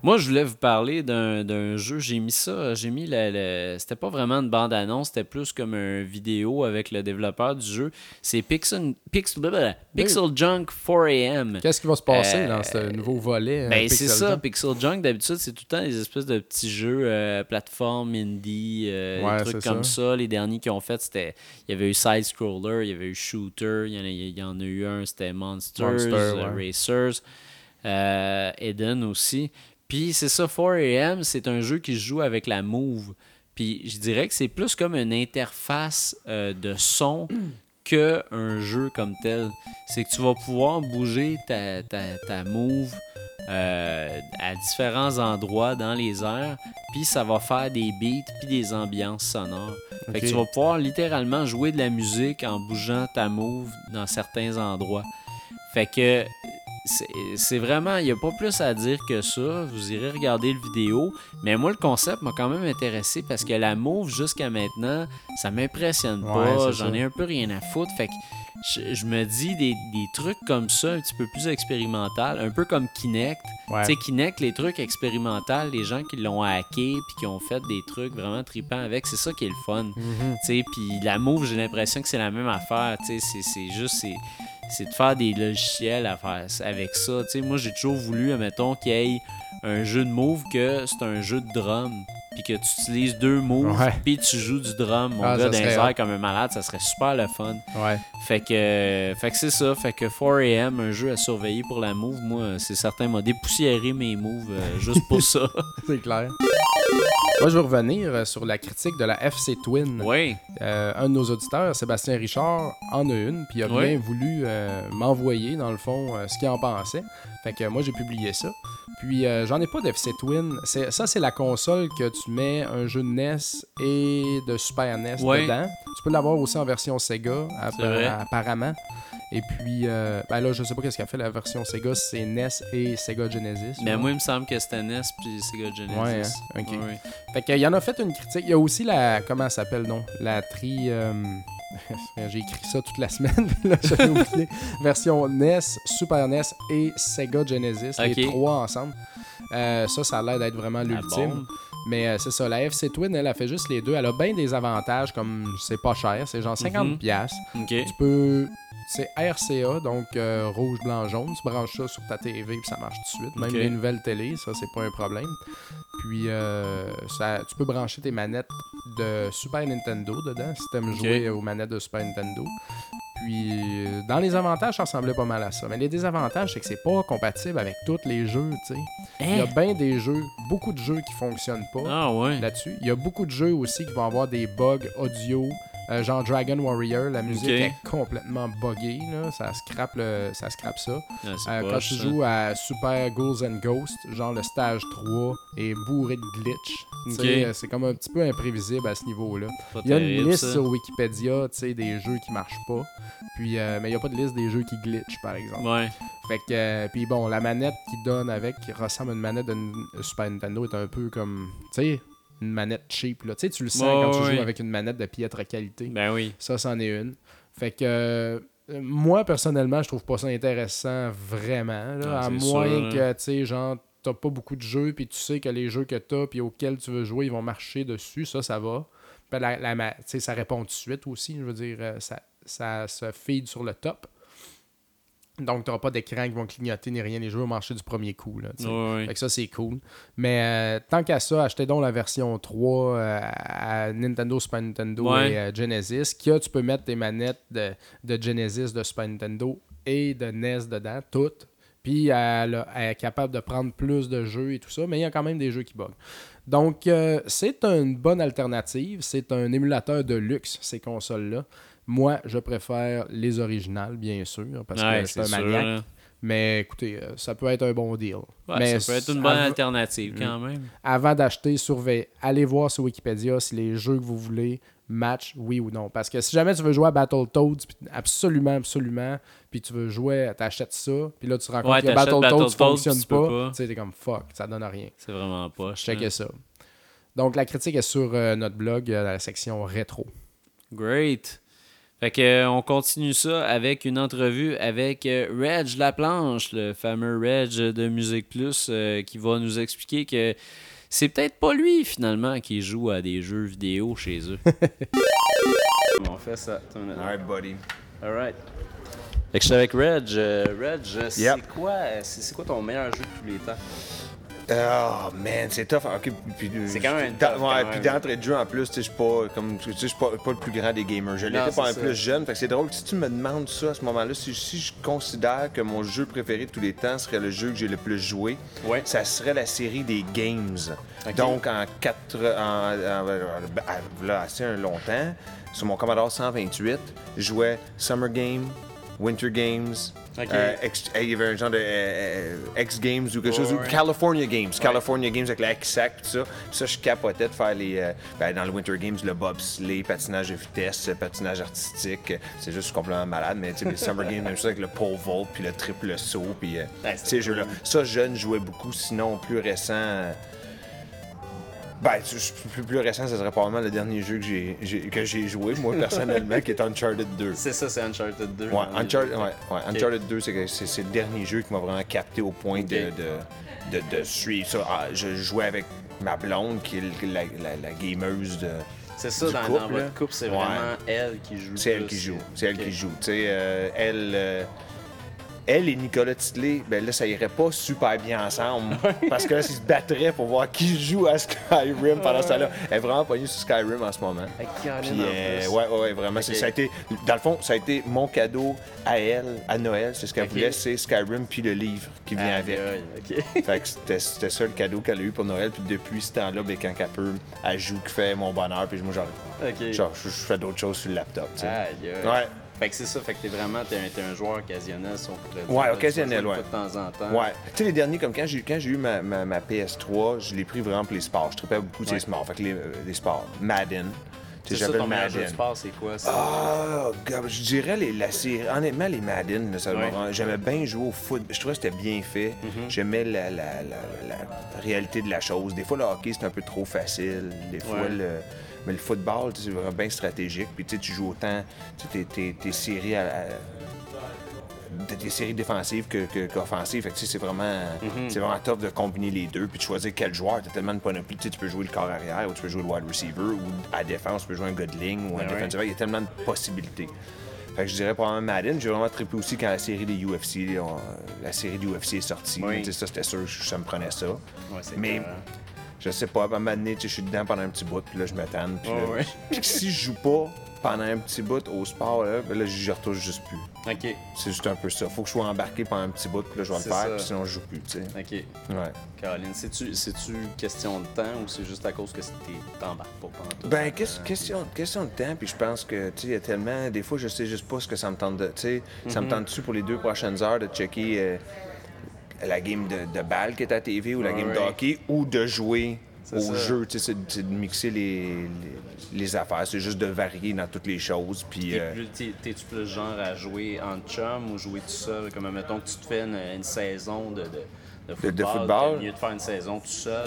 Moi, je voulais vous parler d'un jeu. J'ai mis ça, j'ai mis le. le- C'était pas vraiment une bande-annonce, c'était plus comme une vidéo avec le développeur du jeu. C'est Pixel, Pixel, blablabla, Pixel Junk 4AM. Qu'est-ce qui va se passer Euh, dans ce nouveau volet? euh, Ben, c'est ça? Pixel Junk, d'habitude, c'est tout le temps des espèces de petits jeux euh, plateforme, indie, euh, Ouais, des trucs comme ça. ça. Les derniers qu'ils ont fait, c'était. Il y avait eu Side Scroller, il y avait eu Shooter, il y en a, il y en a eu un, c'était Monsters, Monster, euh, ouais. Racers, euh, Eden aussi. Puis c'est ça, 4AM, c'est un jeu qui se joue avec la Move. Puis je dirais que c'est plus comme une interface euh, de son que un jeu comme tel. C'est que tu vas pouvoir bouger ta, ta, ta Move euh, à différents endroits dans les airs, puis ça va faire des beats puis des ambiances sonores. Fait que tu vas pouvoir littéralement jouer de la musique en bougeant ta move dans certains endroits. Fait que c'est- vraiment, il n'y a pas plus à dire que ça. Vous irez regarder le vidéo. Mais moi, le concept m'a quand même intéressé parce que la move jusqu'à maintenant, ça m'impressionne Ouais, pas. J'en ai un peu rien à foutre. Fait que je, je me dis des, des trucs comme ça, un petit peu plus expérimental, un peu comme Kinect. Ouais. Tu sais, Kinect, les trucs expérimentaux, les gens qui l'ont hacké puis qui ont fait des trucs vraiment tripants avec, c'est ça qui est le fun. Mhm. Tu sais, puis la move, j'ai l'impression que c'est la même affaire. Tu sais, c'est- c'est juste, c'est, c'est de faire des logiciels à faire ça- avec ça. Tu sais, moi, j'ai toujours voulu, admettons, qu'il y ait un jeu de move que c'est un jeu de drum. Puis que tu utilises deux moves, puis tu joues du drum. Mon Ah, gars, dans les airs comme un malade, ça serait super le fun. Ouais. Fait que, fait que c'est ça. Fait que 4AM, un jeu à surveiller pour la move, moi, c'est certain, m'a dépoussiéré mes moves euh, juste pour ça. C'est clair. Moi, je veux revenir euh, sur la critique de la FC Twin. oui. Euh, un de nos auditeurs, Sébastien Richard, en a une, puis il a bien voulu euh, m'envoyer, dans le fond, euh, ce qu'il en pensait. Fait que moi, j'ai publié ça. Puis, euh, j'en ai pas d'FC Twin. Ça, c'est la console que tu mets un jeu de NES et de Super NES Ouais. dedans. Tu peux l'avoir aussi en version Sega, apparemment. Et puis, euh, ben là, je sais pas qu'est-ce qu'a fait la version Sega, c'est NES et Sega Genesis. Mais moi, il me semble que c'était NES puis Sega Genesis. Ouais, hein, ok. Ouais. Fait qu'il y en a fait une critique. Il y a aussi la. Comment elle s'appelle, non La tri. euh, J'ai écrit ça toute la semaine, là, j'avais oublié. Version NES, Super NES et Sega Genesis, les trois ensemble. Euh, ça, ça a l'air d'être vraiment La l'ultime. Mais euh, c'est ça, la FC Twin, elle a fait juste les deux. Elle a bien des avantages, comme c'est pas cher, c'est genre 50$. Mhm. Tu peux. C'est RCA, donc euh, rouge, blanc, jaune. Tu branches ça sur ta TV puis ça marche tout de suite. Même les nouvelles télé, ça, c'est pas un problème. Puis, euh, ça, tu peux brancher tes manettes de Super Nintendo dedans si t'aimes Ok. jouer aux manettes de Super Nintendo. Puis, euh, dans les avantages, ça ressemblait pas mal à ça. Mais les désavantages, c'est que c'est pas compatible avec tous les jeux, tu sais. Il y a Hein? bien des jeux, beaucoup de jeux qui fonctionnent pas Ah ouais. là-dessus. Il y a beaucoup de jeux aussi qui vont avoir des bugs audio. Euh, genre Dragon Warrior, la musique est complètement buggée, là. Ça scrape, le, ça, scrape ça. Ah, Euh, quand tu ça. joues à Super Ghouls and Ghosts, genre le stage 3 est bourré de glitch. Euh, C'est comme un petit peu imprévisible à ce niveau-là. Il y a une liste ça. sur Wikipédia, tu sais, des jeux qui marchent pas. Puis, euh, mais il n'y a pas de liste des jeux qui glitchent, par exemple. Ouais. Fait que, puis bon, la manette qui donne avec, qui ressemble à une manette de Super Nintendo, est un peu comme, tu sais, une manette cheap, là. Tu sais, tu le sens quand tu joues avec une manette de piètre qualité. Ben oui. Ça, c'en est une. Fait que, euh, moi, personnellement, je trouve pas ça intéressant vraiment, là, Ah, à moins sûr, hein. que, tu sais, genre, t'as pas beaucoup de jeux, puis tu sais que les jeux que t'as, puis auxquels tu veux jouer, ils vont marcher dessus, ça, ça va. Puis la, ça répond tout de suite aussi, je veux dire, euh, ça, ça se feed sur le top. Donc, tu n'auras pas d'écran qui vont clignoter ni rien. Les jeux vont marcher du premier coup. Là. Fait que ça, c'est cool. Mais euh, tant qu'à ça, achetez donc la version 3 euh, à Nintendo, Super Nintendo et euh, Genesis. Que tu peux mettre tes manettes de, de Genesis, de Super Nintendo et de NES dedans, toutes. Puis elle, a- elle est capable de prendre plus de jeux et tout ça, mais il y a quand même des jeux qui bug. Donc, c'est une bonne alternative. C'est un émulateur de luxe, ces consoles-là. Moi, je préfère les originales, bien sûr, parce Ouais, que c'est un sûr, maniaque. là. Mais écoutez, euh, ça peut être un bon deal. Ouais, mais ça peut être une bonne alternative quand même. Avant d'acheter, surveillez. Allez voir sur Wikipédia si les jeux que vous voulez match oui ou non. Parce que si jamais tu veux jouer à Battletoads, absolument, absolument, puis tu veux jouer, t'achètes ça, puis là tu te rends compte Ouais, que Battletoads Battletoads, fonctionne pas. tu sais, t'es comme fuck, ça donne rien. C'est vraiment pas. Checkez ça. Donc la critique est sur euh, notre blog, euh, dans la section rétro. Great. Fait que, euh, on continue ça avec une entrevue avec euh, Reg Laplanche, le fameux Reg de Musique Plus, euh, qui va nous expliquer que c'est peut-être pas lui finalement qui joue à des jeux vidéo chez eux. on fait ça. Alright, buddy. Alright. Fait que je suis avec Reg. Reg, c'est Yep. quoi, c'est c'est quoi ton meilleur jeu de tous les temps? Oh man, c'est tough. Puis, puis- C'est quand même tough, ouais, puis d'entrée de jeu en plus, je suis pas comme je suis pas, pas le plus grand des gamers. Je l'étais pas un ça. plus jeune. Fait que c'est drôle si tu me demandes ça à ce moment-là, si, si je considère que mon jeu préféré de tous les temps serait le jeu que j'ai le plus joué, Ouais. ça serait la série des games. Donc en quatre en, en- en- là, assez un longtemps, sur mon Commodore 128, je jouais Summer Game, Winter Games, euh, X- il y avait un genre de euh, euh, X Games ou quelque chose, ou. California Games, California Games avec la XSAC, tout ça. Puis ça, je capotais de faire les. euh, ben, dans le Winter Games, le bobsleigh, patinage de vitesse, patinage artistique. C'est juste complètement malade, mais les Summer Games, même chose avec le pole vault, puis le triple saut, puis euh, Ouais, ces jeux-là. Ça, jeune, je jouais beaucoup, sinon, plus récent. Ben, plus, plus récent, ce serait probablement le dernier jeu que j'ai, que j'ai joué, moi, personnellement, qui est Uncharted 2. C'est ça, c'est Uncharted 2. Ouais, Uncharted, ouais, ouais, Uncharted 2, c'est, c'est, le dernier jeu qui m'a vraiment capté au point de, de, de, de suivre ça. Ah, je jouais avec ma blonde, qui est la, la, la gameuse de. C'est ça, dans, couple, dans votre couple, c'est Ouais. vraiment elle qui joue. C'est elle qui joue. C'est elle qui joue. Tu sais, euh, elle. euh, elle et Nicolas Titley, ben là, ça irait pas super bien ensemble. parce que là, ils se battraient pour voir qui joue à Skyrim pendant ce temps-là. Elle est vraiment pognée sur Skyrim en ce moment. Puis, euh, ouais, ouais, vraiment. c'est- Ok. Ça a été, dans le fond, ça a été mon cadeau à elle, à Noël. C'est ce qu'elle voulait, c'est Skyrim puis le livre qui vient avec. aïe, ok. Fait que c'était, ça le cadeau qu'elle a eu pour Noël. Puis depuis ce temps-là, ben, quand elle peut, elle joue, qui fait mon bonheur. Puis moi, genre, genre je, je fais d'autres choses sur le laptop. Ouais. Fait que c'est ça, fait que t'es vraiment t'es un, t'es un joueur occasionnel, si on pourrait dire. Ouais, occasionnel, ouais. De temps en temps. Ouais. Tu sais, les derniers, comme quand j'ai, quand j'ai eu ma, ma, ma PS3, je l'ai pris vraiment pour les sports. Je trippais beaucoup Ouais. les sports. Fait que les, euh, les sports. Madden. C'est ça, ton meilleur jeu de sport, c'est quoi ça? Ah, je dirais les, la série. Honnêtement, les Madden, là, ça j'aimais bien jouer au foot. Je trouvais que c'était bien fait. Mm-hmm. J'aimais la, la, la, la réalité de la chose. Des fois, le hockey, c'est un peu trop facile. Des fois, Ouais. le. Mais le football, c'est vraiment bien stratégique. Puis tu joues autant. T'es- t'es- t'es séries à- des séries défensives que- qu'offensives. Que, c'est vraiment, c'est vraiment tough de combiner les deux puis de choisir quel joueur. Tu as tellement de panoplie. Tu peux jouer le corps arrière ou tu peux jouer le wide receiver ou à défense, tu peux jouer un gars de ligne ou un Ouais, ouais. defensive. Il y a tellement de possibilités. Fait que je dirais probablement Madden. J'ai vraiment trippé aussi quand la série des UFC, on- la série du UFC est sortie. Oui. Ça, c'était sûr, que ça me prenait ça. Ouais, Mais clair. Je sais pas, à un moment donné, tu je suis dedans pendant un petit bout, puis là, je tanne. Puis ouais. puis si je joue pas pendant un petit bout au sport, là, ben là je retouche juste plus. Ok, C'est juste un peu ça. Faut que je sois embarqué pendant un petit bout, puis là, je vais le faire, puis sinon, je joue plus, tu sais. ok. Ouais. Caroline, c'est-tu, c'est-tu question de temps ou c'est juste à cause que t'embarques pas pendant tout Ben, temps? question, question de temps, puis je pense que, tu sais, il y a tellement. Des fois, je sais juste pas ce que ça me tente de. Tu sais, ça me tente-tu pour les deux prochaines heures de checker euh, la game de, de balle qui est à TV ou la Ouais, game de hockey ou de jouer au ça. jeu, tu sais, c'est- de mixer les, les, les affaires, c'est juste de varier dans toutes les choses, puis. T'es euh, plus- t'es- T'es-tu plus genre à jouer en chum ou jouer tout seul? Comme, mettons que tu te fais une, une saison de, de, de football. de football? mieux de faire une saison tout seul.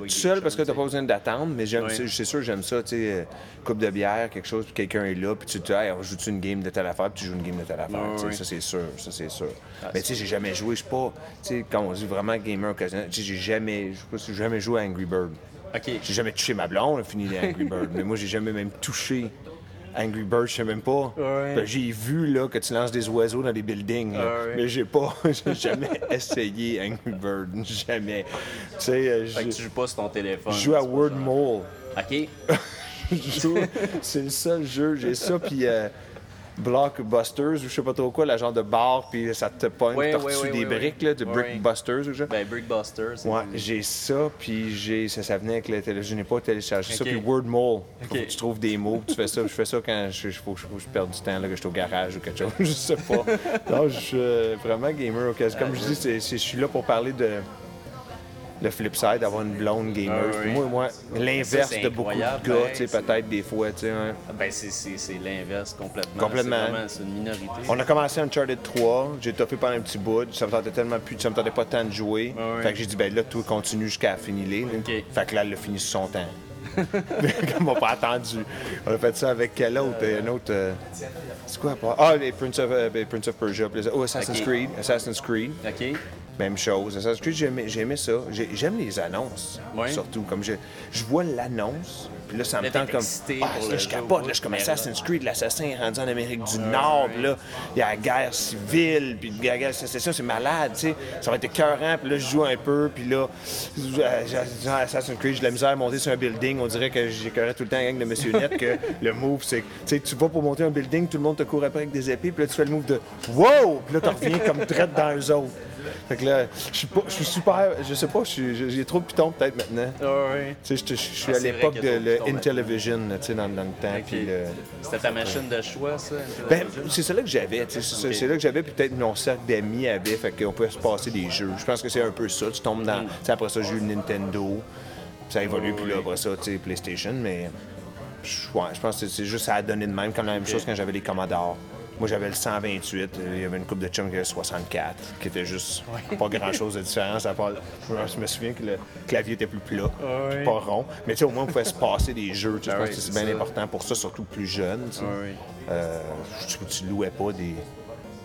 ou Tout seul, tout parce que chums, t'as pas besoin d'attendre, mais j'aime c'est sûr que j'aime ça, tu sais, euh, coupe de bière, quelque chose, puis quelqu'un est là, puis tu te dis, hey, on joue-tu une game de telle affaire, puis tu joues une game de telle affaire, tu sais, ça c'est sûr, ça c'est sûr. Ah, mais tu sais, j'ai jamais joué, je suis pas, tu sais, quand on dit vraiment gamer occasionnel, tu sais, j'ai jamais, je sais pas jamais joué à Angry Bird. J'ai jamais touché ma blonde, elle a fini les Angry Bird, mais moi j'ai jamais même touché Angry Bird, je sais même pas. Ouais. Ben, j'ai vu là que tu lances des oiseaux dans des buildings, là, ouais. mais j'ai pas, j'ai jamais essayé Angry Bird, jamais. Tu sais, euh, Fait que tu joues pas sur ton téléphone. je joue à Word genre- Mole. Ok. C'est le seul jeu, j'ai ça, puis euh, Blockbusters ou je sais pas trop quoi, la genre de bar, puis ça te pogne, t'as ouais, reçu ouais, des briques, là, de. Brickbusters ou genre. Ben, Brickbuster. c'est- Ouais, j'ai ça, puis j'ai ça, ça venait avec le télé. Je n'ai pas téléchargé ça, Ok. puis Wordmole. Faut Ok. que tu trouves des mots, tu fais ça. Je fais ça quand je, je, faut, je, faut perde du temps, là, que je suis au garage ou quelque chose. je sais pas. Non, je suis euh, vraiment gamer. Comme je dis, je suis là pour parler de le flip side, d'avoir une blonde gamer. Ah oui. Moi, moi l'inverse de beaucoup de gars, ben, c'est- peut-être des fois, hein. Ben, c'est- l'inverse complètement. Complètement. C'est une minorité. On a commencé Uncharted 3, j'ai topé pendant un petit bout, ça me tentait tellement plus, ça me tentait pas tant de jouer. Ouais. Fait que j'ai dit, ben là, tout continue jusqu'à finir les. Fait que là, elle l'a fini sur son temps. Comme on n'a pas attendu. On a fait ça avec quel autre? Un autre. euh, C'est quoi? Ah, les Prince of, euh, ben, Prince of Persia. Oh, Assassin's. Creed. Assassin's Creed. OK. Même chose. Assassin's Creed, j'ai aimé, j'ai aimé ça. J'ai- J'aime les annonces. Ouais. Surtout. Comme je, je vois l'annonce, puis là, ça me Là, tente t'es comme. excité Ah, pour là, le je jeu capote. Là, je comme mais Assassin's Creed, l'assassin est rendu en Amérique du Nord. puis là, il y a la guerre civile, puis la guerre de sécession, c'est malade, tu sais. Ça va être écœurant, puis là, je joue un peu, puis là, euh, j'ai- dans Assassin's Creed, j'ai de la misère à monter sur un building. On dirait que j'écœurais tout le temps la gang de Monsieur Net que le move, c'est que, tu sais, tu vas pour monter un building, tout le monde te court après avec des épées, puis là, tu fais le move de Wow! Puis là, tu reviens comme traite dans eux autres. Fait que là, je suis pas- je suis super, je sais pas, j'ai trop de pitons peut-être maintenant. Ah oui. Tu sais, je- suis Ah, à l'époque de a trop de le pitons Intellivision, là, tu sais, dans, dans le temps. OK. puis le- C'était ta machine de choix, ça? Ben, c'est ça là que j'avais, tu sais, c'est là que j'avais, puis peut-être mon cercle d'amis avait, fait qu'on pouvait se passer des jeux. Je pense que c'est un peu ça, tu tombes Mm. dans, tu sais, après ça, j'ai eu le Nintendo, ça a évolué, puis là, après ça, tu sais, PlayStation, mais je ouais, je pense que c'est juste ça a donné de même, comme la même chose quand j'avais les Commodore. Moi, j'avais le 128, euh, il y avait une coupe de chum qui avait 64, qui était juste pas grand-chose de différence, à part, je me souviens que le clavier était plus plat, puis pas rond, mais tu sais, au moins, on pouvait se passer des jeux, tu sais, je Ah pense que c'est bien important pour ça, surtout plus jeune, tu sais. Oui. Euh, pas, tu louais pas des.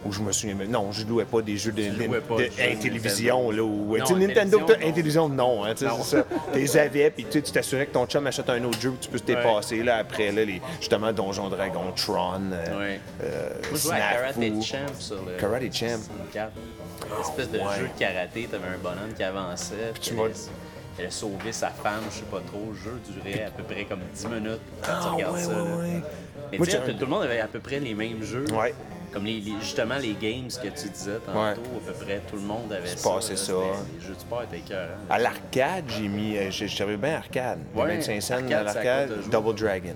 Ou je me souviens même. Non, je louais pas des jeux de, louais pas de de jeux Intellivision, là. Non, tu sais, Nintendo, Intellivision, t'as- non. Intellivision, non, hein, tu Non. ça. Tu les avais, puis tu tu t'assurais que ton chum achète un autre jeu, puis tu peux te dépasser, là, après, là, les, justement, Donjon Dragon, Tron, euh, Oui. euh, Moi, je jouais à Karate Snafu. Champ sur le. Karate Champ. 64. Une espèce de Ouais. jeu de karaté, t'avais un bonhomme qui avançait. Puis tu il allait sauver sa femme, je sais pas trop. Le jeu durait à peu près comme 10 minutes quand tu Ah, regardes ouais, ça. ouais, ouais. Mais Moi, tu sais, tout le monde avait à peu près les mêmes jeux. Ouais. Comme les, les- justement les games que tu disais tantôt, Ouais. à peu près tout le monde avait ça. là. ça. Les jeux de sport étaient. À l'arcade, j'ai mis. euh, J'avais bien arcade. Ouais, 25 cents à l'arcade. Double Dragon.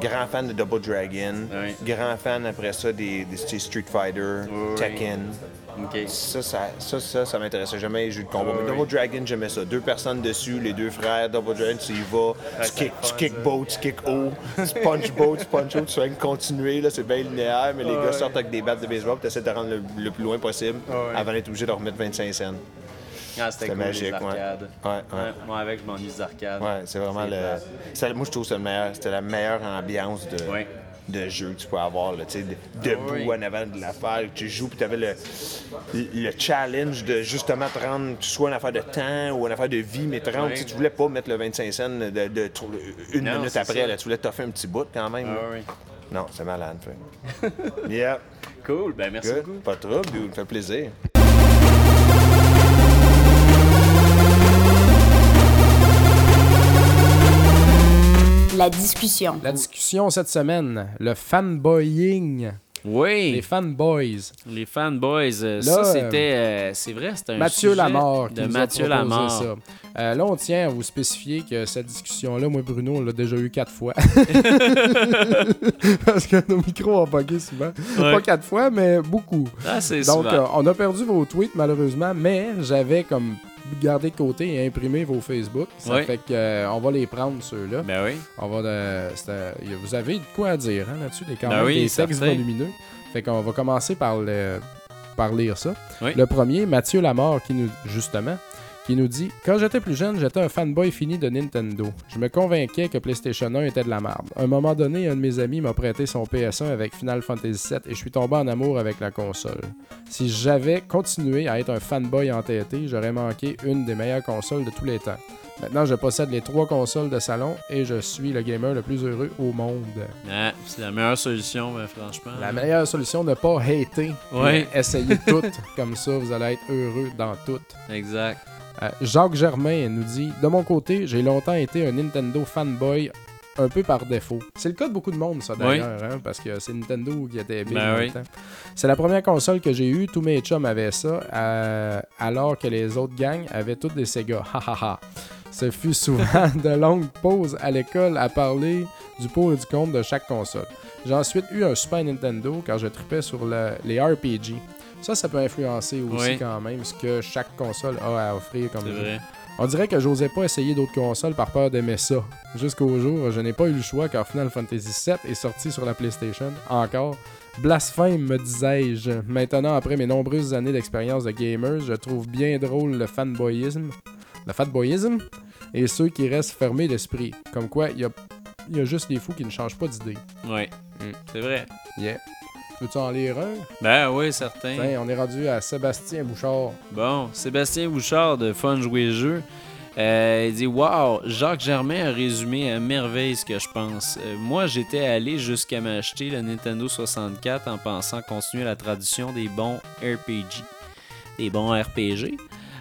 Grand fan de Double Dragon. Ouais. Grand fan après ça des, des Street Fighter. Tekken. Ça, ça, ça, ça, ça m'intéressait jamais les jeux de combat. Mais oui. Double Dragon, j'aimais ça. Deux personnes dessus, les deux frères, Double Dragon, tu y vas, tu kick, tu kick bas, tu kick haut, tu punch bas, tu punch haut, tu fais continuer, là, c'est bien linéaire, mais les gars sortent avec des battes de baseball, tu essaies de rendre le, le plus loin possible Ouais. avant d'être obligé de remettre 25 cents. Ah, c'était cool, magique, les ouais. arcades. Ouais, ouais. Moi, avec, je m'ennuie des arcades. Ouais, c'est vraiment le. Moi, je trouve que c'est le meilleur. C'était la meilleure ambiance de. De jeu que tu peux avoir. Là, tu sais, de- debout Oui. en avant de l'affaire, tu joues, puis tu avais le, le challenge de justement te rendre soit une affaire de temps ou une affaire de vie, mais te rendre. Ouais. tu voulais pas mettre le 25 cents de, une Non, minute après. Là, tu voulais t'offrir un petit bout quand même. Ah, oui. Non, c'est malade. yeah, Cool, ben merci good. beaucoup. Pas dude. Ça fait plaisir. La discussion. La discussion cette semaine, le fanboying, Oui. les fanboys. Les fanboys, euh, Là, ça euh, c'était. euh, c'est vrai, c'était un Mathieu sujet Lamar qui de nous Mathieu a proposé Lamar. ça. Euh, là, on tient à vous spécifier que cette discussion-là, moi Bruno, on l'a déjà eu quatre fois. Parce que nos micros ont bugué souvent. Ouais. Pas quatre fois, mais beaucoup. Ah, c'est Donc, euh, on a perdu vos tweets malheureusement, mais j'avais comme gardé de côté et imprimé vos Facebook. Ça fait que euh, on va les prendre ceux-là. Ben oui. On va de- y a- vous avez de quoi à dire hein, là-dessus, des, quand Ben même oui, des textes volumineux. Fait qu'on va commencer par, le, par lire ça. Oui. Le premier, Mathieu Lamar, qui nous, justement, qui nous dit Quand j'étais plus jeune, j'étais un fanboy fini de Nintendo. Je me convainquais que PlayStation 1 était de la merde. À un moment donné, un de mes amis m'a prêté son PS1 avec Final Fantasy VII et je suis tombé en amour avec la console. Si j'avais continué à être un fanboy entêté, j'aurais manqué une des meilleures consoles de tous les temps. Maintenant, je possède les trois consoles de salon et je suis le gamer le plus heureux au monde. Ah, c'est la meilleure solution, ben, franchement. La meilleure solution, ne pas hater. Mais Essayez tout. Comme ça, vous allez être heureux dans tout. Exact. Euh, Jacques Germain nous dit De mon côté, j'ai longtemps été un Nintendo fanboy un peu par défaut. C'est le cas de beaucoup de monde, ça d'ailleurs, hein, parce que c'est Nintendo qui était big Ben oui. C'est la première console que j'ai eue, tous mes chums avaient ça, euh, alors que les autres gangs avaient toutes des Sega. Ha ha ha. Ce fut souvent de longues pauses à l'école à parler du pour et du contre de chaque console. J'ai ensuite eu un Super Nintendo car je tripais sur le- les RPG. Ça, ça peut influencer aussi Oui. quand même ce que chaque console a à offrir comme jeu. vrai. On dirait que j'osais pas essayer d'autres consoles par peur d'aimer ça. Jusqu'au jour, où je n'ai pas eu le choix car Final Fantasy VII est sorti sur la PlayStation. Encore. Blasphème, me disais-je. Maintenant, après mes nombreuses années d'expérience de gamer, je trouve bien drôle le fanboyisme. Le fanboyisme? Et ceux qui restent fermés d'esprit. Comme quoi, il y a, il y a juste les fous qui ne changent pas d'idée. Ouais. Mm. C'est vrai. Yeah. Veux-tu en lire un? Ben oui, certain. Tiens, on est rendu à Sébastien Bouchard. Bon, Sébastien Bouchard de Fun Jouer Jeu. euh, il dit Waouh, Jacques Germain a résumé à merveille ce que je pense. Euh, moi, j'étais allé jusqu'à m'acheter le Nintendo 64 en pensant continuer la tradition des bons RPG. Des bons RPG.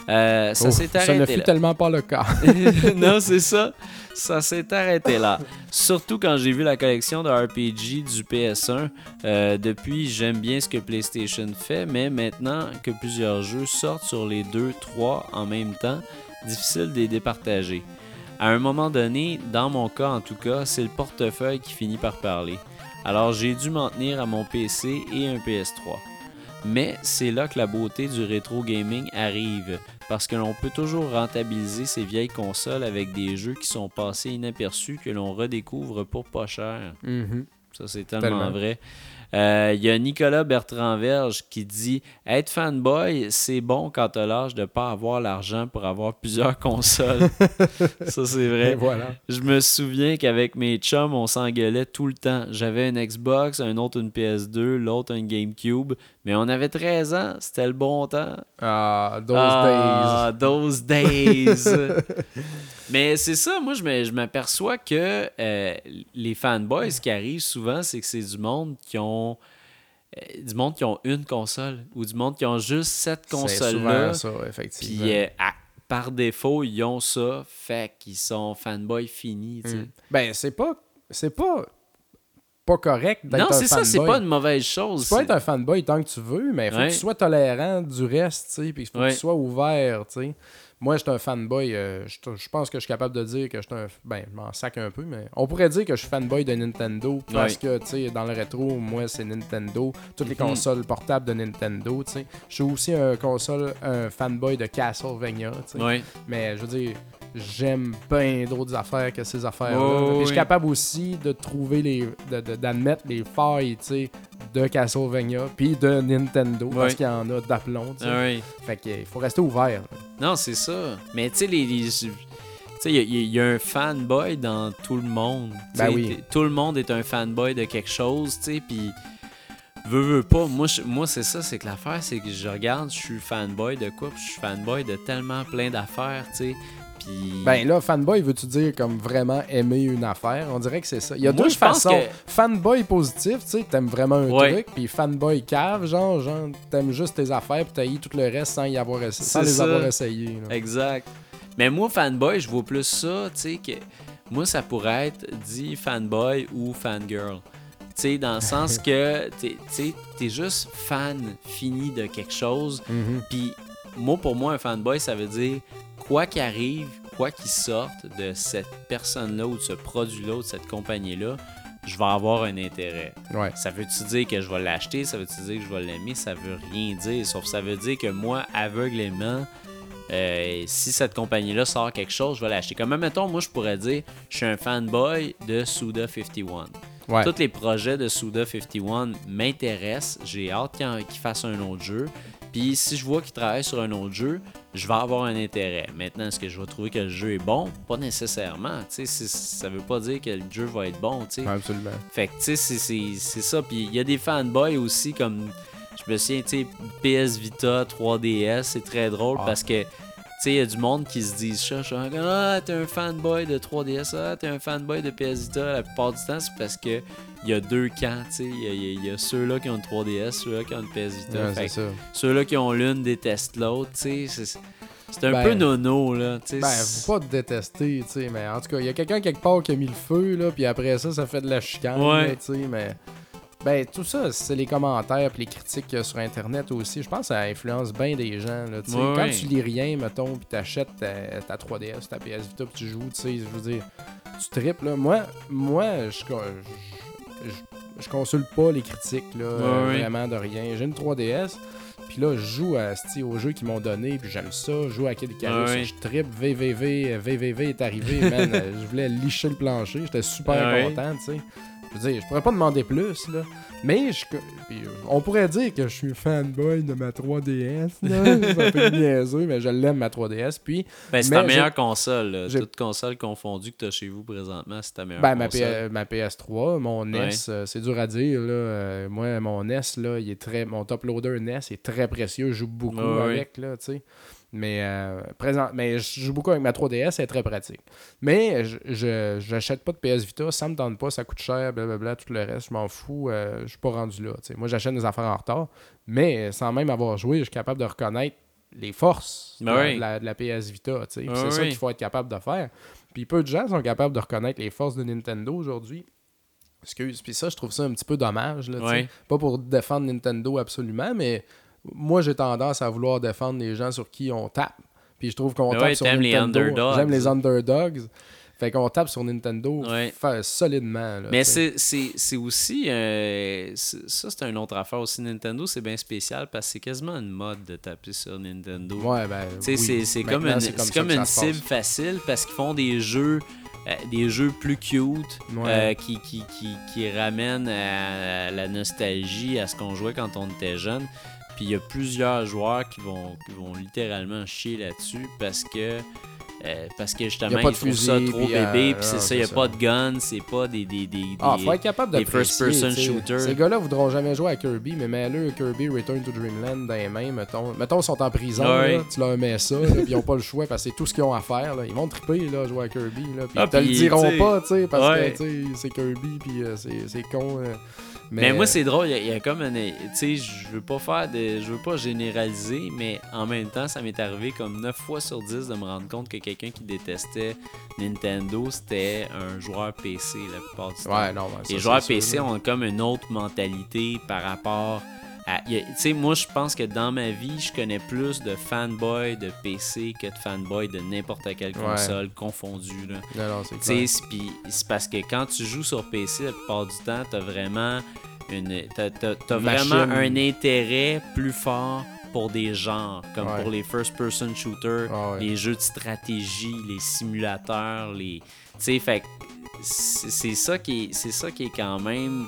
Euh, ça s'est ça ne arrêté fut là. tellement pas le cas. non, c'est ça. Ça s'est arrêté là. Surtout quand j'ai vu la collection de RPG du PS1. Euh, depuis, j'aime bien ce que PlayStation fait, mais maintenant que plusieurs jeux sortent sur les deux, trois en même temps, difficile de les départager. À un moment donné, dans mon cas en tout cas, c'est le portefeuille qui finit par parler. Alors j'ai dû m'en tenir à mon PC et un PS3. Mais c'est là que la beauté du rétro gaming arrive, parce que l'on peut toujours rentabiliser ces vieilles consoles avec des jeux qui sont passés inaperçus que l'on redécouvre pour pas cher. Mhm. Ça, c'est tellement Tellement. vrai. Euh, Il y a Nicolas Bertrand-Verge qui dit Être fanboy, c'est bon quand t'as l'âge de pas avoir l'argent pour avoir plusieurs consoles. ça, c'est vrai. voilà. Je me souviens qu'avec mes chums, on s'engueulait tout le temps. J'avais une Xbox, un autre une PS2, l'autre une GameCube. Mais on avait 13 ans, c'était le bon temps. Ah, those Ah, those days. Mais c'est ça, moi, je m'aperçois que euh, les fanboys, ce qui arrive souvent, c'est que c'est du monde qui ont. euh, du monde qui ont une console ou du monde qui ont juste cette days. C'est console-là. souvent ça, effectivement. Puis euh, par défaut, ils ont ça, fait qu'ils sont fanboys finis. tu sais. Mm. Ben, c'est pas. C'est pas. Pas correct d'être Non, c'est ça, c'est pas une mauvaise chose. Tu peux être un fanboy tant que tu veux, mais il faut Ouais. que tu sois tolérant du reste, tu sais, puis il faut Ouais. que tu sois ouvert, tu sais. Moi, je suis un fanboy, euh, je je pense que je suis capable de dire que je suis un... Ben, je m'en sac un peu, mais on pourrait dire que je suis fanboy de Nintendo, parce que, tu sais, dans le rétro, moi, c'est Nintendo, toutes les Mhm. consoles portables de Nintendo, tu sais. Je suis aussi un console, un fanboy de Castlevania, tu sais. Ouais. Mais, je veux dire, j'aime bien d'autres affaires que ces affaires-là. Oh, je suis capable aussi de trouver les. de- de- d'admettre les failles, tu sais, de Castlevania, puis de Nintendo, parce qu'il y en a d'aplomb, tu sais. Ouais. Fait qu'il faut rester ouvert. Non, c'est ça. Mais tu sais, les. les- il y, a- il y a un fanboy dans tout le monde. Ben oui. Tout le monde est un fanboy de quelque chose, tu sais, puis. Veux, veux pas. Moi, je- moi c'est ça, c'est que l'affaire, c'est que je regarde, je suis fanboy de quoi, puis je suis fanboy de tellement plein d'affaires, tu sais. Puis. Ben là, fanboy, veux-tu dire comme vraiment aimer une affaire? On dirait que c'est ça. Il y a Moi, deux je pense façons. que- Fanboy positif, tu sais, t'aimes vraiment un Ouais. truc, puis fanboy cave, genre, genre t'aimes juste tes affaires, puis t'haïs tout le reste sans, y avoir essa- sans les avoir essayés. Exact. Mais moi, fanboy, je vois plus ça, tu sais, que moi, ça pourrait être dit fanboy ou fangirl. Tu sais, dans le sens que t'es tu t'es juste fan fini de quelque chose. Mhm. Puis, moi, pour moi, un fanboy, ça veut dire quoi qu'il arrive, quoi qu'il sorte de cette personne-là ou de ce produit-là ou de cette compagnie-là, je vais avoir un intérêt. Ouais. Ça veut-tu dire que je vais l'acheter? Ça veut-tu dire que je vais l'aimer? Ça veut rien dire. Sauf ça veut dire que moi, aveuglément, euh, si cette compagnie-là sort quelque chose, je vais l'acheter. Comme, mettons, moi, je pourrais dire, je suis un fanboy de Suda 51. Ouais. Tous les projets de Suda 51 m'intéressent. J'ai hâte qu'il en- qu'il fasse un autre jeu. Puis si je vois qu'il travaille sur un autre jeu, je vais avoir un intérêt. Maintenant, est-ce que je vais trouver que le jeu est bon? Pas nécessairement. Tu sais, c'est- ça veut pas dire que le jeu va être bon. tu sais. Absolument. Fait que, tu sais, c'est- ça. Puis il y a des fanboys aussi, comme, je me souviens, tu sais, PS Vita, 3DS, c'est très drôle Ah. parce que, tu sais, il y a du monde qui se disent ça, genre, ah, t'es un fanboy de 3DS, ah, t'es un fanboy de PS Vita. La plupart du temps, c'est parce que il y a deux camps, tu sais. Il y a- ceux-là qui ont une 3DS, ceux-là qui ont une PS Vita. Ouais, ceux-là qui ont l'une détestent l'autre, tu sais. c'est- un Ben- peu nono, là. tu sais, Ben, faut pas te détester, tu sais, mais en tout cas, il y a quelqu'un quelque part qui a mis le feu, là, puis après ça, ça fait de la chicane, Ouais. tu sais, mais... Ben, tout ça, c'est les commentaires puis les critiques qu'il y a sur Internet aussi. Je pense que ça influence bien des gens, là, tu sais. Ouais, Quand ouais. tu lis rien, mettons, puis t'achètes ta, ta 3DS, ta PS Vita, puis tu joues, tu sais, je veux dire, tu tripes, là. Moi, moi, je... je, je- je consulte pas les critiques, là, ouais. vraiment de rien. J'ai une 3DS, puis là, je joue à, aux jeux qu'ils m'ont donné, puis j'aime ça. Je joue à Kid Icarus, Ouais. je tripe. VVV, VVV est arrivé, man. je voulais licher le plancher. J'étais super Ouais. content, tu sais. Je veux dire, je pourrais pas demander plus, là. Mais je, euh, on pourrait dire que je suis fanboy de ma 3DS, là. C'est un peu niaiseux, mais je l'aime, ma 3DS. Puis, Ben, c'est ta meilleure console. là. Toute console confondue que tu as chez vous présentement, c'est ta meilleure Ben, ma, console. P- ma PS3, mon NES, Ouais. euh, c'est dur à dire. Là. Euh, moi, mon NES, là, il est très, mon top loader NES est très précieux. Je joue beaucoup Ouais, ouais. avec. Là, tu sais. Mais, euh, présent, mais je joue beaucoup avec ma 3DS, c'est très pratique. Mais je j'achète pas de PS Vita, ça me tente pas, ça coûte cher, blablabla, tout le reste, je m'en fous. euh, je suis pas rendu là. Moi, j'achète des affaires en retard, mais sans même avoir joué, je suis capable de reconnaître les forces Ben de, oui. de la, de la PS Vita. Ouais, c'est ça qu'il faut être capable de faire. Puis peu de gens sont capables de reconnaître les forces de Nintendo aujourd'hui. Excuse. Puis ça, je trouve ça un petit peu dommage. Là. Pas pour défendre Nintendo absolument, mais moi, j'ai tendance à vouloir défendre les gens sur qui on tape. Puis je trouve qu'on tape ouais, sur t'aimes les Nintendo. underdogs. J'aime les underdogs. Fait qu'on tape sur Nintendo Ouais. solidement. là, Mais c'est- aussi. euh, ça, c'est une autre affaire aussi. Nintendo, c'est bien spécial parce que c'est quasiment une mode de taper sur Nintendo. Ouais, ben. Oui. c'est- comme une, comme une cible passe. facile parce qu'ils font des jeux. euh, des jeux plus cute Ouais. euh, qui, qui, qui, qui ramènent à, la nostalgie, à ce qu'on jouait quand on était jeune. Puis il y a plusieurs joueurs qui vont, qui vont littéralement chier là-dessus parce que euh, parce que justement Y a pas ils de trouvent ça trop puis, euh, bébé, puis c'est ça, il n'y a pas de gun, c'est pas des, des, des, Ah, faut être capable de des first-person shooters. Ces gars-là voudront jamais jouer à Kirby, mais mets-le Kirby Return to Dreamland dans les mains, mettons. Mettons, ils sont en prison, Ouais. là, tu leur mets ça, puis ils ont pas le choix parce que c'est tout ce qu'ils ont à faire. Là. Ils vont triper, là, jouer à Kirby, là, puis Ah, ils te le diront t'sais, pas, tu sais, parce ouais. que, c'est Kirby, puis euh, c'est c'est con. euh. Mais, moi, c'est drôle, il y a- il y, a comme un. Tu sais, je veux pas faire de. Je veux pas généraliser, mais en même temps, ça m'est arrivé comme 9 fois sur 10 de me rendre compte que quelqu'un qui détestait Nintendo, c'était un joueur PC la plupart du temps. Ouais, non, ça, Les joueurs sûr, PC là. ont comme une autre mentalité par rapport Tu sais, moi, je pense que dans ma vie, je connais plus de fanboy de PC que de fanboy de n'importe quelle Ouais. console confondue. Là. Non, non, c'est parce que quand tu joues sur PC, la plupart du temps, t'as vraiment une, t'as, t'as- vraiment un intérêt plus fort pour des genres, comme Ouais. pour les first-person shooters, Ah ouais. les jeux de stratégie, les simulateurs, les, tu sais, fait c'est c'est ça qui est, c'est ça qui est quand même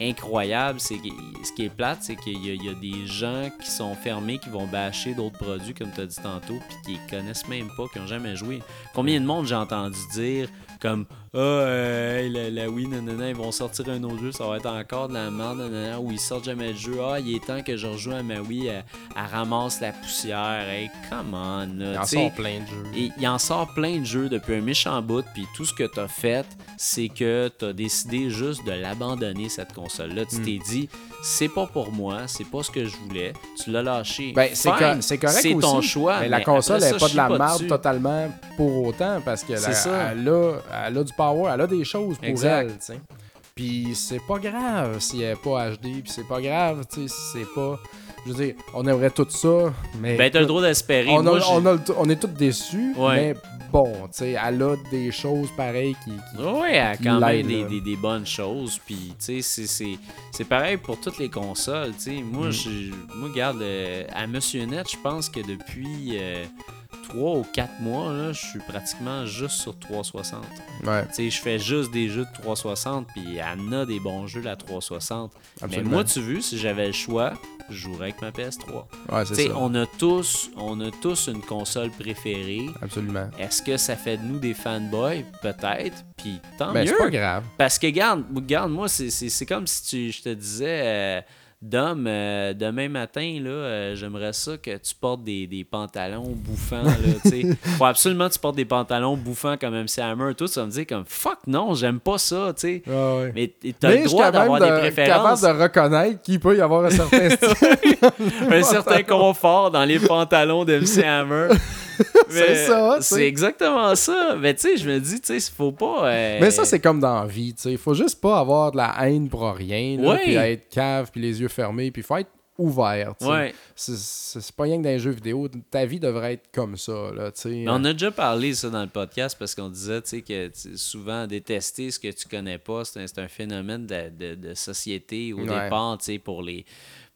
incroyable. C'est ce qui est plate, c'est qu'il y, a- des gens qui sont fermés, qui vont bâcher d'autres produits, comme tu as dit tantôt, puis qui connaissent même pas, qui n'ont jamais joué. Combien de monde j'ai entendu dire comme Ah, euh, la, la Wii, nanana, ils vont sortir un autre jeu, ça va être encore de la merde, nanana, ou ils sortent jamais de jeu. Ah, il est temps que je rejoue à ma Wii, elle, elle ramasse la poussière. Hey, come on, là. Il en sort plein de jeux. Et il en sort plein de jeux depuis un méchant bout, puis tout ce que tu as fait, c'est que tu as décidé juste de l'abandonner, cette console-là. Hmm. Tu t'es dit, c'est pas pour moi, c'est pas ce que je voulais. Tu l'as lâché. Ben, c'est co- c'est correct C'est ton choix. Mais la mais console après n'est pas de la merde totalement pour autant parce qu'elle C'est ça. elle a, elle a du power, elle a des choses pour Exact. elle, tu sais. Puis c'est pas grave si elle est pas HD, puis c'est pas grave, tu sais, si c'est pas... Je veux dire, on aimerait tout ça, mais... Ben, t'as le droit d'espérer. on, Moi, on, a le t- on est tous déçus, Ouais. mais bon, tu sais, elle a des choses pareilles qui... qui- Ouais, elle a quand même des, des- des bonnes choses. Puis, tu sais, c'est pareil pour toutes les consoles. Tu sais, moi, Mm. je moi, regarde, euh, à Monsieur Net, je pense que depuis euh, 3 ou 4 mois, là, je suis pratiquement juste sur 360. Ouais, Tu je fais juste des jeux de 360, puis elle en a des bons jeux, la 360. absolument. Mais moi, tu veux, si j'avais le choix, je jouerais avec ma PS3. ouais, Tu c'est sais, ça. on a tous, on a tous une console préférée. Absolument. Est-ce que ça fait de nous des fanboys? Peut-être. Puis tant Ben, mieux. c'est pas grave. Parce que, garde, garde moi, c'est- c'est c'est comme si tu, je te disais, euh, Dom, euh, demain matin, là, euh, j'aimerais ça que tu portes des, des pantalons bouffants. Sais. Faut absolument que tu portes des pantalons bouffants comme MC Hammer. Tout ça me dit comme fuck non, j'aime pas ça. tu sais. Ouais, ouais. Mais t'as le droit d'avoir des de- préférences. capable de reconnaître qu'il peut y avoir un certain style. un certain confort dans les pantalons de MC Hammer. C'est ça. C'est exactement ça. Mais tu sais, je me dis, tu sais, faut pas. euh, Mais ça, c'est comme dans la vie. Il faut juste pas avoir de la haine pour rien, puis être cave, puis les yeux fermés, puis faut être ouvert. Ouais. C'est- pas rien que dans les jeux vidéo. Ta vie devrait être comme ça, là, on a déjà parlé ça dans le podcast parce qu'on disait que souvent détester ce que tu connais pas, c'est un, phénomène de, de- de société au Ouais. départ, tu sais, pour les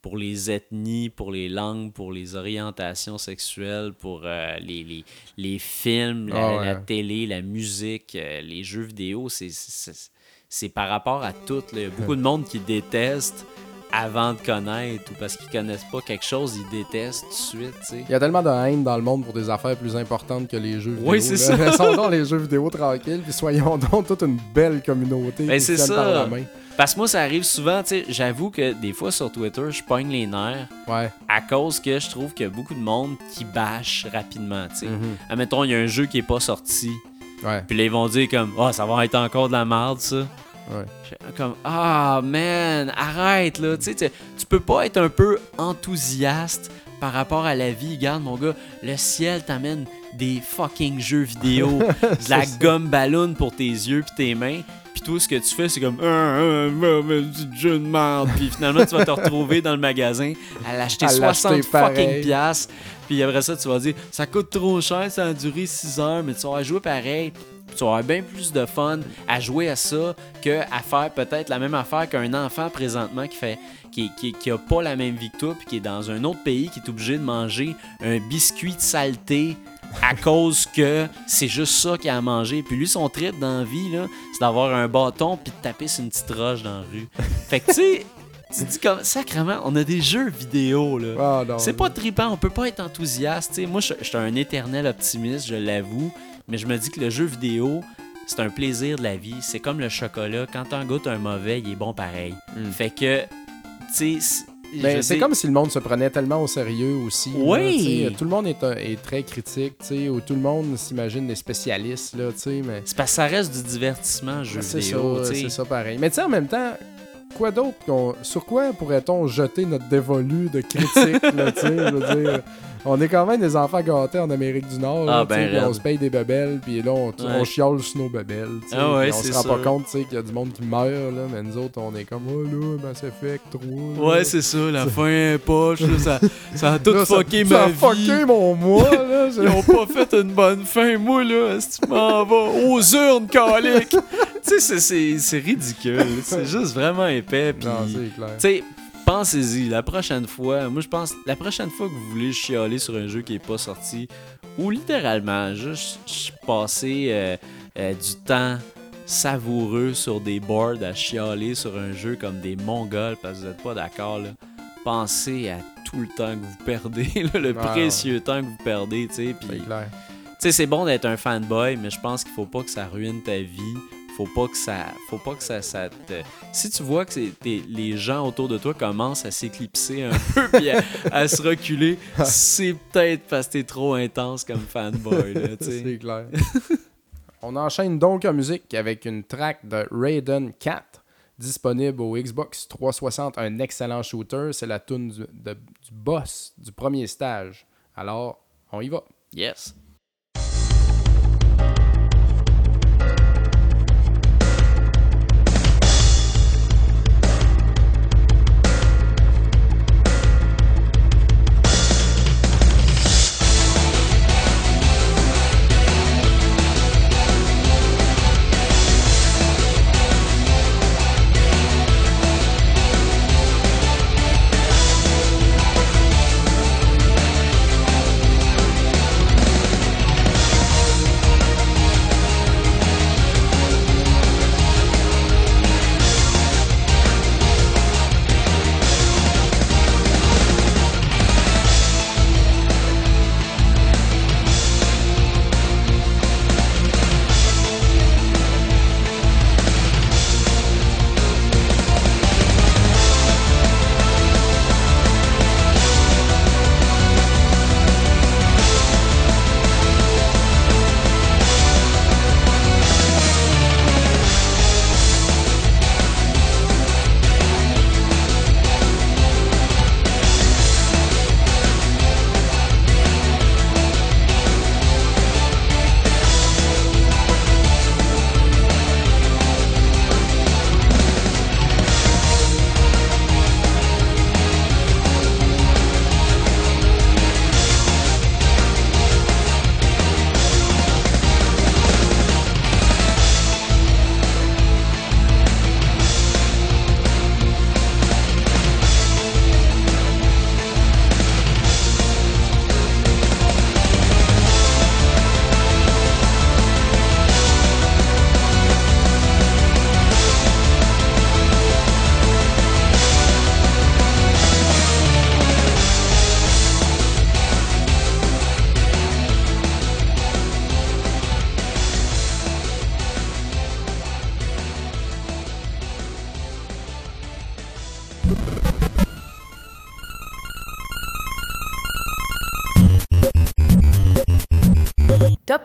pour les ethnies, pour les langues, pour les orientations sexuelles, pour euh, les, les, les films, la, Ah ouais. la télé, la musique, euh, les jeux vidéo, c'est- par rapport à tout. Il y a beaucoup de monde qui déteste avant de connaître ou parce qu'ils connaissent pas quelque chose, ils détestent tout de suite. Il y a tellement de haine dans le monde pour des affaires plus importantes que les jeux vidéo. Oui, c'est ça. Laissons donc les jeux vidéo tranquilles, puis soyons donc toute une belle communauté Ben, c'est par ça. la main. Parce que moi, ça arrive souvent, tu sais, j'avoue que des fois sur Twitter, je pogne les nerfs Ouais. à cause que je trouve qu'il y a beaucoup de monde qui bâche rapidement, tu sais. Mhm. Admettons, il y a un jeu qui est pas sorti, Ouais. puis là, ils vont dire comme « Ah, ça va être encore de la merde, ça. Ouais. Comme « Ah, man, arrête, là. » Tu sais, tu- peux pas être un peu enthousiaste par rapport à la vie. Regarde, mon gars, le ciel t'amène des fucking jeux vidéo, de la gomme ballon pour tes yeux puis tes mains. Puis tout ce que tu fais, c'est comme ah, mais du jeu de merde. Puis finalement, tu vas te retrouver dans le magasin à l'acheter À 60 l'acheter fucking piastres. Puis après ça, tu vas dire ça coûte trop cher, ça a duré 6 heures, mais tu vas jouer pareil. Tu vas avoir bien plus de fun à jouer à ça que à faire peut-être la même affaire qu'un enfant présentement qui fait qui, qui, qui a pas la même vie que toi puis qui est dans un autre pays qui est obligé de manger un biscuit de saleté à cause que c'est juste ça qu'il a à manger. Puis lui, son trip dans la vie, c'est d'avoir un bâton puis de taper sur une petite roche dans la rue. Fait que tu sais, tu dis comme sacrément, on a des jeux vidéo là. Ah. C'est pas trippant, on peut pas être enthousiaste. tu sais. moi, je suis un éternel optimiste, je l'avoue, mais je me dis que le jeu vidéo, c'est un plaisir de la vie. C'est comme le chocolat. Quand t'en goûtes un mauvais, il est bon pareil. Mm. Fait que, tu sais, Ben, c'est comme si le monde se prenait tellement au sérieux aussi. Oui. tout le monde est, un- est très critique, tu sais, ou tout le monde s'imagine des spécialistes, là, tu sais, mais... C'est parce que ça reste du divertissement, jeu C'est vidéo. c'est ça pareil. Mais tu sais, en même temps, quoi d'autre Sur quoi pourrait-on jeter notre dévolu de critique, là, tu sais, je veux dire... On est quand même des enfants gâtés en Amérique du Nord, Ah, ben puis on se paye des bebelles, puis là, on, Ouais. on chiale sur nos bebelles, Ah ouais, on se rend pas compte, tu sais, qu'il y a du monde qui meurt, là, mais nous autres, on est comme, oh là, Mass Effect 3, là. Ouais, c'est ça, la fin est poche, là, ça, ça a tout Là, ça- fucké ça ma a vie. fucké mon mois, là. Ils ont pas fait une bonne fin, moi, là. Si tu m'en vas aux urnes, calique. tu sais, c'est- ridicule. C'est juste vraiment épais. Puis, Non, c'est clair. Pensez-y. La prochaine fois, moi, je pense, la prochaine fois que vous voulez chialer sur un jeu qui est pas sorti, ou littéralement, juste passer euh, euh, du temps savoureux sur des boards à chialer sur un jeu comme des mongols parce que vous n'êtes pas d'accord. Pensez à tout le temps que vous perdez, là, le Ah, précieux temps que vous perdez, tu sais, c'est bon d'être un fanboy, mais je pense qu'il faut pas que ça ruine ta vie. Faut pas que ça. Faut pas que ça, ça te. Si tu vois que les gens autour de toi commencent à s'éclipser un peu puis à, à se reculer, c'est peut-être parce que t'es trop intense comme fanboy. C'est clair. On enchaîne donc en musique avec une track de Raiden 4 disponible au Xbox 360, un excellent shooter. C'est la tune du, de- du boss du premier stage. Alors, on y va. Yes.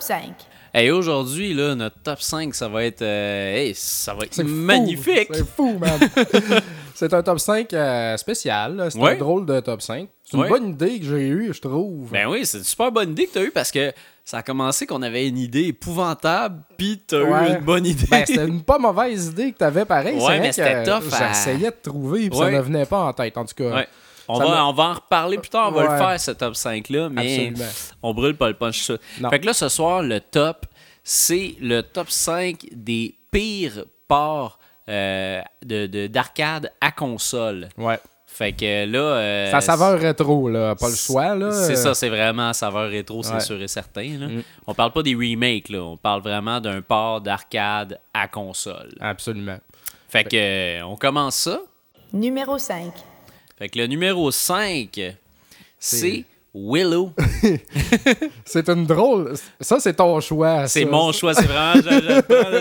5. Et aujourd'hui, là, notre top 5, ça va être, euh, hey, ça va être C'est fou, magnifique. C'est fou, man. c'est un top 5 euh, spécial. C'est Ouais. un drôle de top 5. C'est une Ouais. bonne idée que j'ai eue, je trouve. Ben oui, c'est une super bonne idée que tu as eue parce que ça a commencé qu'on avait une idée épouvantable, puis tu as Ouais. eu une bonne idée. Ben, c'était une pas mauvaise idée que t'avais pareil. Ouais, C'est vrai mais c'était que tough à- J'essayais de trouver, puis Ouais. ça ne venait pas en tête, en tout cas. On va, on va en reparler plus tard, on va Ouais. le faire ce top 5-là, mais Absolument. on brûle pas le punch ça. Fait que là, ce soir, le top, c'est le top 5 des pires ports euh, de- de- d'arcade à console. Ouais. Fait que là. euh, Ça saveur rétro, là. Pas le choix, là. C'est ça, c'est vraiment saveur rétro, c'est Ouais. sûr et certain. Là. Mm. On parle pas des remakes, là. on parle vraiment d'un port d'arcade à console. Absolument. Fait que euh, on commence ça. Numéro 5. Fait que le numéro 5, c'est Willow. C'est une drôle. Ça, c'est ton choix. C'est mon choix, c'est vraiment,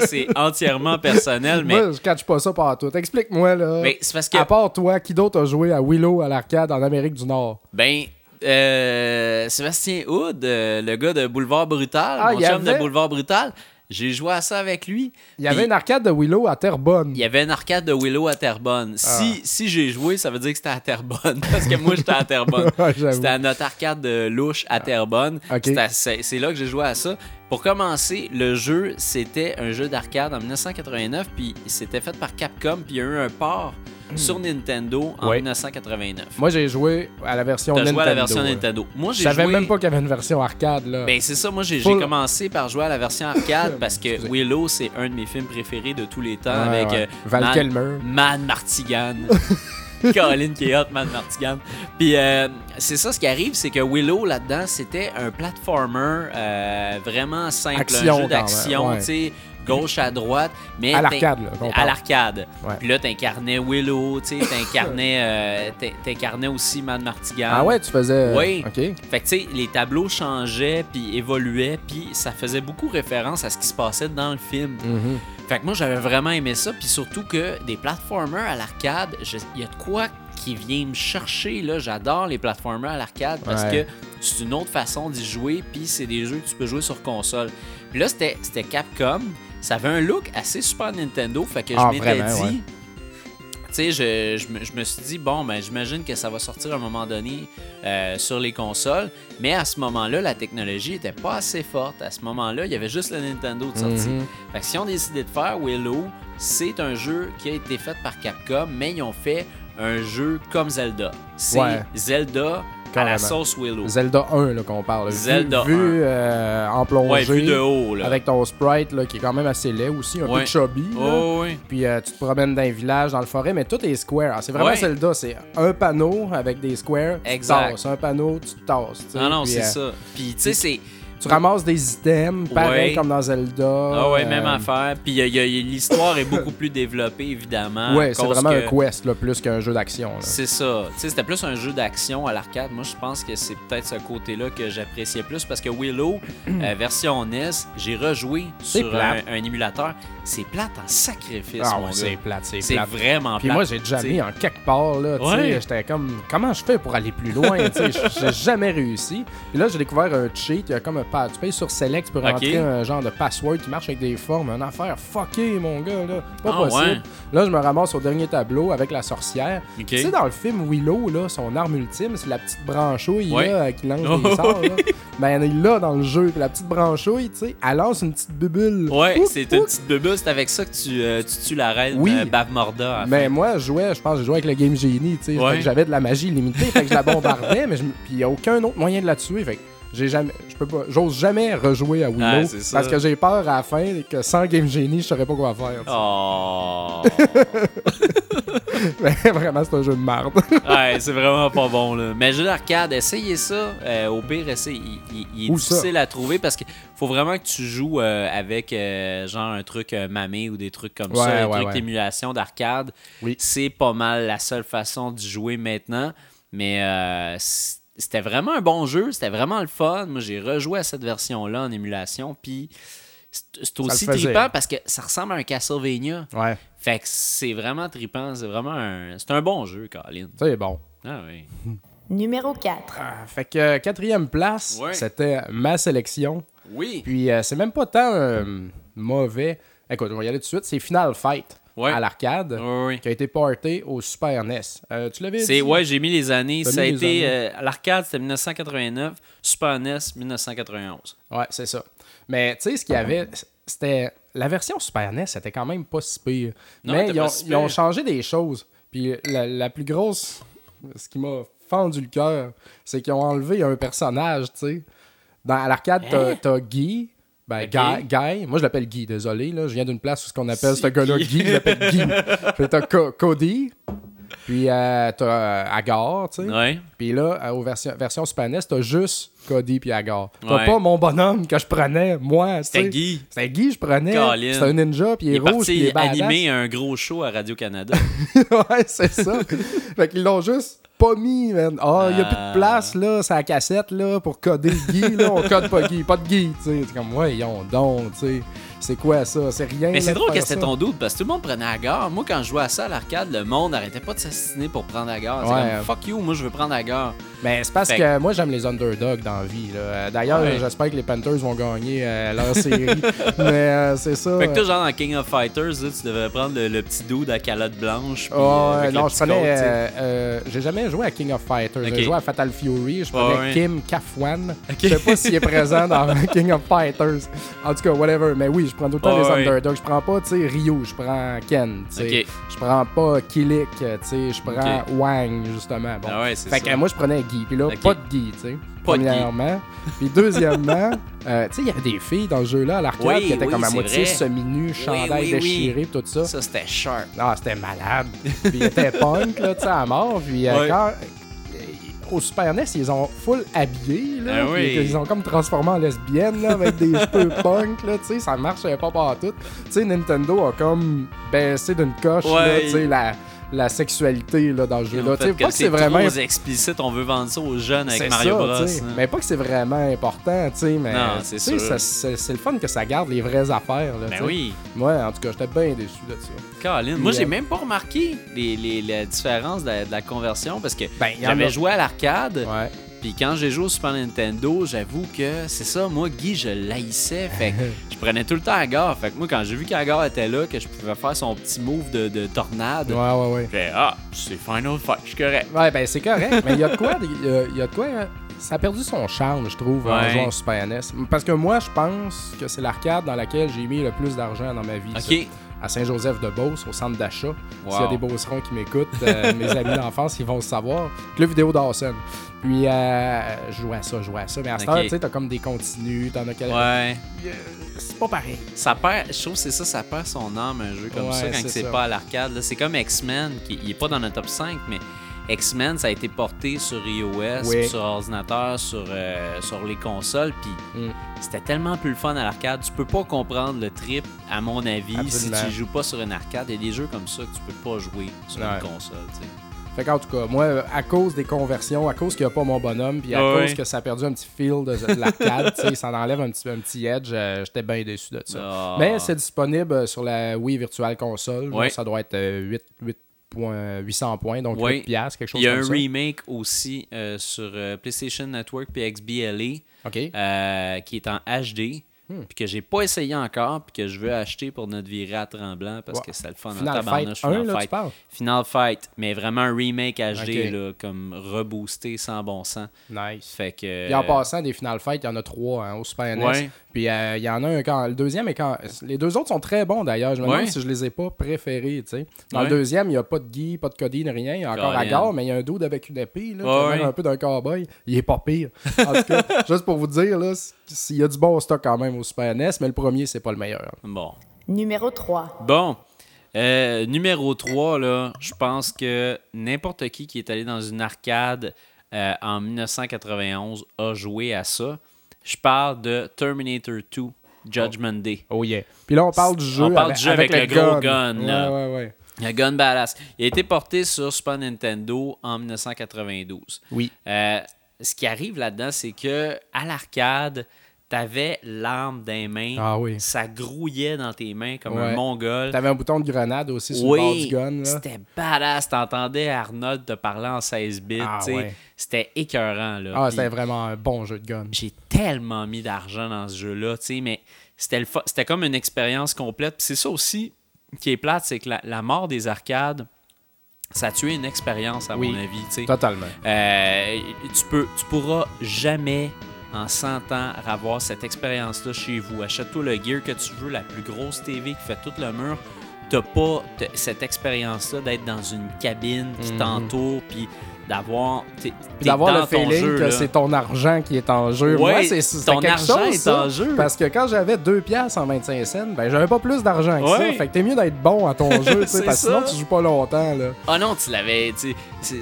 c'est entièrement personnel, mais, Moi, je catch pas ça par tout. Explique-moi, là. mais c'est parce que, À part toi, qui d'autre a joué à Willow à l'arcade en Amérique du Nord? ben, euh, Sébastien Hood, euh, le gars de Boulevard Brutal, Ah, mon chum de Boulevard Brutal, j'ai joué à ça avec lui. Il y avait une arcade de Willow à Terrebonne. Il y avait une arcade de Willow à Terrebonne. Ah. Si, si j'ai joué, ça veut dire que c'était à Terrebonne. Parce que moi, j'étais à Terrebonne. C'était à notre arcade de louche à Terrebonne. À- C'est c'est là que j'ai joué à ça. Pour commencer, le jeu, c'était un jeu d'arcade en 1989. Puis c'était fait par Capcom. Puis il y a eu un port sur Nintendo en Hmm. Ouais. 1989. Moi, j'ai joué à la version Nintendo. joué à la version ouais. Nintendo. Moi, Je j'ai savais joué... même pas qu'il y avait une version arcade, là. Ben c'est ça, moi j'ai Full- commencé par jouer à la version arcade parce que Excusez. Willow c'est un de mes films préférés de tous les temps avec ouais. euh, Val Man- Kilmer. Man Martigan. Caroline qui est hot, Man Martigan. Puis euh, c'est ça, ce qui arrive, c'est que Willow là-dedans, c'était un platformer euh, vraiment simple, Action, un jeu d'action, ouais. tu sais, gauche à droite, mais À l'arcade, là, À l'arcade. Ouais. Puis là, t'incarnais Willow, tu sais, t'incarnais, euh, t'in- t'incarnais aussi Man Martigan. Ah ouais, tu faisais. Oui. OK. Fait que, tu sais, les tableaux changeaient, puis évoluaient, puis ça faisait beaucoup référence à ce qui se passait dans le film. Mhm. Fait que moi, j'avais vraiment aimé ça, puis surtout que des platformers à l'arcade, je- il y a de quoi qui vient me chercher, là. J'adore les platformers à l'arcade parce Ouais. que c'est une autre façon d'y jouer, puis c'est des jeux que tu peux jouer sur console. Puis là, c'était Capcom, ça avait un look assez Super Nintendo, fait que je Ah, m'étais vraiment, dit... ouais. Tu sais, je, je me- je me suis dit, bon, ben, j'imagine que ça va sortir à un moment donné euh, sur les consoles, mais à ce moment-là, la technologie était pas assez forte. À ce moment-là, il y avait juste le Nintendo de sortie. Mhm. Fait que si on décidé de faire Willow, c'est un jeu qui a été fait par Capcom, mais ils ont fait un jeu comme Zelda. C'est Ouais. Zelda à la Carrément. sauce Willow. Zelda 1, là, qu'on parle. Vu- Zelda vu, 1. euh, en plongée. Ouais, vu de haut, là. Avec ton sprite, là, qui est quand même assez laid aussi, un Ouais. peu chubby. Oh, oui. Puis euh, tu te promènes dans un village, dans le forêt, mais tout est square. Alors, C'est vraiment Ouais. Zelda, c'est un panneau avec des squares, tu Exact. tasses. Un panneau, tu tasses. tu. Non, non, c'est euh, ça. Puis, tu sais, c'est. Tu ramasses des items, pareil Ouais. comme dans Zelda. Ah ouais, même euh, affaire. Puis, l'histoire est beaucoup plus développée, évidemment. Ouais, c'est vraiment que- un quest, là, plus qu'un jeu d'action. C'est ça. Tu sais, c'était plus un jeu d'action à l'arcade. Moi, je pense que c'est peut-être ce côté-là que j'appréciais plus parce que Willow, euh, version NES, j'ai rejoué sur un, émulateur. C'est plate en sacrifice, Ah mon c'est plate, c'est C'est plate. vraiment Puis plate. moi, j'ai déjà mis en quelque part, là, tu sais, Ouais. j'étais comme, comment je fais pour aller plus loin, tu sais, j'ai jamais réussi. Puis là, j'ai découvert un cheat, il y a comme un tu payes sur Select, Ok. rentrer un genre de password qui marche avec des formes, une affaire fucké, mon gars, là, pas Ah, possible. ouais. Là, je me ramasse au dernier tableau avec la sorcière. Tu sais, dans le film Willow, là, son arme ultime, c'est la petite branchouille, Ouais. là, qui lance Oh, des sorts, là. Ben, elle est là dans le jeu, la petite branchouille, tu sais, elle lance une petite bubule. Ouais, c'est une petite bubule. C'est avec ça que tu, euh, tu tues la reine Oui. euh, Bavmorda. Mais fin. moi, je jouais, je pense je jouais avec le Game Genie, tu sais. Ouais. J'avais de la magie limitée, fait que je la bombardais, mais je, m- puis il n'y a aucun autre moyen de la tuer, fait j'ai jamais, je peux pas, j'ose jamais rejouer à Willow ça. parce que j'ai peur à la fin et que sans Game Genie, je saurais pas quoi faire. Oh. Mais vraiment, c'est un jeu de merde. ouais, c'est vraiment pas bon, là. Mais jeu d'arcade, essayez ça. Euh, au pire, essayez. Il, il- il est Où ça? difficile à trouver parce qu'il faut vraiment que tu joues euh, avec euh, genre un truc mamé ou des trucs comme Ouais, ça, un ouais, truc ouais. d'émulation d'arcade. Oui. C'est pas mal la seule façon d'y jouer maintenant. Mais c'était vraiment un bon jeu, c'était vraiment le fun. Moi, j'ai rejoué à cette version-là en émulation. Puis c'est aussi trippant parce que ça ressemble à un Castlevania. ouais, Fait que c'est vraiment trippant. C'est vraiment un. C'est un bon jeu, Colin. c'est bon. Ah oui. Numéro 4. Ah, fait que euh, quatrième place, Ouais. c'était ma sélection. Oui. Puis euh, c'est même pas tant euh, mauvais. Écoute, on va y aller tout de suite. C'est Final Fight Ouais. à l'arcade qui a été porté au Super NES. Euh, tu l'avais dit? Ouais, j'ai mis les années. Ça a été. euh, à l'arcade, c'était 1989. Super NES, 1991. Ouais, c'est ça. Mais tu sais, ce qu'il y avait, c'était. La version Super NES, c'était quand même pas si pire. Non, Mais ils ont, si ils ont pire. changé des choses. Puis la, la plus grosse. Ce qui m'a fendu le cœur, c'est qu'ils ont enlevé un personnage, tu sais. Dans à l'arcade, t'as, t'as Guy. Ben. Guy, Guy. Moi, je l'appelle Guy, désolé. Là. Je viens d'une place où ce qu'on appelle ce gars-là Guy. Guy. Je l'appelle Guy. Puis t'as Co- Cody. Puis euh, t'as euh, Agar, tu sais. Ouais. Puis là, euh, aux version, version Super NES, t'as juste Cody puis Agar. T'as Ouais. pas mon bonhomme que je prenais, moi. C'était. Guy. C'était Guy, je prenais. C'était un ninja, puis il Il est rouge, puis il est badass. animer un gros show à Radio-Canada. ouais, c'est ça. fait qu'ils l'ont juste pas mis, man. Ah, il y a plus Ah. de place, là, c'est la cassette, là, pour coder Guy, là. On code pas Guy, pas de Guy, tu sais. C'est comme, ouais, on donc, tu sais. C'est quoi ça? C'est rien. Mais c'est drôle que c'était ton doute parce que tout le monde prenait la gare. Moi, quand je jouais à ça à l'arcade, le monde n'arrêtait pas de s'assassiner pour prendre la gare. C'est Ouais. comme fuck you, moi je veux prendre la gare. Mais c'est parce Fait que moi, j'aime les underdogs dans la vie. Euh, D'ailleurs, Ouais. j'espère que les Panthers vont gagner euh, leur série. Mais euh, c'est ça. Fait que toi, genre dans King of Fighters, là, tu devrais prendre le, le petit dude à calotte blanche. puis, euh, le non, je prenais. J'ai jamais joué à King of Fighters. J'ai joué à Fatal Fury. Je prenais ouais. Kim Kafwan. Je sais pas s'il est présent dans King of Fighters. En tout cas, whatever. Mais oui, je prends tout le temps les ouais. underdogs. Je prends pas, tu sais, Ryu. Je prends Ken. tu sais. Ok. Je prends pas Kilik. Tu sais, je prends Wang, justement. Bon. Ah ouais, Fait ça. que moi, je prenais Guy. Puis là, pas de Guy, tu sais. Premièrement. Puis deuxièmement, euh, tu sais, il y avait des filles dans ce jeu-là à l'arcade Oui, qui étaient oui, comme à moitié semi-nues, chandail oui, oui. déchiré, tout ça. Ça, c'était sharp. Ah, c'était malade. Puis il était punk, là, tu sais, à mort. Puis euh, quand. Au Super NES, ils ont full habillé, là. Ah oui. Ils ont comme transformé en lesbienne, là, avec des cheveux punk, là, tu sais. Ça marchait pas partout. Tu sais, Nintendo a comme baissé d'une coche, là, Ouais. sais, la, la sexualité, là, dans le sais, fait pas que c'est vraiment. trop explicite, on veut vendre ça aux jeunes avec Mario ça, Bros. hein. Mais pas que c'est vraiment important, tu sais, mais c'est le fun que ça garde les vraies affaires. Là, Ben tu sais. oui. Moi, en tout cas, j'étais bien déçu de ça. Colin. Moi, j'ai euh, même pas remarqué les, les, la différence de la, de la conversion parce que Ben, j'avais a- joué à l'arcade. Ouais. Puis quand j'ai joué au Super Nintendo, j'avoue que c'est ça, moi, Guy, je l'haïssais. Fait que je prenais tout le temps à gare. Fait que moi, quand j'ai vu qu'Agar était là, que je pouvais faire son petit move de, de tornade, Ouais, ouais, ouais. j'ai fait Ah, c'est Final Fight, je suis correct. Ouais, ben c'est correct, mais il y a de quoi, il y a, de quoi, hein, ça a perdu son charme, je trouve, en Ouais. jouant au Super NES. Parce que moi, je pense que c'est l'arcade dans laquelle j'ai mis le plus d'argent dans ma vie. ça. À Saint-Joseph-de-Beauce, au centre d'achat. S'il y a Wow. des beaucerons qui m'écoutent, euh, mes amis d'enfance, ils vont le savoir. Club vidéo Dawson. Puis, euh, je jouais à ça, je jouais à ça. Mais à cette Ok. heure, tu sais, t'as comme des continus, t'en as quel- Ouais. Euh, C'est pas pareil. Ça perd, je trouve que c'est ça, ça perd son âme, un jeu comme Ouais, ça, quand c'est pas à l'arcade. C'est comme X-Men, qui il est pas dans notre top 5, mais X-Men, ça a été porté sur iOS, Oui. sur ordinateur, sur, euh, sur les consoles, puis Mm. c'était tellement plus le fun à l'arcade. Tu peux pas comprendre le trip, à mon avis, Absolument. si tu joues pas sur une arcade. Il y a des jeux comme ça que tu peux pas jouer sur Ouais. une console, tu sais. Fait qu'en tout cas, moi, à cause des conversions, à cause qu'il n'y a pas mon bonhomme, puis à Ouais, cause que ça a perdu un petit feel de, de l'arcade, tu sais, ça en enlève un petit, un petit edge, euh, j'étais bien déçu de ça. Ah. Mais c'est disponible euh, sur la Wii Virtual Console. Ouais. Ça doit être euh, 8, 8 points- 800 points, donc Ouais. 8 piastres, quelque chose Il y a comme un ça. remake aussi euh, sur euh, PlayStation Network puis XBLA. Euh, qui est en HD, Hmm. puis que j'ai pas essayé encore, puis que je veux acheter pour notre virée à Tremblant parce que c'est le fun en Final tabarnouche, Fight 1, Final là, Fight. Final Fight, mais vraiment un remake HD, là, comme reboosté sans bon sens. Nice. Fait que. Puis en passant, des Final Fight, il y en a trois hein, au Super NES. Ouais. Puis euh, il y en a un quand. Le deuxième est quand. Les deux autres sont très bons d'ailleurs. Je me demande Ouais. si je les ai pas préférés. tu sais. Dans Ouais. le deuxième, il n'y a pas de Guy, pas de Cody, ni rien. Il y a encore. Agar, mais il y a un dude avec une épée. Là, Ouais, un peu d'un cowboy. Il est pas pire. En tout cas, juste pour vous dire, s'il y a du bon stock quand même au Super NES, mais le premier, c'est pas le meilleur. Bon. Numéro 3. Bon. Euh, numéro 3, là, je pense que n'importe qui qui est allé dans une arcade euh, en 1991 a joué à ça. Je parle de Terminator 2, Judgment Day. Oh yeah. Puis là, on parle du jeu. On parle du jeu avec le gros gun, Ouais, là. ouais, ouais. Le Gun Badass. Il a été porté sur Super Nintendo en 1992. Oui. Euh, ce qui arrive là-dedans, c'est que à l'arcade, t'avais l'arme dans les mains, Ah oui. ça grouillait dans tes mains comme Ouais. un mongol. T'avais un bouton de grenade aussi sur le bord Oui, du gun. C'était badass. T'entendais Arnold te parler en 16 bits. Ah, ouais. C'était écœurant. Là. Ah, c'était vraiment un bon jeu de gun. J'ai tellement mis d'argent dans ce jeu-là, tu sais, mais c'était fa- comme une expérience complète. C'est ça aussi qui est plate, c'est que la, la mort des arcades, ça a tué une expérience, à Oui. mon avis. tu sais. Totalement. Euh, tu, peux, tu pourras jamais, en 100 ans, avoir cette expérience-là chez vous. Achète-toi le gear que tu veux, la plus grosse TV qui fait tout le mur. T'as pas cette expérience-là d'être dans une cabine qui Mhm. t'entoure, puis d'avoir. d'avoir le feeling jeu, que c'est ton argent qui est en jeu. Ouais, Moi, c'est ton quelque argent chose, est ça, en jeu. Parce que quand j'avais 2 piastres en 25 cents, ben j'avais pas plus d'argent que Ouais. ça. Fait que t'es mieux d'être bon à ton jeu, tu sais, C'est parce que sinon tu joues pas longtemps. Là. Ah non, tu l'avais.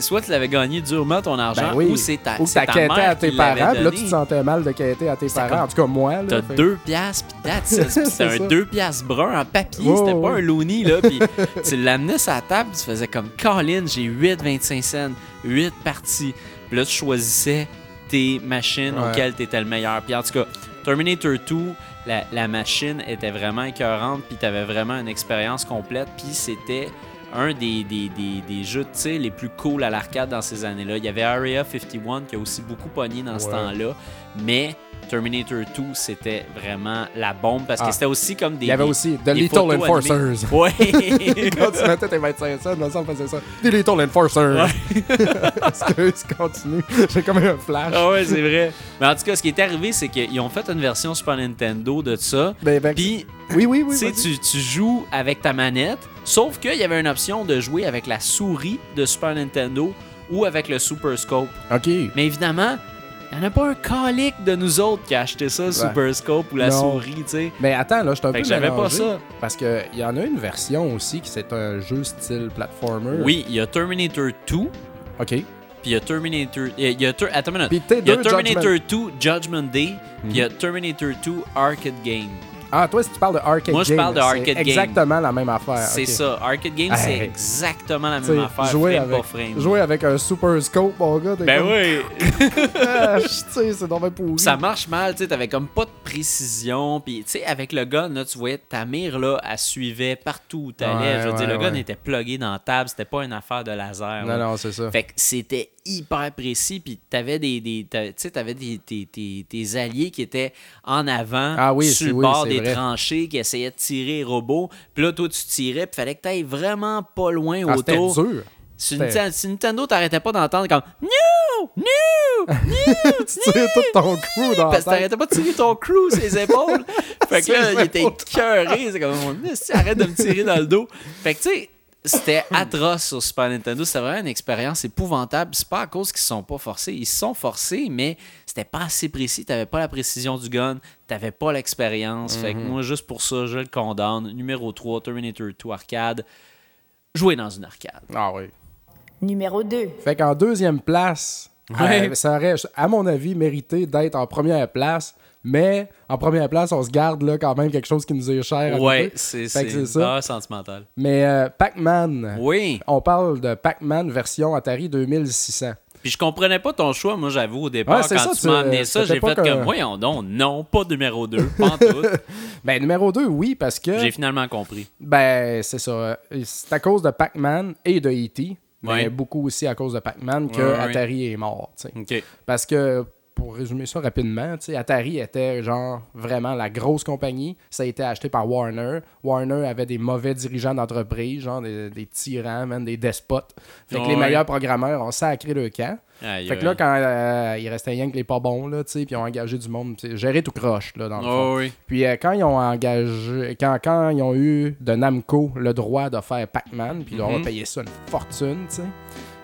Soit tu l'avais gagné durement ton argent, Ben oui. ou c'est ta, Ou t'as ta quêté à tes parents, là tu te sentais mal de quêter à tes parents. comme- En tout cas, moi. T'as fait- deux piastres, C'était un C'est ça. deux piastres brun en papier, c'était ouais. pas un loony, là. Puis tu l'amenais sur la table, tu faisais comme Colin, j'ai 8,25 cents, 8 parties. Puis là, tu choisissais tes machines Ouais. auxquelles t'étais le meilleur. Puis en tout cas, Terminator 2, la, la machine était vraiment écœurante, puis t'avais vraiment une expérience complète, puis c'était un des, des, des, des jeux de tir les plus cool à l'arcade dans ces années-là. Il y avait Area 51 qui a aussi beaucoup pogné dans ce temps-là, mais Terminator 2, c'était vraiment la bombe parce que Ah. c'était aussi comme des. Il y avait aussi The Little Enforcers. Ouais! Quand tu mettais tes 25 cents, dans le on faisait ça. The Little Enforcers. Excuse, continue. J'ai comme un flash. ah ouais, c'est vrai. Mais en tout cas, ce qui est arrivé, c'est qu'ils ont fait une version Super Nintendo de ça. Ben, ben, Puis, oui, oui, oui. tu, tu joues avec ta manette, sauf qu'il y avait une option de jouer avec la souris de Super Nintendo ou avec le Super Scope. Ok. Mais évidemment, il n'y en a pas un calique de nous autres qui a acheté ça, Super Scope ou la Non. souris, tu sais. Mais attends, là, je suis un Fait peu que j'avais pas ça. Parce qu'il y en a une version aussi qui c'est un jeu style platformer. Oui, il y a Terminator 2, Ok. puis il y a Terminator. Il y a, il y a Ter- Attends une minute. Il y a Terminator Judgment- 2 Judgment Day, puis il y a Terminator 2 Arcade Game. Ah, toi, si tu parles de arcade Moi, je game, parle de c'est arcade game. exactement la même affaire. C'est ça. Arcade Game, Hey. c'est exactement la même affaire. jouer, frame avec, par frame. jouer avec un super scope, mon gars. Ben comme, oui. Ah, tu sais, c'est dommage pourri. ça marche mal, tu sais, t'avais comme pas de précision, puis tu sais, avec le gun, là, tu voyais ta mire, là, elle suivait partout où t'allais. Ouais, Je veux dire, ouais, le gun était plugué dans la table, c'était pas une affaire de laser. Non, là. non, c'est ça. Fait que c'était hyper précis, puis t'avais des, des t'as- tu sais, t'avais des, tes, tes- tes alliés qui étaient en avant, Ah oui, sur le bord des vrai. tranchées, qui essayaient de tirer les robots, puis là, toi, tu tirais, puis fallait que t'ailles vraiment pas loin Ah, c'était autour. dur. C'était- Nintendo, sur Nintendo, t'arrêtais pas d'entendre comme « No! No! tu tires tout ton crew dans Parce que t'arrêtais pas de tirer ton crew sur les épaules. fait que là, il était épaules. cœuré. C'est comme, arrête de me tirer dans le dos. Fait que, tu sais, c'était atroce sur Super Nintendo. C'était vraiment une expérience épouvantable. C'est pas à cause qu'ils se sont pas forcés. Ils se sont forcés, mais c'était pas assez précis. T'avais pas la précision du gun. T'avais pas l'expérience. Fait que Mhm. moi, juste pour ça, je le condamne. Numéro 3, Terminator 2 arcade. Jouer dans une arcade. Ah oui. Numéro 2. Fait qu'en deuxième place, Ouais. euh, ça aurait, à mon avis, mérité d'être en première place. Mais en première place, on se garde là quand même quelque chose qui nous est cher. Ouais, c'est ça. valeur sentimentale. Mais euh, Pac-Man, Oui. on parle de Pac-Man version Atari 2600. Puis je comprenais pas ton choix, moi j'avoue au départ Ouais, quand ça, tu m'as amené ça, c'était j'ai fait que- comme voyons donc, non, pas numéro 2, pas en tout. Ben, numéro 2, oui, parce que. J'ai finalement compris. Ben, c'est ça. C'est à cause de Pac-Man et de E.T., mais beaucoup aussi à cause de Pac-Man que. Atari est mort. tu sais. OK. Parce que, pour résumer ça rapidement, Atari était genre vraiment la grosse compagnie. Ça a été acheté par Warner. Warner avait des mauvais dirigeants d'entreprise, genre des, des tyrans, même des despotes. Fait que les Ouais. meilleurs programmeurs ont sacré le camp. Aïe, Fait que là, quand euh, il restait rien que les pas bons, là, puis ils ont engagé du monde, géré tout croche, là, dans le fond. Oh, oui. Puis euh, quand ils ont engagé, quand, quand ils ont eu de Namco le droit de faire Pac-Man, puis ils ont Mhm. payé ça une fortune, tu sais.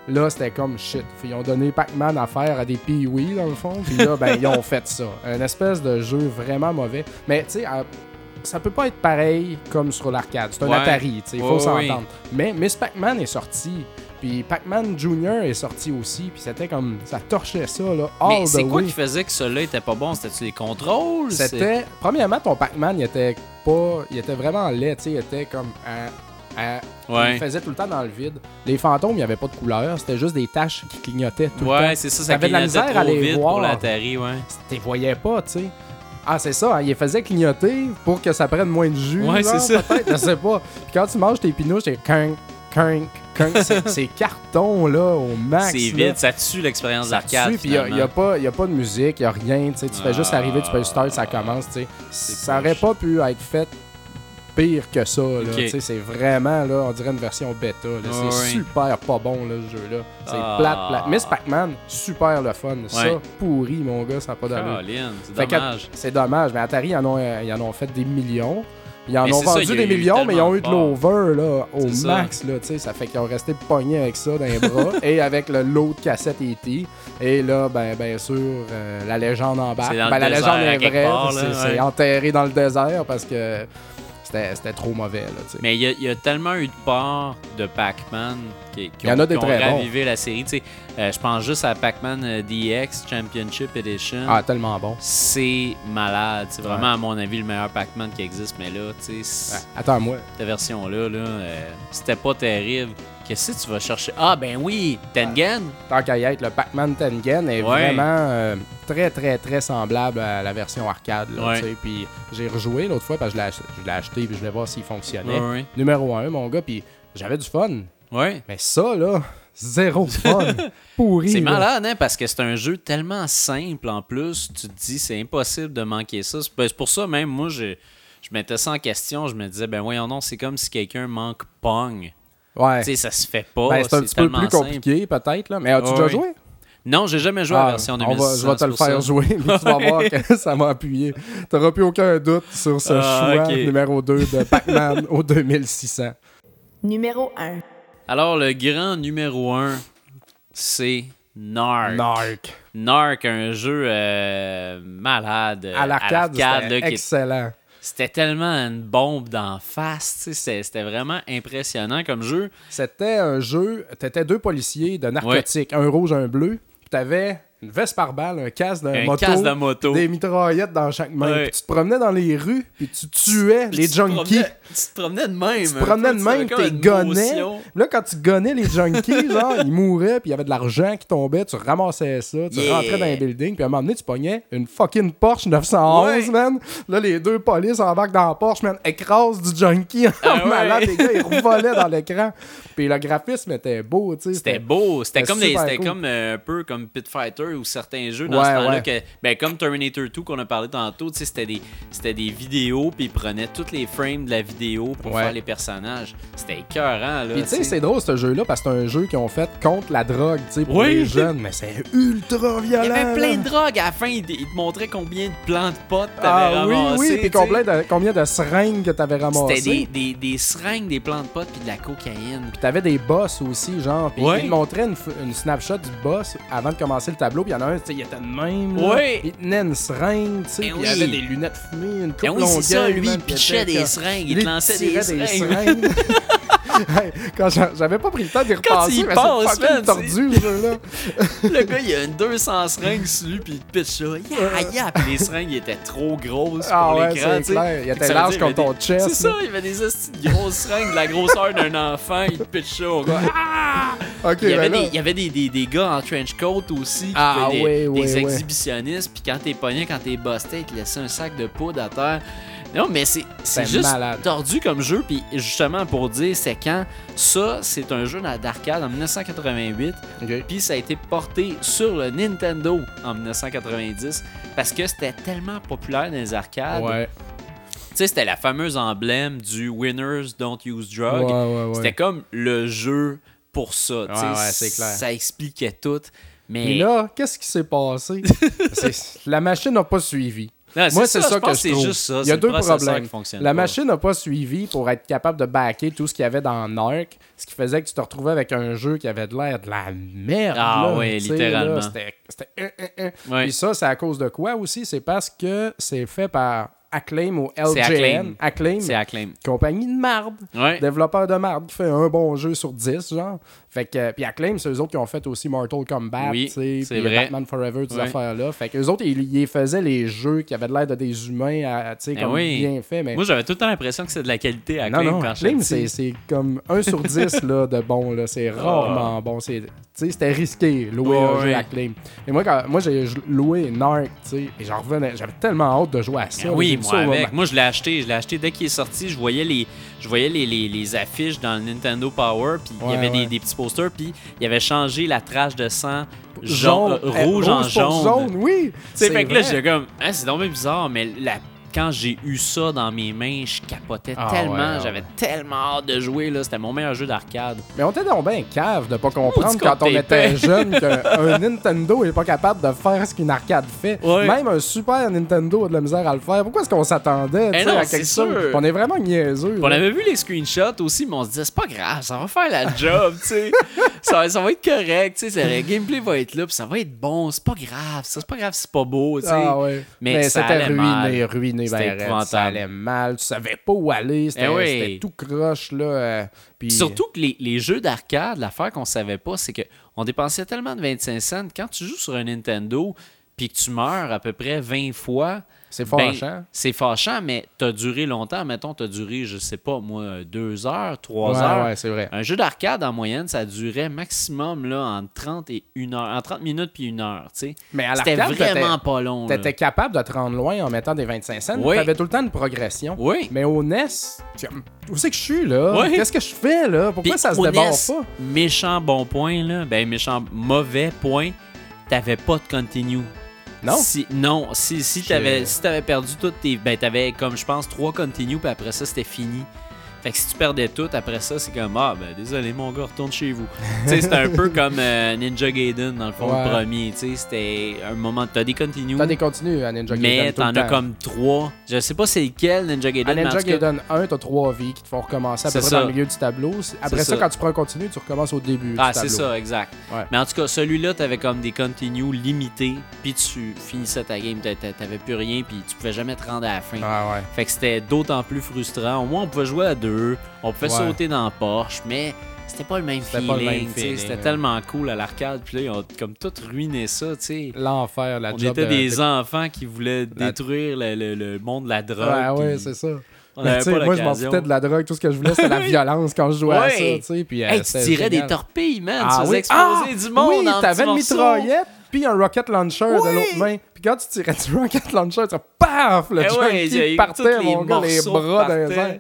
Là, c'était comme shit. Puis ils ont donné Pac-Man à faire à des pee dans le fond. Puis là, ben, ils ont fait ça. Un espèce de jeu vraiment mauvais. Mais, tu sais, euh, ça peut pas être pareil comme sur l'arcade. C'est un Ouais. Atari, tu sais, il faut s'entendre. oui. Mais Miss Pac-Man est sorti. Puis Pac-Man Junior est sorti aussi. Puis c'était comme. Ça torchait ça, là. Mais c'est quoi way. qui faisait que celui-là était pas bon? C'était-tu les contrôles? C'était. Premièrement, ton Pac-Man, il était pas. Il était vraiment laid, tu sais. Il était comme. un- un- Ouais. Il faisait tout le temps dans le vide. Les fantômes, il n'y avait pas de couleur. C'était juste des taches qui clignotaient tout le Ouais, temps. c'est ça, ça T'avais de la misère à les voir. pour l'Atari, ouais. Tu les voyais pas, tu sais. Ah, c'est ça, hein, il les faisait clignoter pour que ça prenne moins de jus. Ouais, c'est ça. je sais pas. Puis quand tu manges tes pinots, c'est cunk, cunk, cunk. C'est- C'est carton, là, au max. C'est là. vite, ça tue l'expérience d'arcade. puis il n'y a, pas, de musique, il n'y a rien. tu fais juste Ah. arriver, tu peux start, ça commence. Ça aurait pas pu être fait pire que ça. là, Ok. tu sais, C'est vraiment, là, on dirait une version bêta. c'est super pas bon, là, ce jeu-là. C'est Ah. plate, plate. Miss Pac-Man, super le fun. Ça, pourri, mon gars, ça n'a pas d'allure. C'est dommage. C'est dommage, mais Atari, ils en ont, euh, ils en ont fait des millions. Ils en Mais ont ça, vendu des millions, mais ils ont eu de l'over là, au C'est ça. max. Là, tu sais, ça fait qu'ils ont resté pognés avec ça dans les bras et avec le lot de cassettes E.T. Et là, ben, bien sûr, euh, la légende embarque. Ben, la désert, légende est vraie. c'est c'est ouais. enterré dans le désert parce que c'était trop mauvais. Là. Mais il y, a- il y a tellement eu de parts de Pac-Man qui, qui Il y en ont, a des qui ont très bons. ravivé la série. Euh, je pense juste à Pac-Man euh, DX Championship Edition. Ah, tellement bon. C'est malade. C'est vraiment, Ouais. à mon avis, le meilleur Pac-Man qui existe. Mais là, tu sais, c- Ouais, Attends-moi. cette version-là, là, euh, c'était pas terrible. Qu'est-ce que tu vas chercher? Ah, ben oui, Tengen. Tant qu'à y être, le Pac-Man Tengen est Ouais. vraiment euh, très, très, très semblable à la version arcade. Là, Ouais. Puis j'ai rejoué l'autre fois parce que je l'ai acheté et je voulais voir s'il fonctionnait. Ouais. Numéro 1, mon gars, puis j'avais du fun. Ouais. Mais ça, là, zéro fun. Pourri. C'est malade, hein, parce que c'est un jeu tellement simple en plus. Tu te dis, c'est impossible de manquer ça. C'est c'est pour ça, même moi, je, je mettais ça en question. Je me disais, ben voyons non, c'est comme si quelqu'un manque Pong. Ouais. Tu sais, ça se fait pas. Ben, c'est un petit peu plus simple. compliqué, peut-être, là. Mais as-tu Ouais, déjà joué? Non, j'ai jamais joué à la Ah, version on va- 2006. Je vais te le faire jouer, tu vas voir que ça m'a appuyé. T'auras plus aucun doute sur ce Ah, choix numéro 2 de Pac-Man au 2600. Numéro 1. Alors, le grand numéro 1, c'est Narc. Narc. Narc, un jeu euh, malade. À l'arcade, là, c'était qui est- excellent. C'était tellement une bombe d'en face. tu C'était vraiment impressionnant comme jeu. C'était un jeu, t'étais deux policiers de narcotiques, un rouge, un bleu, puis t'avais une veste par balle, un casque de Un moto, casque de moto. des mitraillettes dans chaque main. Ouais. Puis tu te promenais dans les rues, puis tu tuais les Tu junkies. Tu te promenais de même. Tu te un promenais de même, t'es motion. Là, quand tu gonnais les junkies, genre, ils mouraient, puis il y avait de l'argent qui tombait, tu ramassais ça, tu Yeah. rentrais dans un building, puis à un moment donné, tu pognais une fucking Porsche 911, Ouais. man. Là, les deux polices embarquent dans la Porsche, man, écrasent du junkie en Ah ouais. malade, les gars, ils revolaient dans l'écran. Puis le graphisme était beau, tu sais. C'était beau. C'était comme, des- cool. comme euh, un peu comme Pit Fighter ou certains jeux dans Ouais, ce temps-là. ouais. Que, ben, comme Terminator 2 qu'on a parlé tantôt, tu sais, c'était des, c'était des vidéos, puis ils prenaient tous les frames de la vidéo pour Ouais. faire les personnages. C'était écœurant. Là, Puis tu sais, c'est drôle ce jeu-là parce que c'est un jeu qu'ils ont fait contre la drogue, tu sais, pour Oui. les jeunes, mais c'est ultra violent. Il y avait plein de drogues. À la fin, il, te- il te montrait combien de plants de potes t'avais Ah oui, ramassé. oui, puis combien de, combien de seringues que t'avais ramassées. C'était des, des, des seringues, des plants de potes, puis de la cocaïne. Puis t'avais des boss aussi, genre. Puis Ouais. il te une, f- une snapshot du boss avant de commencer le tableau. Puis il y en a un, tu sais, il était de même. Là. Ouais. Il tenait une seringue, tu sais. Ben puis il oui. avait des lunettes fumées, une coupe Ben oui, c'est ça, lui, il pitchait des seringues, il te lançait des seringues. Hey, Quand j'a- j'avais pas pris le temps d'y y repenser, mais c'est fucking tordu, ce jeu-là. Le gars, il a une 200 seringues sur lui, puis il te pitch ça. Ya, ya. Puis les seringues, étaient trop grosses Ah pour ouais, l'écran. c'est tu sais. Il était large comme il y avait ton des- chest. C'est ça, il y avait des grosses seringues de la grosseur d'un enfant. Il te pitch ça au gars. Ah! Ok, Il y avait, ben des, il y avait des, des, des gars en trench coat aussi qui Ah, des, des exhibitionnistes. Puis quand t'es pogné, quand t'es busté, ils te laissaient un sac de poudre à terre. Non, mais c'est juste malade. tordu comme jeu. Puis justement, pour dire, c'est quand ça, c'est un jeu d'arcade en 1988. Ok. Puis ça a été porté sur le Nintendo en 1990 parce que c'était tellement populaire dans les arcades. Ouais. Tu sais, c'était la fameuse emblème du Winners Don't Use Drug. Ouais, ouais, ouais. C'était comme le jeu pour ça. c'est clair. Ça expliquait tout. Mais Et là, qu'est-ce qui s'est passé? La machine n'a pas suivi. Non, Moi, c'est ça, que je c'est trouve. juste ça. Il y a deux problèmes. La pas. machine n'a pas suivi pour être capable de backer tout ce qu'il y avait dans Narc, ce qui faisait que tu te retrouvais avec un jeu qui avait de l'air de la merde. Ah là, sais, littéralement. C'était. euh, euh, euh. Puis ça, c'est à cause de quoi aussi? C'est parce que c'est fait par Acclaim ou LJN. Acclaim. C'est Acclaim. compagnie de marde. Ouais. Développeur de marde qui fait un bon jeu sur 10, genre. Fait que, puis Acclaim, c'est eux autres qui ont fait aussi Mortal Kombat, Oui, tu sais, c'est puis vrai. Batman Forever, ces affaires-là. Fait que eux autres, ils, ils faisaient les jeux qui avaient l'air de des humains, tu sais, Ben comme oui. bien fait, mais... Moi, j'avais tout le temps l'impression que c'est de la qualité à non, Acclaim non, quand Acclaim, c'est comme 1 sur 10 là, de bon, là. C'est rarement bon. C'est c'était risqué, louer un Ouais, jeu ouais. Acclaim. Et moi, quand, moi j'ai loué Narc, tu sais, et j'en revenais. J'avais tellement hâte de jouer à ça. Ben oui, moi ça avec. Moi, je l'ai acheté. Je l'ai acheté dès qu'il est sorti. Je voyais les, je voyais les, les, les affiches dans le Nintendo Power. Puis il y avait ouais. des, des petits posters. Puis il avait changé la trace de sang jaune, Jaune, euh, rouge en jaune. jaune, oui. Tu sais, C'est fait que là, j'étais comme, hein, c'est donc bizarre, mais la- quand j'ai eu ça dans mes mains, je capotais Ah tellement. ouais, J'avais tellement hâte de jouer. là. C'était mon meilleur jeu d'arcade. Mais on était donc bien cave de pas comprendre quand on était jeune qu'un Nintendo est pas capable de faire ce qu'une arcade fait. Ouais. Même un Super Nintendo a de la misère à le faire. Pourquoi est-ce qu'on s'attendait Eh non, à quelque chose? sûr. On est vraiment niaiseux. On avait vu les screenshots aussi, mais on se disait, c'est pas grave, ça va faire la job, tu sais. Ça, ça va être correct, tu sais. Le gameplay va être là, puis ça va être bon. C'est pas grave, ça, c'est pas grave, c'est pas beau, tu sais. Ah ouais. Mais c'était allait ruiné, mal. ruiné, ben raide. Ça allait mal. Tu savais pas où aller. C'était Eh oui. tout croche, là. euh, puis- Surtout que les, les jeux d'arcade, l'affaire qu'on savait pas, c'est que on dépensait tellement de 25 cents. Quand tu joues sur un Nintendo, puis que tu meurs à peu près 20 fois, C'est ben, fâchant. c'est fâchant, mais t'as duré longtemps. Mettons, t'as duré, je sais pas, moi, deux heures, trois ouais, heures. ouais, c'est vrai. Un jeu d'arcade, en moyenne, ça durait maximum là, entre 30 et 1 heure. En 30 minutes puis 1 heure, tu sais. Mais à C'était vraiment pas long. T'étais capable de te rendre loin en mettant des 25 cents. Oui. T'avais tout le temps une progression. Oui. Mais au NES, où c'est que je suis, là? Oui. Qu'est-ce que je fais, là? Pourquoi ça se débarre NES, pas? Méchant bon point, là. Ben, méchant mauvais point. T'avais pas de continue. Non? Si, non, si, si t'avais si t'avais perdu toutes tes. Ben, t'avais comme je pense trois continues, puis après ça, c'était fini. Fait que si tu perdais tout, après ça, c'est comme Ah, ben désolé, mon gars, retourne chez vous. tu sais, c'était un peu comme euh, Ninja Gaiden, dans le fond, Ouais. le premier. Tu sais, c'était un moment. T'as des continues. T'as des continues à Ninja Gaiden. Mais t'en as comme trois. Je sais pas c'est lequel Ninja Gaiden. À mais Ninja tout cas- Gaiden 1, t'as trois vies qui te font recommencer à peu près dans le milieu du tableau. Après ça, ça. quand tu prends un continu, tu recommences au début Ah, c'est ça, exact. Ouais. Mais en tout cas, celui-là, t'avais comme des continues limités, puis tu finissais ta game, t'a- t'a- t'avais plus rien, puis tu pouvais jamais te rendre à la fin. Ah ouais. Fait que c'était d'autant plus frustrant. Au moins, on pouvait jouer à deux, on pouvait Ouais. sauter dans Porsche, mais c'était pas le même feeling. C'était ouais. tellement cool à l'arcade, puis là, ils ont comme tout ruiné ça, sais. L'enfer, la On job était de- des de- enfants qui voulaient La- détruire le, le- le monde de la drogue. Ouais, ouais, c'est ça. on Mais pas moi, je m'en foutais de la drogue. Tout ce que je voulais, c'était la violence quand je jouais à ça. Tu sais, puis, euh, Hey, tu c'était tirais des torpilles, man. Ah tu faisais oui. exploser Ah! du monde Oui, t'avais une mitraillette puis un rocket launcher de l'autre main. Puis quand tu tirais du rocket launcher, tu paf, le Eh junkie partait, mon gars, les bras dans les partaient. airs.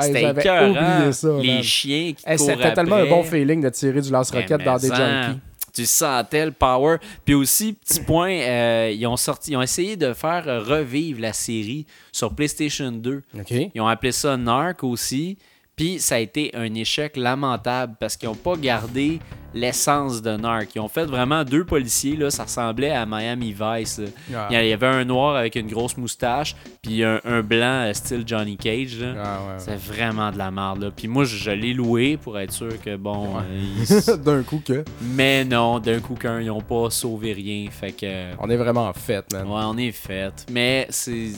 Hey, C'était J'avais écœurant. oublié ça. Les man. chiens qui Hey, C'était tellement un bon feeling de tirer du lance-roquette Eh, dans des junkies. Tu sentais le power. Puis aussi, petit point, euh, ils ont sorti, ils ont essayé de faire euh, revivre la série sur PlayStation 2. OK. Ils ont appelé ça Narc aussi. Puis ça a été un échec lamentable parce qu'ils n'ont pas gardé l'essence de Narc. Ils ont fait vraiment deux policiers, là, ça ressemblait à Miami Vice. là. Ah. Il y avait un noir avec une grosse moustache, puis un, un blanc euh, style Johnny Cage. Ah, ouais, C'est vraiment de la merde. Là. Puis moi, je, je l'ai loué pour être sûr que, bon... euh, ils-. D'un coup que. mais non, d'un coup qu'un, ils n'ont pas sauvé rien. Fait que... On est vraiment fait, man. Ouais, on est fait. Mais c'est.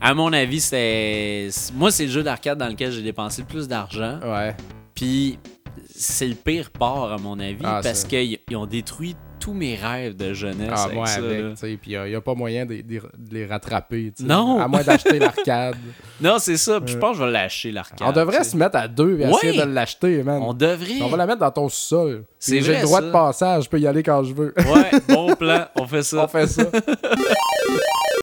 À mon avis, c'est. Moi, c'est le jeu d'arcade dans lequel j'ai dépensé le plus d'argent. Ouais. Puis c'est le pire part, à mon avis, Ah, parce qu'ils ils ont détruit tous mes rêves de jeunesse Ah, avec moi, ça. avec, là. tu sais. Puis il n'y a, pas moyen de, de- de les rattraper. Non. À moins d'acheter l'arcade. Non, c'est ça. Puis je pense que je vais lâcher l'arcade. On devrait se mettre à deux et Ouais. essayer de l'acheter, man. On devrait. On va la mettre dans ton sol. J'ai le droit ça. de passage, je peux y aller quand je veux. Ouais, bon plan. On fait ça. On fait ça.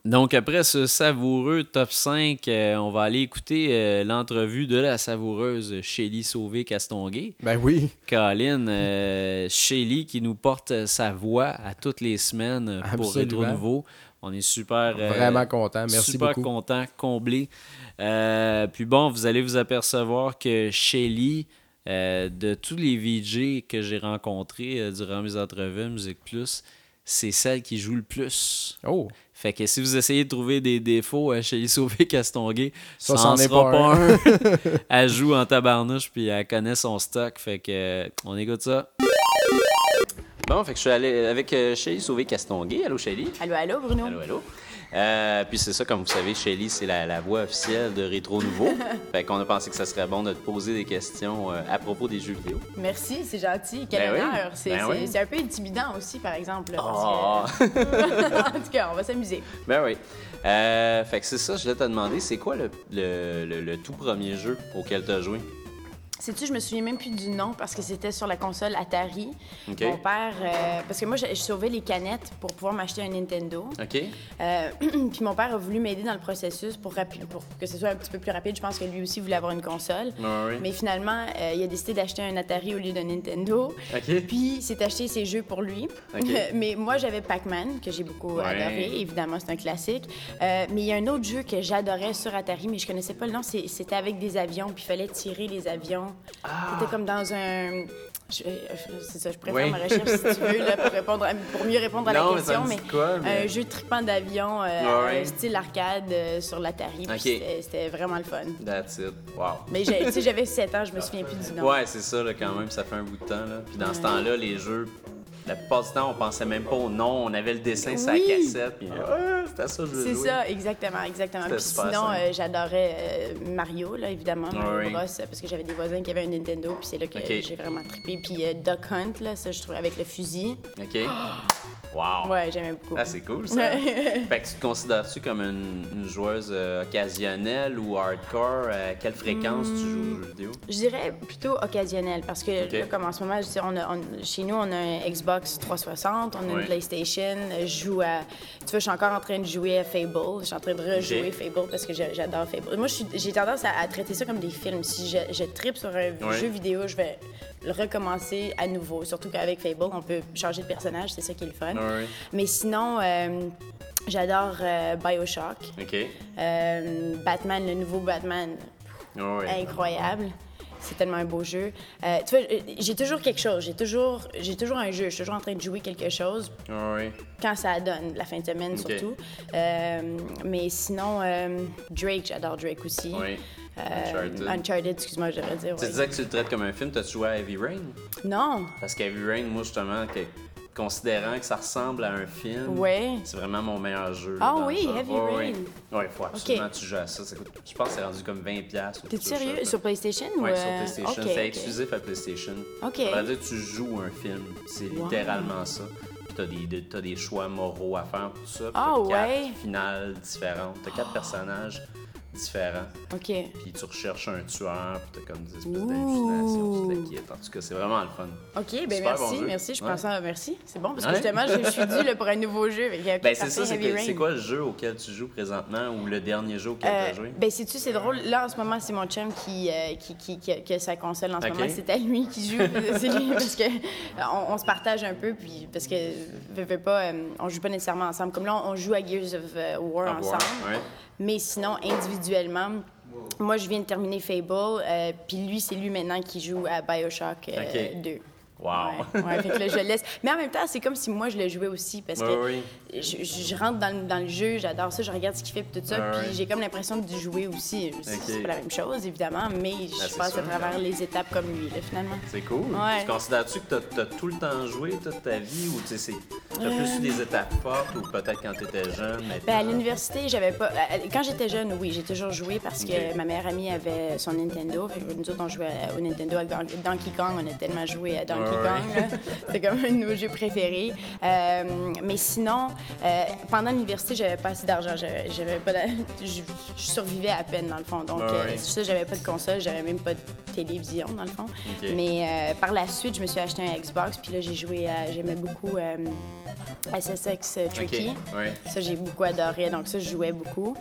Donc, après ce savoureux top 5, euh, on va aller écouter euh, l'entrevue de la savoureuse Shelly Sauvé-Castonguay. ben oui. Colin, euh, Shelly qui nous porte sa voix à toutes les semaines pour Absolument. Rétro Nouveau. On est super, euh, Vraiment content. Merci super beaucoup. content, comblé. Puis bon, vous allez vous apercevoir que Shelly, de tous les VJ que j'ai rencontrés durant mes entrevues Musique Plus, c'est celle qui joue le plus. Oh, Fait que si vous essayez de trouver des défauts à Shelly Sauvé-Castonguay, Ça, ça est sera pas pas un. elle joue en tabarnouche puis elle connaît son stock. Fait que on écoute ça. Bon, fait que je suis allé avec euh, Shelly Sauvé-Castonguay. Allô, Shelly? Allô, allô, Bruno? Allô, allô. Euh, puis c'est ça, comme vous savez, Shelly, c'est la, la voix officielle de Rétro Nouveau. fait qu'on a pensé que ça serait bon de te poser des questions euh, à propos des jeux vidéo. Merci, c'est gentil. Quel Ben oui, honneur. C'est ben oui. un peu intimidant aussi, par exemple. parce Oh! que- en tout cas, on va s'amuser. ben oui. Euh, fait que c'est ça, je voulais te demander, c'est quoi le, le- le- le tout premier jeu auquel tu as joué? Sais-tu, je me souviens même plus du nom parce que c'était sur la console Atari. Mon père, euh, parce que moi, je, je sauvais les canettes pour pouvoir m'acheter un Nintendo. OK? Euh, puis mon père a voulu m'aider dans le processus pour, que ce soit un petit peu plus rapide. Je pense que lui aussi voulait avoir une console. Mais finalement, euh, il a décidé d'acheter un Atari au lieu d'un Nintendo. OK. Puis il s'est acheté ses jeux pour lui. Mais moi, j'avais Pac-Man, que j'ai beaucoup Ouais. adoré. Évidemment, c'est un classique. Mais il y a un autre jeu que j'adorais sur Atari, mais je connaissais pas le nom. C'était avec des avions, puis il fallait tirer les avions. C'était comme dans un... je- euh, C'est ça, je préfère Oui. ma recherche si tu veux, là, pour, répondre à- pour mieux répondre à Non, la mais question. dit quoi, mais- Un jeu trippant d'avion, euh, Ouais, euh, style arcade euh, sur l'Atari. puis OK. c'était- vraiment le fun. That's it. Wow. Mais j'avais 7 ans, je me souviens plus du nom. Ouais, c'est ça, là, quand même, ça fait un bout de temps. Là. Puis dans ce temps-là, les jeux, la plupart du temps, on pensait même pas au nom, on avait le dessin sur la cassette, puis ah, c'était ça, je veux C'est ça, exactement, exactement. C'était Puis super sinon, euh, j'adorais euh, Mario, là, évidemment, Mario Ouais. Bros, euh, parce que j'avais des voisins qui avaient un Nintendo, puis c'est là que j'ai vraiment trippé. Puis euh, Duck Hunt, là, ça, je trouvais avec le fusil. OK? Wow! Ouais, j'aimais beaucoup. Ah, c'est cool, ça. fait que tu te considères-tu comme une, une joueuse euh, occasionnelle ou hardcore? À quelle fréquence tu joues aux jeux vidéo? Je dirais plutôt occasionnel parce que là, comme en ce moment, je sais, on a- on- chez nous, on a un Xbox 360, on a une PlayStation, je joue à... Tu vois, je suis encore en train de jouer à Fable, je suis en train de rejouer. Fable parce que j'a- j'adore Fable. Moi, j'ai tendance à, à traiter ça comme des films. Si je, je tripe sur un jeu vidéo, je vais recommencer à nouveau. Surtout qu'avec Fable, on peut changer de personnage, c'est ça qui est le fun. Ouais. Mais sinon... euh, J'adore euh, Bioshock. OK? Euh, Batman, le nouveau Batman, Ouais. incroyable. C'est tellement un beau jeu. Euh, tu vois, euh, j'ai toujours quelque chose. J'ai toujours, j'ai toujours un jeu. Je suis toujours en train de jouer quelque chose Ouais. quand ça donne, la fin de semaine surtout. Euh, mais sinon, euh, Drake, j'adore Drake aussi. Euh, Uncharted. Uncharted, excuse-moi, je devrais dire. Tu ouais. disais que tu le traites comme un film, t'as-tu joué à Heavy Rain? Non. Parce qu'Heavy Rain, moi, justement, que- considérant que ça ressemble à un film, Ouais. c'est vraiment mon meilleur jeu. Ah dans oui. Heavy Rain. Ouais, ouais, faut absolument que tu joues à ça. Coûte- je pense que c'est rendu comme 20$. piastres ou T'es sérieux? Sur PlayStation ou. Ouais, sur euh, PlayStation. c'est exclusif à PlayStation. Ok. Ça veut dire que tu joues un film. C'est Wow. littéralement ça. Puis t'as des, des- t'as des choix moraux à faire pour ça. Puis Ah t'as quatre ouais? finales différentes. T'as quatre personnages différents. OK. Puis tu recherches un tueur, puis t'as comme des espèces d'hallucinations. Tu t'inquiètes. En tout cas, c'est vraiment le fun. OK, ben Super merci, bon merci. Je Ouais. pense à merci. C'est bon parce que Ouais. justement, je, je suis là, pour un nouveau jeu. Ben, c'est ça, c'est quoi le jeu auquel tu joues présentement ou le dernier jeu auquel tu Euh, as joué? ben, sais-tu, c'est drôle. Là, en ce moment, c'est mon chum qui, euh, qui, qui, qui, a- qui a sa console en ce moment. C'est à lui qui joue. c'est lui, parce que euh, on, on se partage un peu, puis parce que, veux, veux pas, euh, on joue pas nécessairement ensemble. Comme là, on, joue à Gears of euh, War ensemble. ouais. Mais sinon, individuellement, moi, je viens de terminer Fable, euh, puis lui, c'est lui maintenant qui joue à Bioshock euh, Ok. 2. Wow! Ouais, ouais, fait que là, je le laisse. Mais en même temps, c'est comme si moi, je le jouais aussi, parce que oui. je, je- je rentre dans, le- dans le jeu, j'adore ça, je regarde ce qu'il fait, puis tout ça, puis j'ai comme l'impression de jouer aussi. C'est pas la même chose, évidemment, mais Ah, je passe sûr, à travers ouais. les étapes comme lui, là, finalement. C'est cool. Ouais. Tu considères-tu que tu as, tout le temps joué toute ta vie ou tu sais, t'as plus eu des étapes fortes ou peut-être quand tu étais jeune? Ben, à l'université, j'avais pas. à- Quand j'étais jeune, oui, j'ai toujours joué parce que ma meilleure amie avait son Nintendo. Fait que nous autres, on jouait au Nintendo avec Don- Donkey Kong. On a tellement joué à Donkey Là. C'était comme un de nos jeux préférés. Euh, mais sinon, euh, pendant l'université, j'avais pas assez d'argent. J'avais pas. Je, je survivais à peine, dans le fond. Donc, Ouais, euh, c'est ça, j'avais pas de console, j'avais même pas de télévision, dans le fond. Mais par la suite, je me suis acheté un Xbox. Puis là, j'ai joué à. J'aimais beaucoup SSX Tricky. Ouais. Ça, j'ai beaucoup adoré. Donc, ça, je jouais beaucoup.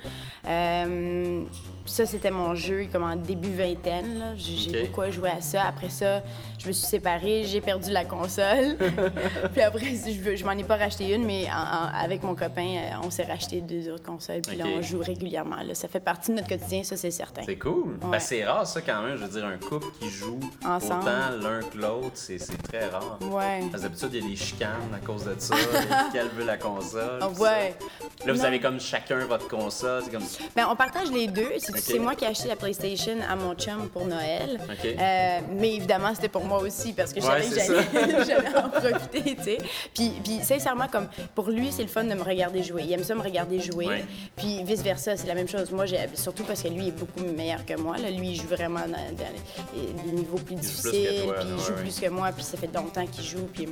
Ça, c'était mon jeu comme en début vingtaine. là. J'ai beaucoup joué à ça. Après ça, je me suis séparée. J'ai perdu la console. puis après, je, je m'en ai pas racheté une, mais en- en- avec mon copain, euh, on s'est racheté deux autres consoles. Puis là, on joue régulièrement. là. Ça fait partie de notre quotidien, ça, c'est certain. C'est cool. Ben, c'est rare, ça, quand même. Je veux dire, un couple qui joue Ensemble. autant l'un que l'autre, c'est c'est très rare. Ouais. Parce que d'habitude, il y a des chicanes à cause de ça. Quelle veut la console? Ouais. ça. Là, vous Non. avez comme chacun votre console. C'est comme. Ben, on partage les deux. C'est moi qui ai acheté la PlayStation à mon chum pour Noël. Euh, mais évidemment, c'était pour moi aussi parce que je savais que j'allais en profiter, tu sais. Puis, puis sincèrement, comme pour lui, c'est le fun de me regarder jouer. Il aime ça me regarder jouer. Ouais. Puis vice-versa, c'est la même chose. Moi, surtout parce que lui est beaucoup meilleur que moi. Là. Lui, il joue vraiment dans, dans les- des niveaux plus difficiles. toi, puis il joue ouais, plus que moi. Puis ça fait longtemps qu'il joue. Puis...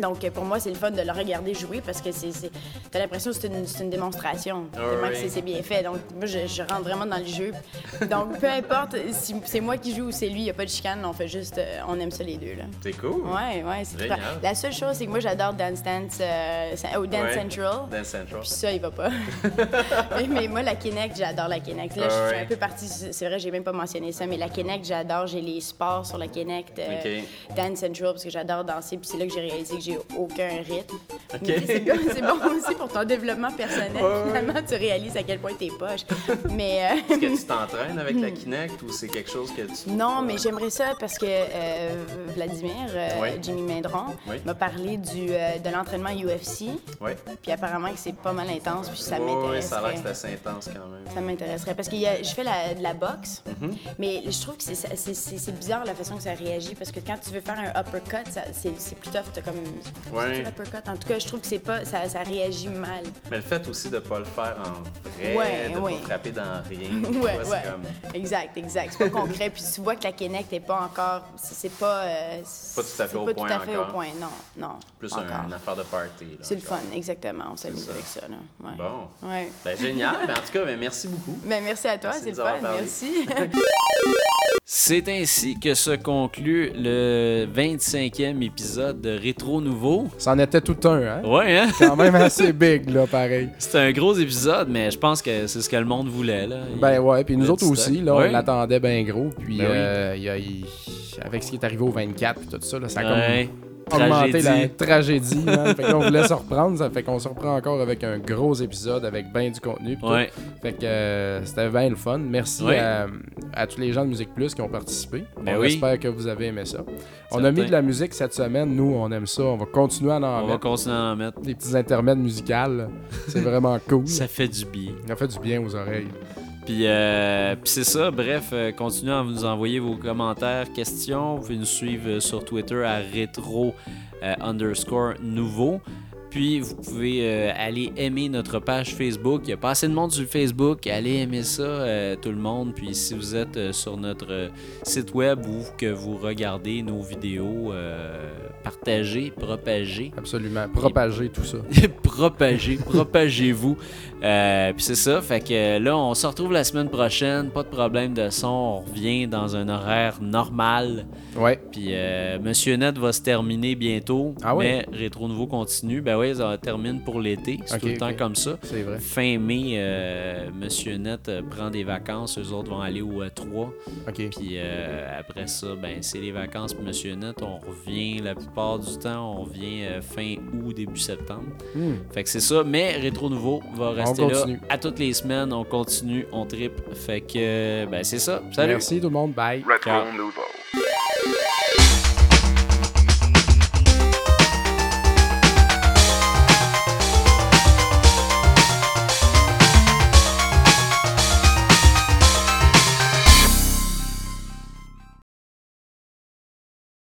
Donc, pour moi, c'est le fun de le regarder jouer parce que c'est, c'est- t'as l'impression que c'est une, c'est une démonstration. tellement que oui. c'est, c'est bien fait. Donc, moi, je, je rentre vraiment dans le jeu. Donc, peu importe si c'est moi qui joue ou c'est lui, il n'y a pas de chicane. On fait juste, euh, on aime ça les deux. Là. C'est cool. Ouais, ouais, c'est Génial. super. La seule chose, c'est que moi, j'adore Dance Dance, euh, au Dance Ouais. Central. Dance Central. Puis ça, il va pas. mais, mais moi, la Kinect, j'adore la Kinect. Là, je Ouais, suis un peu partie. C'est vrai, j'ai même pas mentionné ça, mais la Kinect, j'adore. J'ai les sports sur la Kinect. euh. Dance Central, parce que j'adore danser. Puis c'est là que j'ai réalisé que j'ai aucun rythme. C'est bon, aussi pour ton développement personnel. Finalement, tu réalises à quel point t'es poche. Mais. euh, Est-ce que tu t'entraînes avec la Kinect ou c'est quelque chose que tu. Non, mais j'aimerais ça parce que euh, Vladimir, euh, Oui. Jimmy Maindron, Oui. m'a parlé du, euh, de l'entraînement UFC. Oui. Puis apparemment que c'est pas mal intense, puis ça m'intéresserait. ça a l'air que c'est assez intense quand même. Ça m'intéresserait parce que il y a- je fais la- de la boxe, Mhm. mais je trouve que c'est- bizarre la façon que ça réagit parce que quand tu veux faire un uppercut, c'est c'est plus tough. T'as comme. Ouais. En tout cas, je trouve que c'est pas, ça, ça réagit mal. Mais le fait aussi de ne pas le faire en vrai, Ouais, de ouais. pas frapper dans rien, Ouais, vois, comme Exact, exact. C'est pas concret. Puis tu vois que la Kinect n'est pas encore. C'est pas. euh, Pas tout à fait au pas point tout à fait au point, non. Non. plus encore. un- une affaire de party. C'est le fun, exactement. On s'amuse avec ça. Là. Bon. Ouais. Ben, génial. Ben, en tout cas, ben, merci beaucoup. Ben, merci à toi, c'est le fun. Merci. C'est ainsi que se conclut le 25e épisode de Rétro Nouveau. C'en était tout un, hein? Ouais, hein? Quand même assez big, là, pareil. C'était un gros épisode, mais je pense que c'est ce que le monde voulait. Là. Ben ouais, puis nous autres aussi, stock. là, Ouais. on l'attendait bien gros. Puis Ben oui. euh, il y a- il- avec ce qui est arrivé au 24 puis tout ça, là, ça a Ouais. comme augmenté Tragédie. la tragédie. man. fait que là, on voulait se reprendre, ça fait qu'on se reprend encore avec un gros épisode avec bien du contenu. puis tout. Ouais. Fait que euh, c'était bien le fun. Merci Ouais. à, à tous les gens de Musique Plus qui ont participé. Ben on oui. espère que vous avez aimé ça. On a Certain. mis de la musique cette semaine. Nous, on aime ça. On va continuer à en On va mettre. continuer à en mettre. Des petits intermèdes musicales. C'est vraiment cool. Ça fait du bien. Ça fait du bien aux oreilles. Puis, euh, puis c'est ça, bref, euh, continuez à nous envoyer vos commentaires, questions. Vous pouvez nous suivre euh, sur Twitter à rétro euh, underscore nouveau. Puis vous pouvez euh, aller aimer notre page Facebook. Il n'y a pas assez de monde sur Facebook. Allez aimer ça, euh, tout le monde. Puis si vous êtes euh, sur notre site web ou que vous regardez nos vidéos, partagez, propagez. Absolument. Propager tout ça. propagez, propagez-vous. Euh, Puis c'est ça, fait que là, on se retrouve la semaine prochaine, pas de problème de son, on revient dans un horaire normal. Ouais. Puis euh, Monsieur Net va se terminer bientôt, Ah ouais? mais Rétro Nouveau continue. Ben oui, ça termine pour l'été, c'est tout le temps comme ça. C'est vrai. Fin mai, euh, Monsieur Net euh, prend des vacances, eux autres vont aller au 3 OK. puis après ça, ben c'est les vacances pour Monsieur Net. On revient la plupart du temps, on revient fin août, début septembre. Hmm. Fait que c'est ça, mais Rétro Nouveau va rester là continue. à toutes les semaines. On continue, on tripe. Fait que ben c'est ça. Salut! Merci tout le monde. Bye. Retro Ciao. Nouveau.